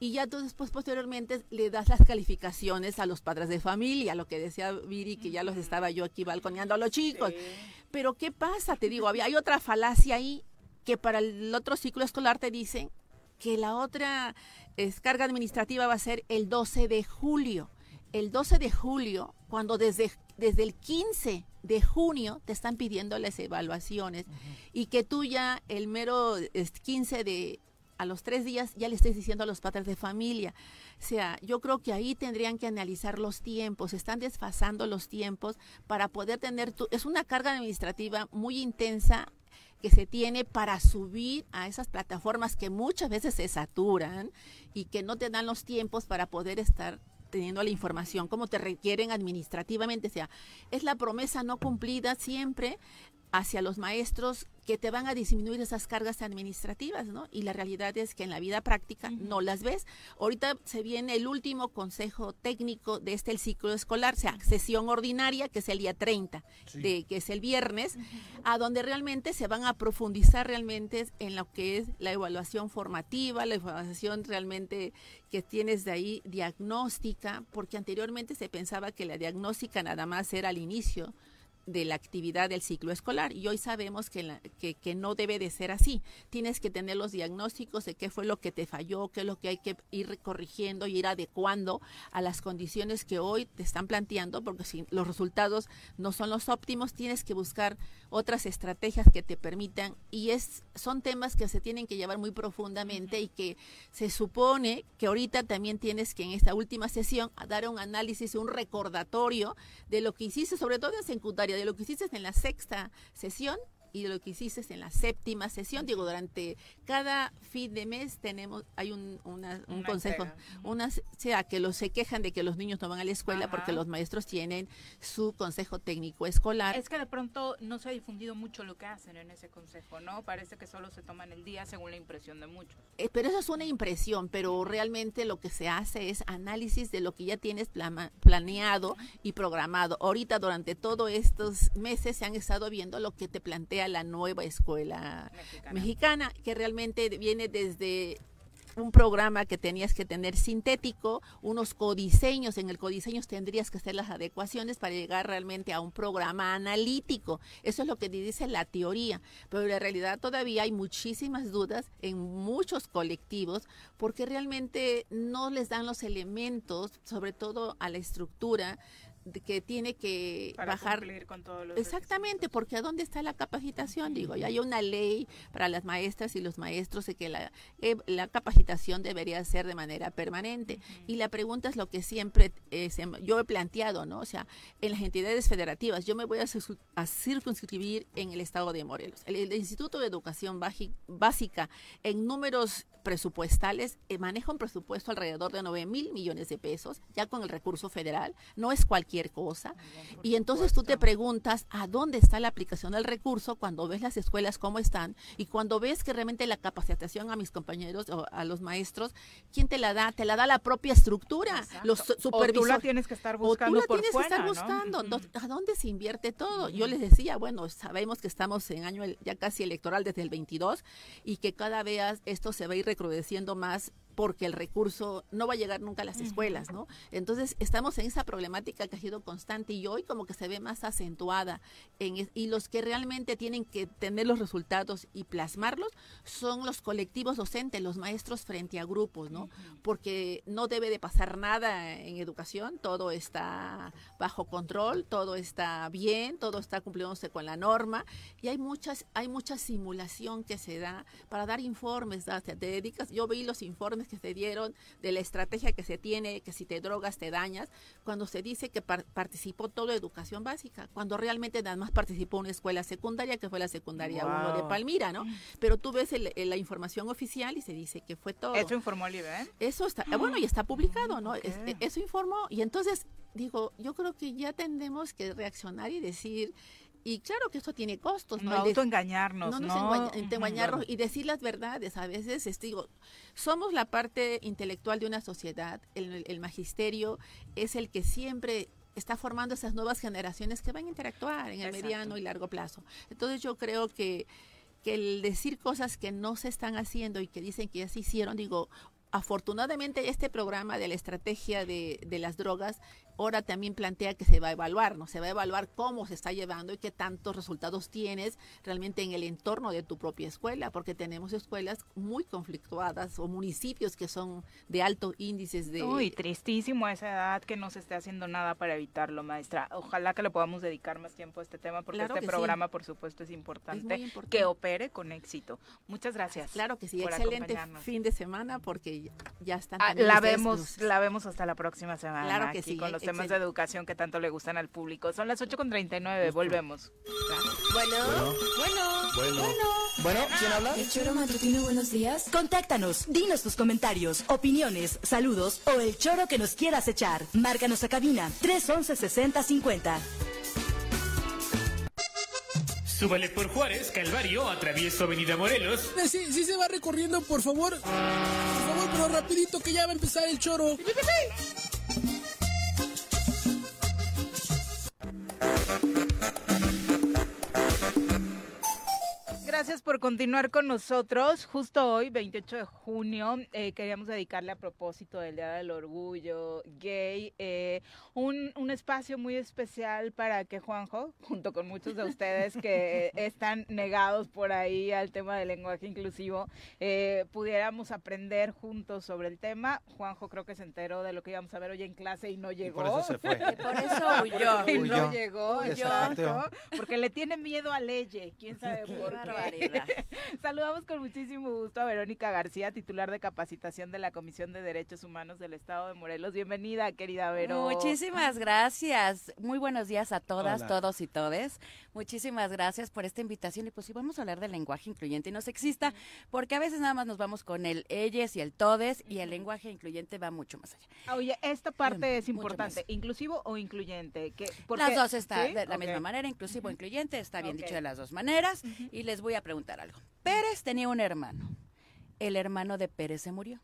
Speaker 12: y ya tú después posteriormente le das las calificaciones a los padres de familia, lo que decía Viri, que ya los estaba yo aquí balconeando a los chicos. Pero ¿qué pasa? Te digo, había, hay otra falacia ahí que para el otro ciclo escolar te dicen que la otra descarga administrativa va a ser el 12 de julio. El 12 de julio, cuando desde, desde el 15 de junio te están pidiendo las evaluaciones y que tú ya el mero 15 de a los tres días ya le estés diciendo a los padres de familia. O sea, yo creo que ahí tendrían que analizar los tiempos, están desfasando los tiempos para poder tener, tu, es una carga administrativa muy intensa que se tiene para subir a esas plataformas que muchas veces se saturan y que no te dan los tiempos para poder estar teniendo la información como te requieren administrativamente. O sea, es la promesa no cumplida siempre hacia los maestros que te van a disminuir esas cargas administrativas, ¿no? Y la realidad es que en la vida práctica no las ves. Ahorita se viene el último consejo técnico de este el ciclo escolar, o sea, sesión ordinaria, que es el día 30, de, que es el viernes, a donde realmente se van a profundizar realmente en lo que es la evaluación formativa, la evaluación realmente que tienes de ahí diagnóstica, porque anteriormente se pensaba que la diagnóstica nada más era al inicio de la actividad del ciclo escolar. Y hoy sabemos que, que, que, no debe de ser así. Tienes que tener los diagnósticos de qué fue lo que te falló, qué es lo que hay que ir corrigiendo y ir adecuando a las condiciones que hoy te están planteando, porque si los resultados no son los óptimos, tienes que buscar otras estrategias que te permitan. Y es son temas que se tienen que llevar muy profundamente y que se supone que ahorita también tienes que en esta última sesión dar un análisis, un recordatorio de lo que hiciste, sobre todo en secundaria de lo que hiciste en la sexta sesión y lo que hiciste en la séptima sesión. Digo, durante cada fin de mes tenemos, hay un, un consejo, una, sea que los se quejan de que los niños no van a la escuela porque los maestros tienen su consejo técnico escolar.
Speaker 1: Es que de pronto no se ha difundido mucho lo que hacen en ese consejo, ¿no? Parece que solo se toman el día según la impresión de muchos.
Speaker 12: Eh, pero eso es una impresión, pero realmente lo que se hace es análisis de lo que ya tienes planeado y programado. Ahorita durante todos estos meses se han estado viendo lo que te plantea la nueva escuela mexicana. que realmente viene desde un programa que tenías que tener sintético, unos codiseños, en el codiseño tendrías que hacer las adecuaciones para llegar realmente a un programa analítico. Eso es lo que dice la teoría, pero en la realidad todavía hay muchísimas dudas en muchos colectivos porque realmente no les dan los elementos, sobre todo a la estructura que tiene que
Speaker 1: Para
Speaker 12: bajar
Speaker 1: cumplir con todos los
Speaker 12: exactamente porque a dónde está la capacitación digo ya hay una ley para las maestras y los maestros de que la, eh, la capacitación debería ser de manera permanente. Y la pregunta es lo que siempre eh, se- yo he planteado no o sea en las entidades federativas yo me voy a, a circunscribir en el estado de Morelos. El, el Instituto de Educación Baji- Básica en números presupuestales eh, maneja un presupuesto alrededor de 9 mil millones de pesos ya con el recurso federal. No es cualquier cosa y entonces tú te preguntas a dónde está la aplicación del recurso cuando ves las escuelas cómo están y cuando ves que realmente la capacitación a mis compañeros o a los maestros, ¿quién te la da? Te la da la propia estructura, los su-
Speaker 1: O tú la
Speaker 12: supervisores.
Speaker 1: tienes que estar
Speaker 12: O tú
Speaker 1: buscando
Speaker 12: la
Speaker 1: por
Speaker 12: tienes
Speaker 1: fuera,
Speaker 12: que estar buscando.
Speaker 1: Ujú.
Speaker 12: ¿Dó- ¿A dónde se invierte todo? Yo les decía, bueno, sabemos que estamos en año ya casi electoral desde el 22 y que cada vez esto se va a ir recrudeciendo más porque el recurso no va a llegar nunca a las escuelas, ¿no? Entonces estamos en esa problemática que ha sido constante y hoy como que se ve más acentuada en y los que realmente tienen que tener los resultados y plasmarlos son los colectivos docentes, los maestros frente a grupos, ¿no? Porque no debe de pasar nada en educación, todo está bajo control, todo está bien, todo está cumpliéndose con la norma y hay muchas hay mucha simulación que se da para dar informes, ¿no? Te dedicas, yo vi los informes que se dieron de la estrategia que se tiene, que si te drogas te dañas, cuando se dice que par- participó toda educación básica, cuando realmente nada más participó una escuela secundaria, que fue la secundaria 1 de
Speaker 1: Wow.
Speaker 12: Palmira, ¿no? Pero tú ves el- el- la información oficial y se dice que fue todo.
Speaker 1: Eso informó el IBEM.
Speaker 12: Eso está, eh, bueno, y está publicado, ¿no? Es- eso informó. Y entonces, digo, yo creo que ya tendremos que reaccionar y decir, y claro que esto tiene costos, ¿no?
Speaker 1: No autoengañarnos,
Speaker 12: no nos
Speaker 1: ¿no?
Speaker 12: engañarnos y decir las verdades. A veces, es, digo, somos la parte intelectual de una sociedad. El, el magisterio es el que siempre está formando esas nuevas generaciones que van a interactuar en el
Speaker 1: Exacto.
Speaker 12: mediano y largo plazo. Entonces yo creo que, que el decir cosas que no se están haciendo y que dicen que ya se hicieron, digo, afortunadamente este programa de la estrategia de, de las drogas ahora también plantea que se va a evaluar, ¿no? Se va a evaluar cómo se está llevando y qué tantos resultados tienes realmente en el entorno de tu propia escuela, porque tenemos escuelas muy conflictuadas o municipios que son de altos índices de...
Speaker 1: Uy, tristísimo a esa edad que no se esté haciendo nada para evitarlo, maestra. Ojalá que le podamos dedicar más tiempo a este tema porque
Speaker 12: Claro
Speaker 1: este
Speaker 12: sí.
Speaker 1: programa, por supuesto, es importante,
Speaker 12: importante.
Speaker 1: que opere con éxito. Muchas gracias.
Speaker 12: Claro que sí, excelente fin de semana porque ya- ya están
Speaker 1: Ah, la vemos,
Speaker 12: luces.
Speaker 1: la vemos hasta la próxima semana.
Speaker 12: Claro que
Speaker 1: aquí
Speaker 12: sí,
Speaker 1: Con los temas de educación que tanto le gustan al público. Son las 8.39, volvemos.
Speaker 8: Bueno, bueno,
Speaker 10: Bueno.
Speaker 8: bueno.
Speaker 10: ¿quién habla?
Speaker 8: El choro matutino, buenos días.
Speaker 10: Contáctanos, dinos tus comentarios, opiniones, saludos o el choro que nos quieras echar. Márcanos a cabina 311 6050.
Speaker 13: Súbale por Juárez, Calvario, atravieso Avenida Morelos.
Speaker 14: Eh, Sí, sí se va recorriendo, por favor. Por favor, pero rapidito que ya va a empezar el choro.
Speaker 1: Gracias por continuar con nosotros. Justo hoy, 28 de junio, eh, queríamos dedicarle a propósito del Día del Orgullo Gay eh, un, un espacio muy especial para que Juanjo, junto con muchos de ustedes que están negados por ahí al tema del lenguaje inclusivo, eh, pudiéramos aprender juntos sobre el tema. Juanjo creo que se enteró de lo que íbamos a ver hoy en clase y no llegó.
Speaker 2: por eso se fue.
Speaker 1: Y por eso huyó. Y no
Speaker 2: Huyó.
Speaker 1: llegó.
Speaker 2: Huyó.
Speaker 1: Porque le tiene miedo a Leye. ¿Quién sabe por qué? Saludamos con muchísimo gusto a Verónica García, titular de capacitación de la Comisión de Derechos Humanos del Estado de Morelos. Bienvenida, querida Vero.
Speaker 15: Muchísimas gracias. Muy buenos días a todas,
Speaker 1: Hola.
Speaker 15: todos y todes. Muchísimas gracias por esta invitación. Y pues sí, vamos a hablar del lenguaje incluyente y no sexista, porque a veces nada más nos vamos con el ellos y el todes, y el lenguaje incluyente va mucho más allá.
Speaker 1: Ah, Oye, esta parte es importante. ¿Inclusivo o incluyente? ¿Qué- por
Speaker 15: Las dos está
Speaker 1: ¿Sí?
Speaker 15: de la misma manera, inclusivo o incluyente, está bien dicho de las dos maneras. Y les voy a preguntar algo. Pérez tenía un hermano. El hermano de Pérez se murió.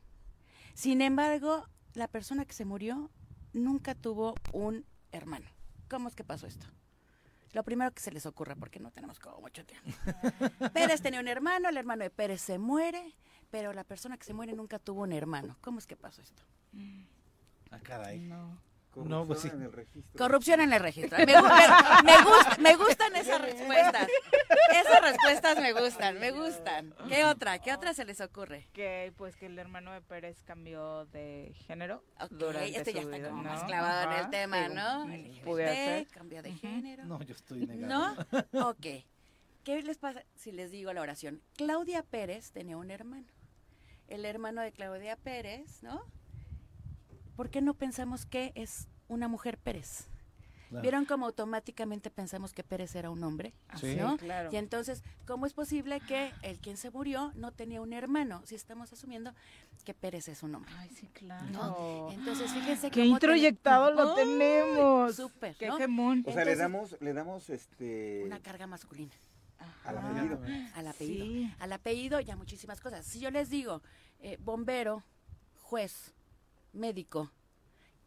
Speaker 15: Sin embargo, la persona que se murió nunca tuvo un hermano. ¿Cómo es que pasó esto? Lo primero que se les ocurra, porque no tenemos como mucho tiempo. Pérez tenía un hermano, el hermano de Pérez se muere, pero la persona que se muere nunca tuvo un hermano. ¿Cómo es que pasó esto?
Speaker 2: Ah, caray.
Speaker 1: No.
Speaker 2: No, pues sí.
Speaker 4: en el registro.
Speaker 15: Corrupción en el registro. Me, gu- me- me gust- me gustan esas respuestas. Esas respuestas me gustan, me gustan. ¿Qué otra? ¿Qué otra se les ocurre?
Speaker 1: Que pues que el hermano de Pérez cambió de género
Speaker 15: Ok,
Speaker 1: durante
Speaker 15: este ya
Speaker 1: su
Speaker 15: está
Speaker 1: vida,
Speaker 15: como
Speaker 1: ¿no?
Speaker 15: más clavado en el tema,
Speaker 1: sí,
Speaker 15: ¿no?
Speaker 1: pudiera ser.
Speaker 15: cambió de género.
Speaker 2: No, yo estoy negado.
Speaker 15: ¿No? Ok. ¿Qué les pasa si les digo la oración? Claudia Pérez tenía un hermano. El hermano de Claudia Pérez, ¿no? ¿Por qué no pensamos que es una mujer Pérez?
Speaker 2: Claro.
Speaker 15: ¿Vieron cómo automáticamente pensamos que Pérez era un hombre?
Speaker 2: Sí.
Speaker 15: ¿no?
Speaker 1: claro.
Speaker 15: Y entonces, ¿cómo es posible que el quien se murió no tenía un hermano? Si estamos asumiendo que Pérez es un hombre.
Speaker 1: Ay, sí, claro.
Speaker 15: ¿no? Entonces, fíjense
Speaker 1: Qué
Speaker 15: cómo
Speaker 1: introyectado lo tenemos.
Speaker 15: Súper,
Speaker 1: Qué
Speaker 15: ¿no?
Speaker 1: gemón.
Speaker 4: O sea, le damos, le damos este
Speaker 15: Una carga masculina.
Speaker 4: al apellido.
Speaker 15: Al apellido.
Speaker 1: Sí.
Speaker 15: Al apellido ya muchísimas cosas. Si yo les digo eh, bombero, juez, médico,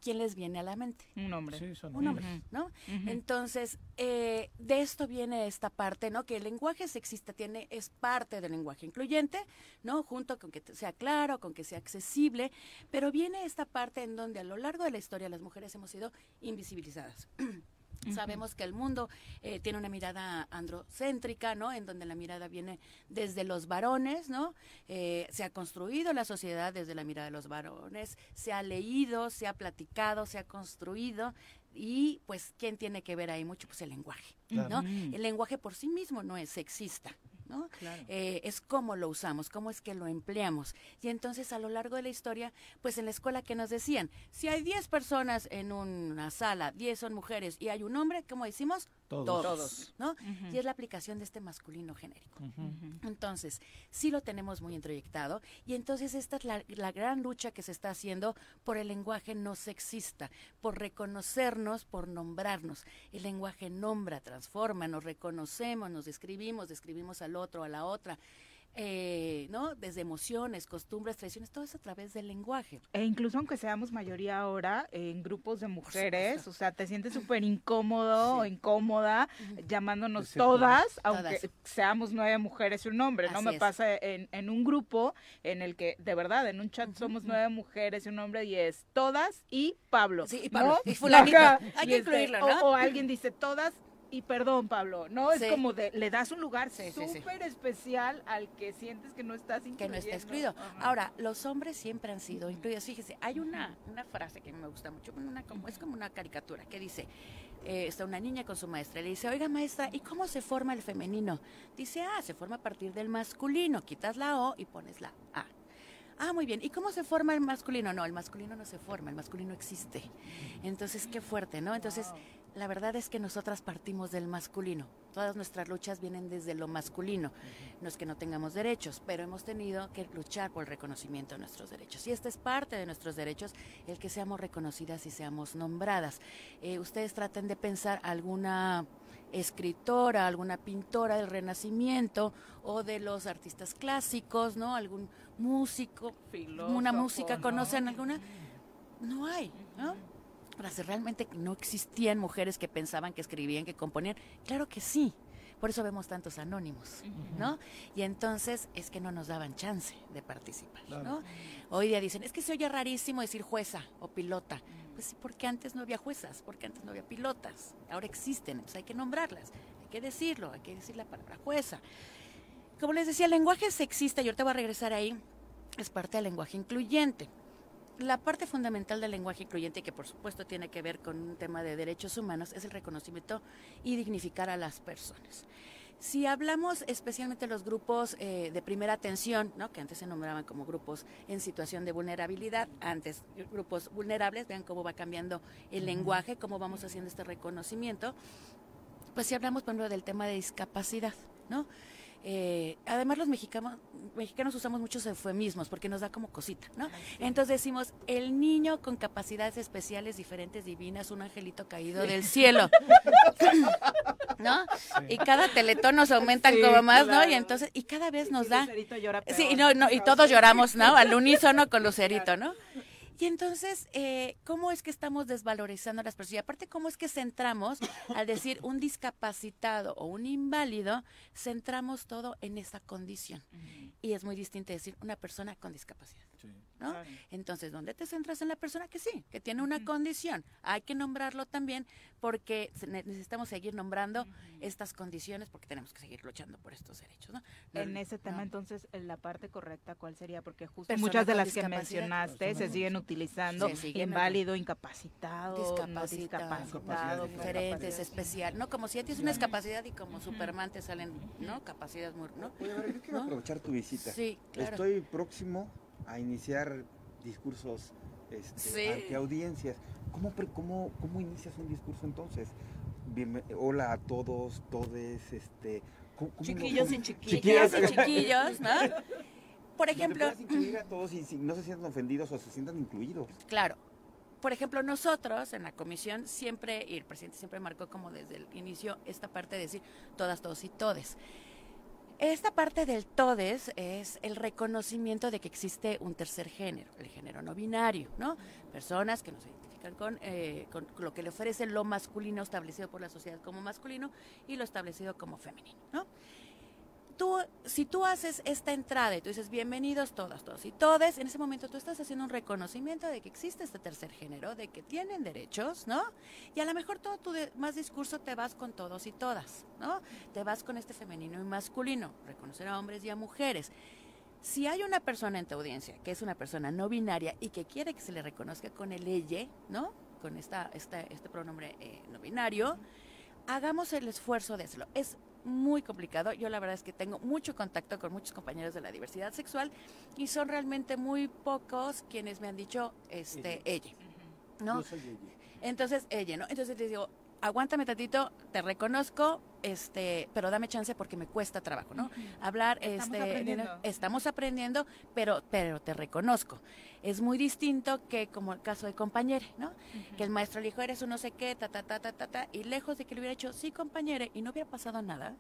Speaker 15: ¿quién les viene a la mente?
Speaker 1: Un hombre.
Speaker 2: Sí, son
Speaker 15: Un hombre. ¿no? Entonces, eh, de esto viene esta parte, ¿no? Que el lenguaje sexista tiene, es parte del lenguaje incluyente, ¿no? Junto con que sea claro, con que sea accesible, pero viene esta parte en donde a lo largo de la historia las mujeres hemos sido invisibilizadas. Sabemos que el mundo eh, tiene una mirada androcéntrica, ¿no? En donde la mirada viene desde los varones, ¿no? Eh, se ha construido la sociedad desde la mirada de los varones, se ha leído, se ha platicado, se ha construido y pues quién tiene que ver ahí mucho pues el lenguaje. ¿no? El lenguaje por sí mismo no es sexista, ¿no?
Speaker 1: Claro.
Speaker 15: Eh, es cómo lo usamos, cómo es que lo empleamos. Y entonces a lo largo de la historia, pues en la escuela que nos decían, si hay 10 personas en una sala, 10 son mujeres y hay un hombre, ¿cómo decimos?
Speaker 2: Todos.
Speaker 15: Todos, ¿no? Y es la aplicación de este masculino genérico. Entonces, sí lo tenemos muy introyectado y entonces esta es la, la gran lucha que se está haciendo por el lenguaje no sexista, por reconocernos, por nombrarnos. El lenguaje nombra, transforma, nos reconocemos, nos describimos, describimos al otro, a la otra. Eh, ¿no? Desde emociones, costumbres, tradiciones, todo eso a través del lenguaje.
Speaker 1: E incluso aunque seamos mayoría ahora en grupos de mujeres, o sea, te sientes súper incómodo o incómoda llamándonos todas, aunque
Speaker 15: Todas.
Speaker 1: seamos nueve mujeres y un hombre, ¿no?
Speaker 15: Así
Speaker 1: Me
Speaker 15: es.
Speaker 1: pasa en, en un grupo en el que, de verdad, en un chat somos nueve mujeres y un hombre y es todas y Pablo.
Speaker 15: Sí, y
Speaker 1: ¿no?
Speaker 15: Pablo, y fulanito. Hay
Speaker 1: y
Speaker 15: que
Speaker 1: este,
Speaker 15: incluirlo,
Speaker 1: o-
Speaker 15: ¿no?
Speaker 1: O, alguien dice todas y perdón, Pablo, ¿no? Es como de, le das un lugar
Speaker 15: Sí,
Speaker 1: súper especial al que sientes que no estás
Speaker 15: que no está excluido. Ahora, los hombres siempre han sido incluidos. Fíjese, hay una, una frase que me gusta mucho, una, como, es como una caricatura, que dice, eh, está una niña con su maestra, y le dice, oiga maestra, ¿y cómo se forma el femenino? Dice, ah, se forma a partir del masculino, quitas la O y pones la A. Ah, muy bien. ¿Y cómo se forma el masculino? No, el masculino no se forma, el masculino existe. Entonces, qué fuerte, ¿no? Entonces, la verdad es que nosotras partimos del masculino. Todas nuestras luchas vienen desde lo masculino. No es que no tengamos derechos, pero hemos tenido que luchar por el reconocimiento de nuestros derechos. Y esta es parte de nuestros derechos, el que seamos reconocidas y seamos nombradas. Eh, ustedes traten de pensar alguna escritora, alguna pintora del Renacimiento o de los artistas clásicos, ¿no? Algún músico, una
Speaker 1: Filósofo,
Speaker 15: música,
Speaker 1: ¿no?
Speaker 15: ¿conocen alguna? No hay, ¿no? Realmente no existían mujeres que pensaban, que escribían, que componían, claro que sí. Por eso vemos tantos anónimos, ¿no? Y entonces es que no nos daban chance de participar, ¿no? Hoy día dicen, es que se oye rarísimo decir jueza o pilota. Pues sí, porque antes no había juezas, porque antes no había pilotas. Ahora existen, entonces hay que nombrarlas, hay que decirlo, hay que decir la palabra jueza. Como les decía, el lenguaje sexista, y ahorita voy a regresar ahí, es parte del lenguaje incluyente. La parte fundamental del lenguaje incluyente, que por supuesto tiene que ver con un tema de derechos humanos, es el reconocimiento y dignificar a las personas. Si hablamos especialmente de los grupos eh, de primera atención, ¿no? que antes se nombraban como grupos en situación de vulnerabilidad, antes grupos vulnerables, vean cómo va cambiando el lenguaje, cómo vamos haciendo este reconocimiento, pues si hablamos, por ejemplo, del tema de discapacidad, ¿no? Eh, además los mexicanos, mexicanos usamos muchos eufemismos porque nos da como cosita, ¿no? Entonces decimos, el niño con capacidades especiales, diferentes, divinas, un angelito caído del cielo, ¿no? Y cada teletón nos aumentan
Speaker 1: Sí,
Speaker 15: como más, ¿no? Y entonces, y cada vez nos da...
Speaker 1: Lucerito llora
Speaker 15: Sí,
Speaker 1: peor.
Speaker 15: y, no, no, y todos lloramos, ¿no? Al unísono con Lucerito, ¿no? Y entonces, eh, ¿cómo es que estamos desvalorizando a las personas? Y aparte, ¿cómo es que centramos, al decir un discapacitado o un inválido, centramos todo en esa condición? Y es muy distinto decir una persona con discapacidad. ¿No? Entonces, ¿dónde te centras en la persona que sí, que tiene una condición? Hay que nombrarlo también porque necesitamos seguir nombrando estas condiciones porque tenemos que seguir luchando por estos derechos, ¿no?
Speaker 1: En
Speaker 15: No-
Speaker 1: ese tema,
Speaker 15: no.
Speaker 1: entonces, en la parte correcta, ¿cuál sería? Porque justo muchas de las que mencionaste se siguen utilizando
Speaker 15: Se siguen
Speaker 1: inválido, incapacitado,
Speaker 15: discapacitado,
Speaker 1: discapacitado,
Speaker 15: diferentes, especial, no como si ya tienes una discapacidad y como Superman te salen, ¿no? Capacidades muy, ¿no?
Speaker 4: Yo quiero
Speaker 15: ¿No?
Speaker 4: aprovechar tu visita.
Speaker 15: Sí, claro.
Speaker 4: Estoy próximo a iniciar discursos este,
Speaker 15: Sí.
Speaker 4: ante audiencias. ¿Cómo, cómo, ¿Cómo inicias un discurso entonces? Hola a todos, todes, este... ¿cómo- cómo lo-
Speaker 15: Chiquillos y chiquillas y chiquillos, ¿no? Por ejemplo,
Speaker 4: puedas incluir a todos y si no se sientan ofendidos o se sientan incluidos.
Speaker 15: Claro. Por ejemplo, nosotros en la comisión siempre, y el presidente siempre marcó como desde el inicio esta parte de decir todas, todos y todes. Esta parte del todes es el reconocimiento de que existe un tercer género, el género no binario, ¿no? Personas que nos identifican con, eh, con lo que le ofrece lo masculino establecido por la sociedad como masculino y lo establecido como femenino, ¿no? Tú, si tú haces esta entrada y tú dices bienvenidos todas, todos y todes, en ese momento tú estás haciendo un reconocimiento de que existe este tercer género, de que tienen derechos, ¿no? Y a lo mejor todo tu más discurso te vas con todos y todas, ¿no? Te vas con este femenino y masculino, reconocer a hombres y a mujeres. Si hay una persona en tu audiencia que es una persona no binaria y que quiere que se le reconozca con el ella, ¿no? Con esta, esta- este pronombre eh, no binario, hagamos el esfuerzo de hacerlo. Es muy complicado. Yo la verdad es que tengo mucho contacto con muchos compañeros de la diversidad sexual y son realmente muy pocos quienes me han dicho este ella. ¿no?
Speaker 2: Yo soy ella.
Speaker 15: Entonces, ella, ¿no? Entonces les digo, aguántame tantito, te reconozco, este, pero dame chance porque me cuesta trabajo, ¿no? Hablar,
Speaker 1: Estamos
Speaker 15: este,
Speaker 1: aprendiendo.
Speaker 15: estamos aprendiendo, pero, pero te reconozco. Es muy distinto que como el caso de compañere, ¿no? Que el maestro le dijo, eres un no sé qué, ta, ta, ta, ta, ta, ta, y lejos de que le hubiera hecho, sí, compañere, y no hubiera pasado nada,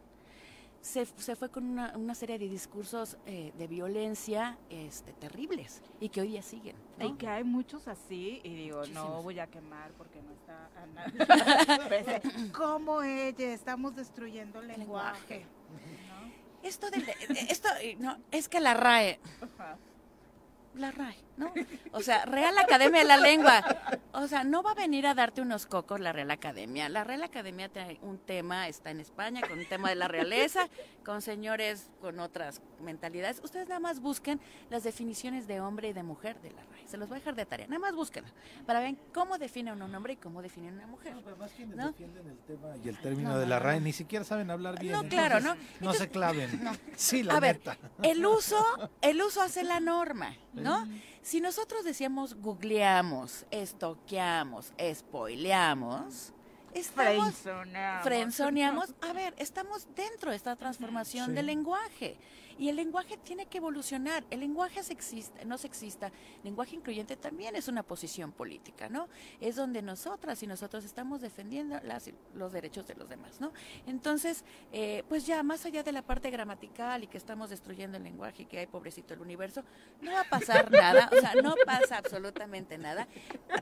Speaker 15: se, se fue con una, una serie de discursos eh, de violencia este, terribles y que hoy día siguen. ¿no?
Speaker 1: Y que hay muchos así, y digo, no voy a quemar porque no está Ana. Pero dice, ¿Cómo ella? Estamos destruyendo el lenguaje.
Speaker 15: Esto de- esto, eh, no, es que la RAE, la RAE, ¿no? O sea, Real Academia de la Lengua. O sea, no va a venir a darte unos cocos la Real Academia. La Real Academia trae un tema, está en España, con un tema de la realeza, con señores con otras mentalidades. Ustedes nada más busquen las definiciones de hombre y de mujer de la RAE. Se los voy a dejar de tarea. Nada más búsquenla para ver cómo define uno un hombre y cómo define una mujer. ¿no?
Speaker 2: defienden el tema y el término
Speaker 15: No,
Speaker 2: de
Speaker 15: no,
Speaker 2: la
Speaker 15: no,
Speaker 2: RAE
Speaker 15: no.
Speaker 2: ni siquiera saben hablar bien.
Speaker 15: No, claro, ¿no?
Speaker 2: entonces, No se claven. Sí, la
Speaker 15: a ver,
Speaker 2: neta.
Speaker 15: el uso, el uso hace la norma, ¿no? Si nosotros decíamos googleamos, estoqueamos, spoileamos, estamos
Speaker 1: Frenzoneamos.
Speaker 15: a ver, estamos dentro de esta transformación
Speaker 1: Sí.
Speaker 15: del lenguaje. Y el lenguaje tiene que evolucionar. El lenguaje sexista, no sexista, lenguaje incluyente también es una posición política, ¿no? Es donde nosotras y nosotros estamos defendiendo las, los derechos de los demás, ¿no? Entonces, eh, pues ya más allá de la parte gramatical y que estamos destruyendo el lenguaje y que hay pobrecito el universo, no va a pasar nada, o sea, no pasa absolutamente nada,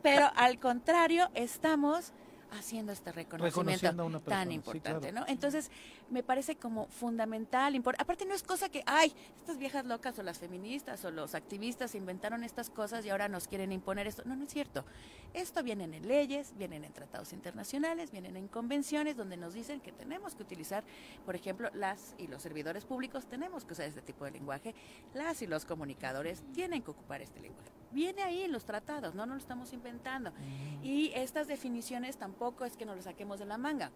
Speaker 15: pero al contrario, estamos haciendo este reconocimiento
Speaker 2: persona,
Speaker 15: tan
Speaker 2: sí,
Speaker 15: importante,
Speaker 2: claro.
Speaker 15: ¿no? Entonces, me parece como fundamental, aparte no es cosa que, ay, estas viejas locas o las feministas o los activistas inventaron estas cosas y ahora nos quieren imponer esto. No, no es cierto. Esto viene en leyes, vienen en tratados internacionales, vienen en convenciones donde nos dicen que tenemos que utilizar, por ejemplo, las y los servidores públicos tenemos que usar este tipo de lenguaje, las y los comunicadores tienen que ocupar este lenguaje. Viene ahí en los tratados, no nos lo estamos inventando. Y estas definiciones tampoco es que nos lo saquemos de la manga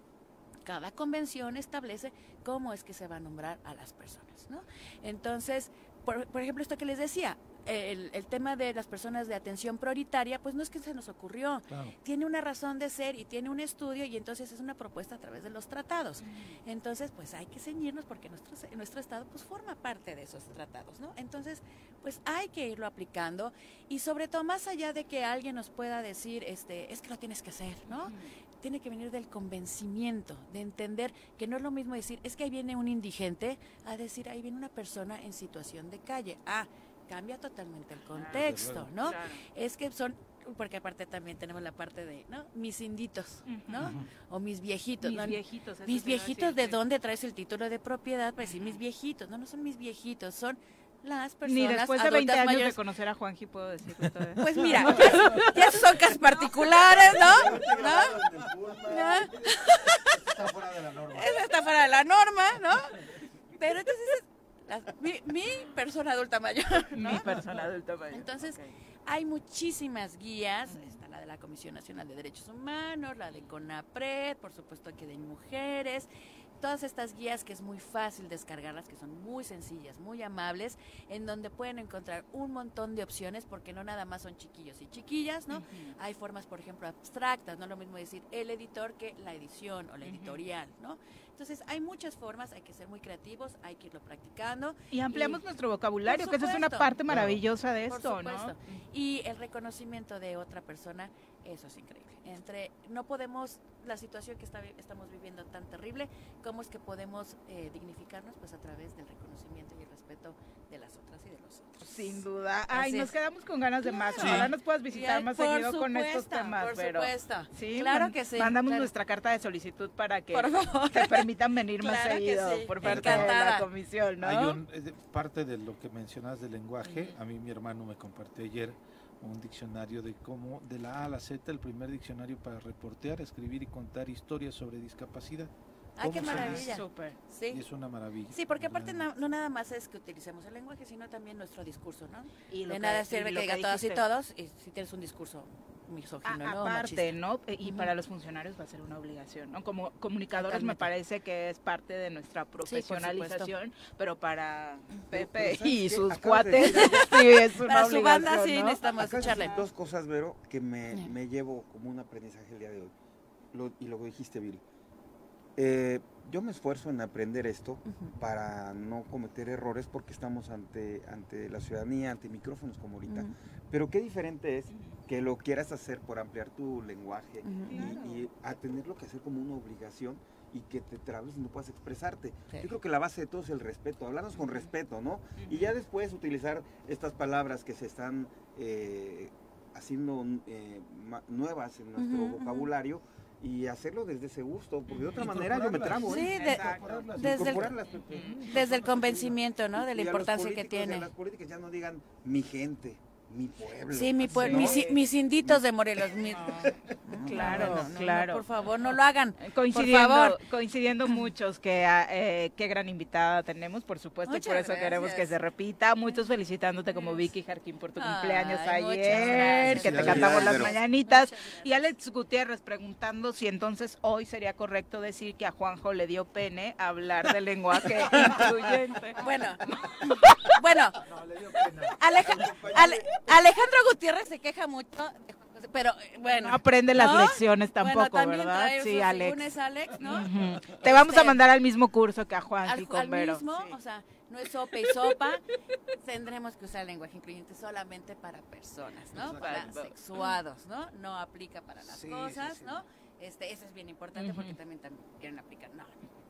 Speaker 15: cada convención establece cómo es que se va a nombrar a las personas, ¿no? Entonces, por, por ejemplo, esto que les decía, el, el tema de las personas de atención prioritaria, pues no es que se nos ocurrió,
Speaker 2: Claro.
Speaker 15: tiene una razón de ser y tiene un estudio y entonces es una propuesta a través de los tratados. Entonces, pues hay que ceñirnos porque nuestro, nuestro Estado pues forma parte de esos tratados, ¿no? Entonces, pues hay que irlo aplicando y sobre todo más allá de que alguien nos pueda decir, este, es que lo tienes que hacer, ¿no? Tiene que venir del convencimiento, de entender que no es lo mismo decir, es que ahí viene un indigente, a decir, ahí viene una persona en situación de calle. Ah, cambia totalmente el contexto,
Speaker 1: luego.
Speaker 15: ¿no?
Speaker 1: Claro.
Speaker 15: Es que son porque aparte también tenemos la parte de, ¿no? Mis inditos, ¿no? O mis viejitos.
Speaker 1: Mis
Speaker 15: ¿no?
Speaker 1: viejitos,
Speaker 15: Mis viejitos,
Speaker 1: decir,
Speaker 15: ¿de dónde traes el título de propiedad? Para decir mis viejitos. No, no son mis viejitos, son las personas
Speaker 1: Ni después de 20
Speaker 15: adultas
Speaker 1: años
Speaker 15: mayores.
Speaker 1: de conocer a Juanji puedo decirlo todavía.
Speaker 15: Pues mira, ya, ya son casos particulares, ¿no? ¿No? ¿No?
Speaker 2: Está fuera de la norma.
Speaker 15: Eso está fuera de la norma, ¿no? Pero entonces, mi, mi persona adulta mayor, ¿no?
Speaker 1: Mi persona adulta mayor.
Speaker 15: Entonces, hay muchísimas guías, está la de la Comisión Nacional de Derechos Humanos, la de CONAPRED, por supuesto que de mujeres, todas estas guías que es muy fácil descargarlas, que son muy sencillas, muy amables, en donde pueden encontrar un montón de opciones, porque no nada más son chiquillos y chiquillas, ¿no? Hay formas, por ejemplo, abstractas, no lo mismo decir el editor que la edición o la editorial, ¿no? Entonces, hay muchas formas, hay que ser muy creativos, hay que irlo practicando.
Speaker 1: Y ampliamos nuestro vocabulario, que esa es una parte maravillosa de esto. ¿no?
Speaker 15: Y el reconocimiento de otra persona, eso es increíble. Entre no podemos la situación que está, vi- estamos viviendo tan terrible, cómo es que podemos eh, dignificarnos pues a través del reconocimiento y el respeto de las otras y de los otros.
Speaker 1: Sin duda. Ay,
Speaker 15: Así
Speaker 1: nos
Speaker 15: es.
Speaker 1: quedamos con ganas de más.
Speaker 15: Claro.
Speaker 1: Ojalá nos puedas visitar más
Speaker 15: por
Speaker 1: seguido con estos temas,
Speaker 15: por
Speaker 1: pero
Speaker 15: supuesto.
Speaker 1: sí,
Speaker 15: Claro que sí,
Speaker 1: Mandamos
Speaker 15: claro.
Speaker 1: nuestra carta de solicitud para que te permitan venir más
Speaker 15: Claro
Speaker 1: seguido
Speaker 15: sí.
Speaker 1: por parte de la comisión, ¿no?
Speaker 2: Hay un, parte de lo que mencionas del lenguaje, a mí mi hermano me compartió ayer un diccionario de cómo, de la A a la Z, el primer diccionario para reportear, escribir y contar historias sobre discapacidad.
Speaker 15: Ay, qué maravilla.
Speaker 1: Súper.
Speaker 15: Sí.
Speaker 2: Y es una maravilla.
Speaker 15: Sí, porque aparte no, no nada más es que utilicemos el lenguaje, sino también nuestro discurso, ¿no?
Speaker 1: Y lo
Speaker 15: de
Speaker 1: que-
Speaker 15: nada
Speaker 1: y
Speaker 15: sirve
Speaker 1: lo
Speaker 15: que
Speaker 1: que
Speaker 15: diga todas y todos y si tienes un discurso misógino,
Speaker 1: A-
Speaker 15: ¿no?
Speaker 1: aparte. ¿no? E- Y
Speaker 15: Ujú.
Speaker 1: para los funcionarios va a ser una obligación, ¿no? Como comunicadores me parece que es parte de nuestra profesionalización, pero para Pepe
Speaker 4: pero ¿sabes
Speaker 1: y sus
Speaker 4: Acabas de
Speaker 1: cuates
Speaker 4: algo.
Speaker 1: sí es una
Speaker 15: Para su banda sí
Speaker 1: ¿no?
Speaker 15: necesitamos
Speaker 4: de
Speaker 15: escucharle.
Speaker 4: dos cosas, Vero, que me, me llevo como un aprendizaje el día de hoy. Lo- y lo dijiste, Bill. Eh, yo me esfuerzo en aprender esto para no cometer errores porque estamos ante, ante la ciudadanía, ante micrófonos como ahorita.
Speaker 15: Ujú.
Speaker 4: Pero qué diferente es que lo quieras hacer por ampliar tu lenguaje y, y a tenerlo que hacer como una obligación y que te trabes y no puedas expresarte.
Speaker 15: Sí.
Speaker 4: Yo creo que la base de todo es el respeto, hablarnos con respeto, ¿no? Y ya después utilizar estas palabras que se están eh, haciendo eh, ma- nuevas en nuestro vocabulario y hacerlo desde ese gusto, porque de otra manera yo me
Speaker 2: Incorporarlas.
Speaker 4: trabo.
Speaker 15: Sí,
Speaker 4: ¿eh?
Speaker 15: de-
Speaker 2: Incorporarlas.
Speaker 15: desde el-. Desde el convencimiento, ¿no? De
Speaker 4: Y
Speaker 15: la
Speaker 4: a los
Speaker 15: importancia que
Speaker 4: políticos y a
Speaker 15: tiene.
Speaker 4: las políticas ya no digan mi gente, mi pueblo.
Speaker 15: Sí, mi pueblo,
Speaker 4: ¿no?
Speaker 15: mis, mis inditos de Morelos. mi-
Speaker 1: Claro,
Speaker 15: No, no, no,
Speaker 1: claro.
Speaker 15: por favor, no lo hagan.
Speaker 1: Coincidiendo,
Speaker 15: Por favor.
Speaker 1: coincidiendo muchos que ah, eh, qué gran invitada tenemos, por supuesto, y por eso queremos que se repita. Muchos felicitándote como Vicky Jarquín por tu
Speaker 15: Ay,
Speaker 1: cumpleaños ayer, que te cantamos las mañanitas. Y Alex Gutiérrez preguntando si entonces hoy sería correcto decir que a Juanjo le dio pene hablar del lenguaje incluyente.
Speaker 15: Bueno, bueno, Aleja- Ale- Alejandro Gutiérrez se queja mucho, de Juan José, pero eh, bueno.
Speaker 1: No aprende las
Speaker 15: ¿no?
Speaker 1: lecciones tampoco, ¿verdad?
Speaker 15: trae
Speaker 1: Sí, Alex.
Speaker 15: Alex, ¿no?
Speaker 1: Te vamos a
Speaker 15: Este,
Speaker 1: mandar al mismo curso que a Juan
Speaker 15: al,
Speaker 1: y con
Speaker 15: al
Speaker 1: Vero.
Speaker 15: mismo, o sea, no es sopa y sopa, tendremos que usar el lenguaje incluyente solamente para personas, ¿no? Para sexuados, ¿no? No aplica para las
Speaker 4: Sí,
Speaker 15: cosas,
Speaker 4: sí.
Speaker 15: ¿no? Este, eso es bien importante porque también, también quieren aplicar, no,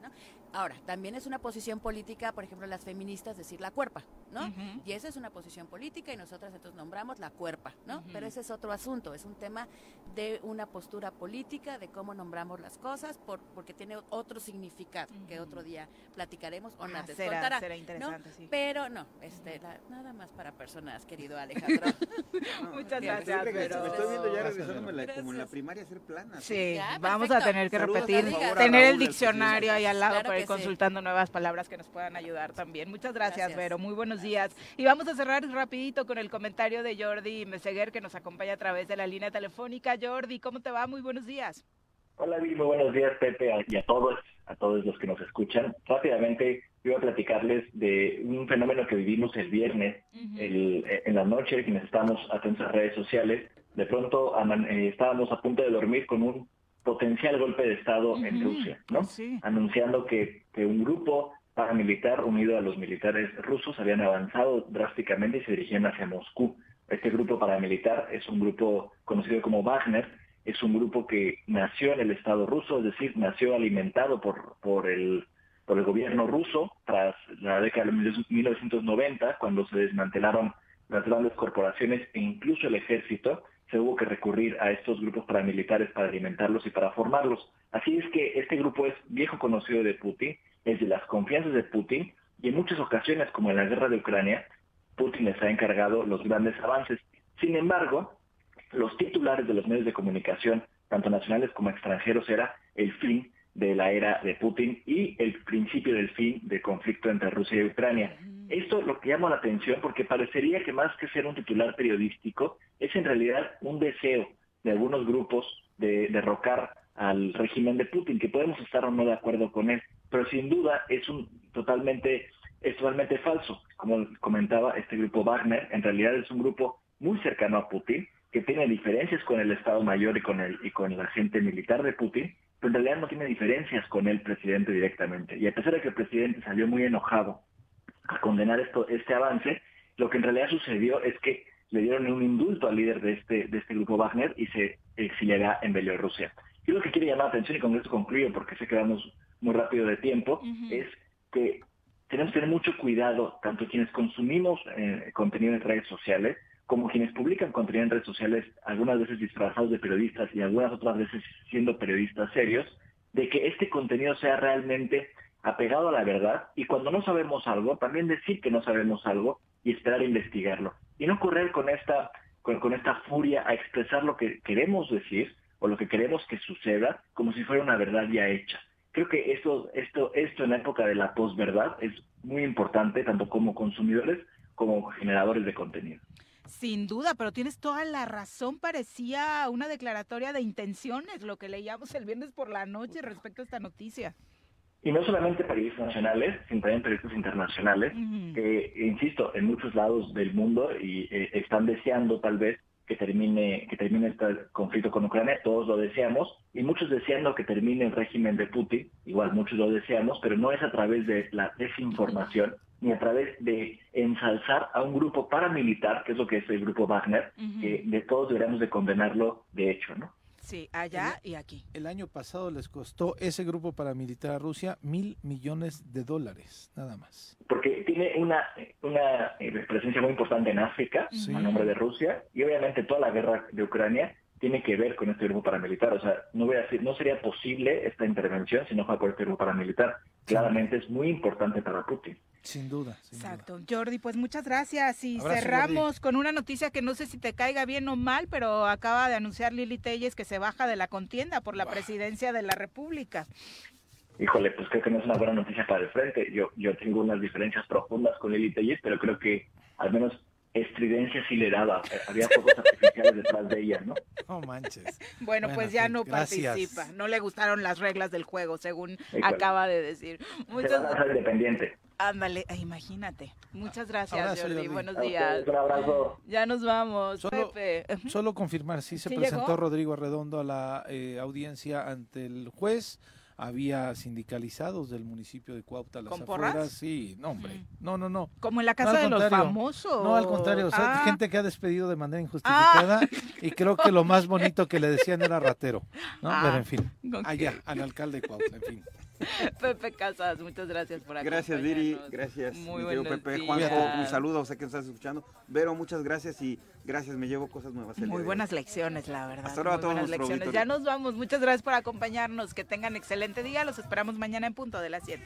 Speaker 15: ¿no? Ahora, también es una posición política, por ejemplo, las feministas decir la cuerpa, ¿no? Y esa es una posición política y nosotras entonces nombramos la cuerpa, ¿no? Pero ese es otro asunto, es un tema de una postura política, de cómo nombramos las cosas, por, porque tiene otro significado que otro día platicaremos o
Speaker 1: Ah,
Speaker 15: les
Speaker 1: será-
Speaker 15: contará,
Speaker 1: será
Speaker 15: ¿no?
Speaker 1: interesante, sí.
Speaker 15: Pero no, este, la- nada más para personas, querido Alejandro.
Speaker 4: No,
Speaker 1: Muchas gracias.
Speaker 4: Me estoy viendo ya regresándome la- como en la primaria a hacer planas.
Speaker 1: Sí,
Speaker 15: Ya,
Speaker 1: vamos a tener que
Speaker 4: Saludos,
Speaker 1: repetir, tener el diccionario ahí al lado
Speaker 15: Claro
Speaker 1: para ir consultando nuevas palabras que nos puedan ayudar también. Muchas gracias,
Speaker 15: Gracias.
Speaker 1: Vero, muy buenos días. Y vamos a cerrar rapidito con el comentario de Jordi Meseguer que nos acompaña a través de la línea telefónica. Jordi, ¿cómo te va? Muy buenos días.
Speaker 16: Hola, muy buenos días, Pepe, a- y a todos, a todos los que nos escuchan. Rápidamente, iba a platicarles de un fenómeno que vivimos el viernes, el- eh, en la noche, quienes estamos atentos a redes sociales. De pronto eh, estábamos a punto de dormir con un potencial golpe de Estado en Rusia, ¿no?
Speaker 1: Sí.
Speaker 16: Anunciando que, que un grupo paramilitar unido a los militares rusos habían avanzado drásticamente y se dirigían hacia Moscú. Este grupo paramilitar es un grupo conocido como Wagner, es un grupo que nació en el Estado ruso, es decir, nació alimentado por, por, el, por el gobierno ruso tras la década de 1990, cuando se desmantelaron las grandes corporaciones e incluso el ejército, se hubo que recurrir a estos grupos paramilitares para alimentarlos y para formarlos. Así es que este grupo es viejo conocido de Putin, es de las confianzas de Putin y en muchas ocasiones, como en la guerra de Ucrania, Putin les ha encargado los grandes avances. Sin embargo, los titulares de los medios de comunicación, tanto nacionales como extranjeros, era el fin de la era de Putin y el principio del fin del conflicto entre Rusia y Ucrania. Esto lo que llama la atención porque parecería que más que ser un titular periodístico, es en realidad un deseo de algunos grupos de derrocar al régimen de Putin, que podemos estar o no de acuerdo con él, pero sin duda es un totalmente es totalmente falso. Como comentaba este grupo Wagner, en realidad es un grupo muy cercano a Putin, que tiene diferencias con el Estado Mayor y con el y con la gente militar de Putin, pero en realidad no tiene diferencias con el presidente directamente. Y a pesar de que el presidente salió muy enojado a condenar esto, este avance, lo que en realidad sucedió es que le dieron un indulto al líder de este, de este grupo Wagner y se exiliará en Bielorrusia. Y lo que quiere llamar la atención, y con esto concluyo porque sé que vamos muy rápido de tiempo, es que tenemos que tener mucho cuidado, tanto quienes consumimos eh, contenido en redes sociales, como quienes publican contenido en redes sociales, algunas veces disfrazados de periodistas y algunas otras veces siendo periodistas serios, de que este contenido sea realmente apegado a la verdad y cuando no sabemos algo, también decir que no sabemos algo y esperar a investigarlo. Y no correr con esta, con, esta furia a expresar lo que queremos decir o lo que queremos que suceda como si fuera una verdad ya hecha. Creo que esto, esto, esto en la época de la posverdad es muy importante, tanto como consumidores como generadores de contenido.
Speaker 1: Sin duda, pero tienes toda la razón. Parecía una declaratoria de intenciones lo que leíamos el viernes por la noche respecto a esta noticia.
Speaker 16: Y no solamente periodistas nacionales, sino también periodistas internacionales, que, insisto, en muchos lados del mundo y eh, están deseando tal vez que termine que termine este conflicto con Ucrania, todos lo deseamos, y muchos deseando que termine el régimen de Putin, igual muchos lo deseamos, pero no es a través de la desinformación ni a través de ensalzar a un grupo paramilitar, que es lo que es el grupo Wagner, que de todos deberíamos de condenarlo de hecho, ¿no?
Speaker 1: Sí, allá y aquí.
Speaker 2: El año pasado les costó ese grupo paramilitar a Rusia mil millones de dólares, nada más.
Speaker 16: Porque tiene una, una eh, presencia muy importante en África, a nombre de Rusia, y obviamente toda la guerra de Ucrania tiene que ver con este grupo paramilitar. O sea, no voy a decir, no sería posible esta intervención si no fuera por este grupo paramilitar. Claramente es muy importante para Putin.
Speaker 2: Sin duda.
Speaker 1: Exacto. Jordi, pues muchas gracias. Y cerramos con una noticia que no sé si te caiga bien o mal, pero acaba de anunciar Lili Telles que se baja de la contienda por la presidencia de la República.
Speaker 16: Híjole, pues creo que no es una buena noticia para el frente. Yo, yo tengo unas diferencias profundas con Lili Telles, pero creo que al menos estridencia sí le daba. Había fuegos artificiales detrás de ella, ¿no?
Speaker 2: No manches.
Speaker 1: Bueno, pues ya no participa. No le gustaron las reglas del juego, según acaba de decir.
Speaker 16: Muchas gracias. independiente.
Speaker 1: Ándale, eh, imagínate. Muchas gracias, Jordi. Buenos días.
Speaker 16: Un abrazo.
Speaker 1: Ya nos vamos,
Speaker 2: solo,
Speaker 1: Pepe.
Speaker 2: Solo confirmar, sí se presentó Rodrigo Arredondo a la eh, audiencia ante el juez había sindicalizados del municipio de Cuautla las afueras. Sí, no, hombre. No, no, no.
Speaker 1: Como en la casa de los famosos.
Speaker 2: No, al contrario, o sea, ah. gente que ha despedido de manera injustificada ah. y creo que lo más bonito que le decían era ratero, ¿no? Pero ah, en fin, allá, al alcalde de Cuautla, en fin.
Speaker 1: Pepe Casas, muchas gracias por
Speaker 4: Gracias, Diri. Gracias, Muy mi Pepe. Días. Juanjo, un saludo, sé que nos estás escuchando. Vero, muchas gracias y gracias, me llevo cosas nuevas.
Speaker 1: Muy buenas lecciones, la verdad.
Speaker 4: Hasta luego
Speaker 1: a todos. Lecciones. Ya nos vamos. Muchas gracias por acompañarnos. Que tengan excelente día. Los esperamos mañana en punto de las 7.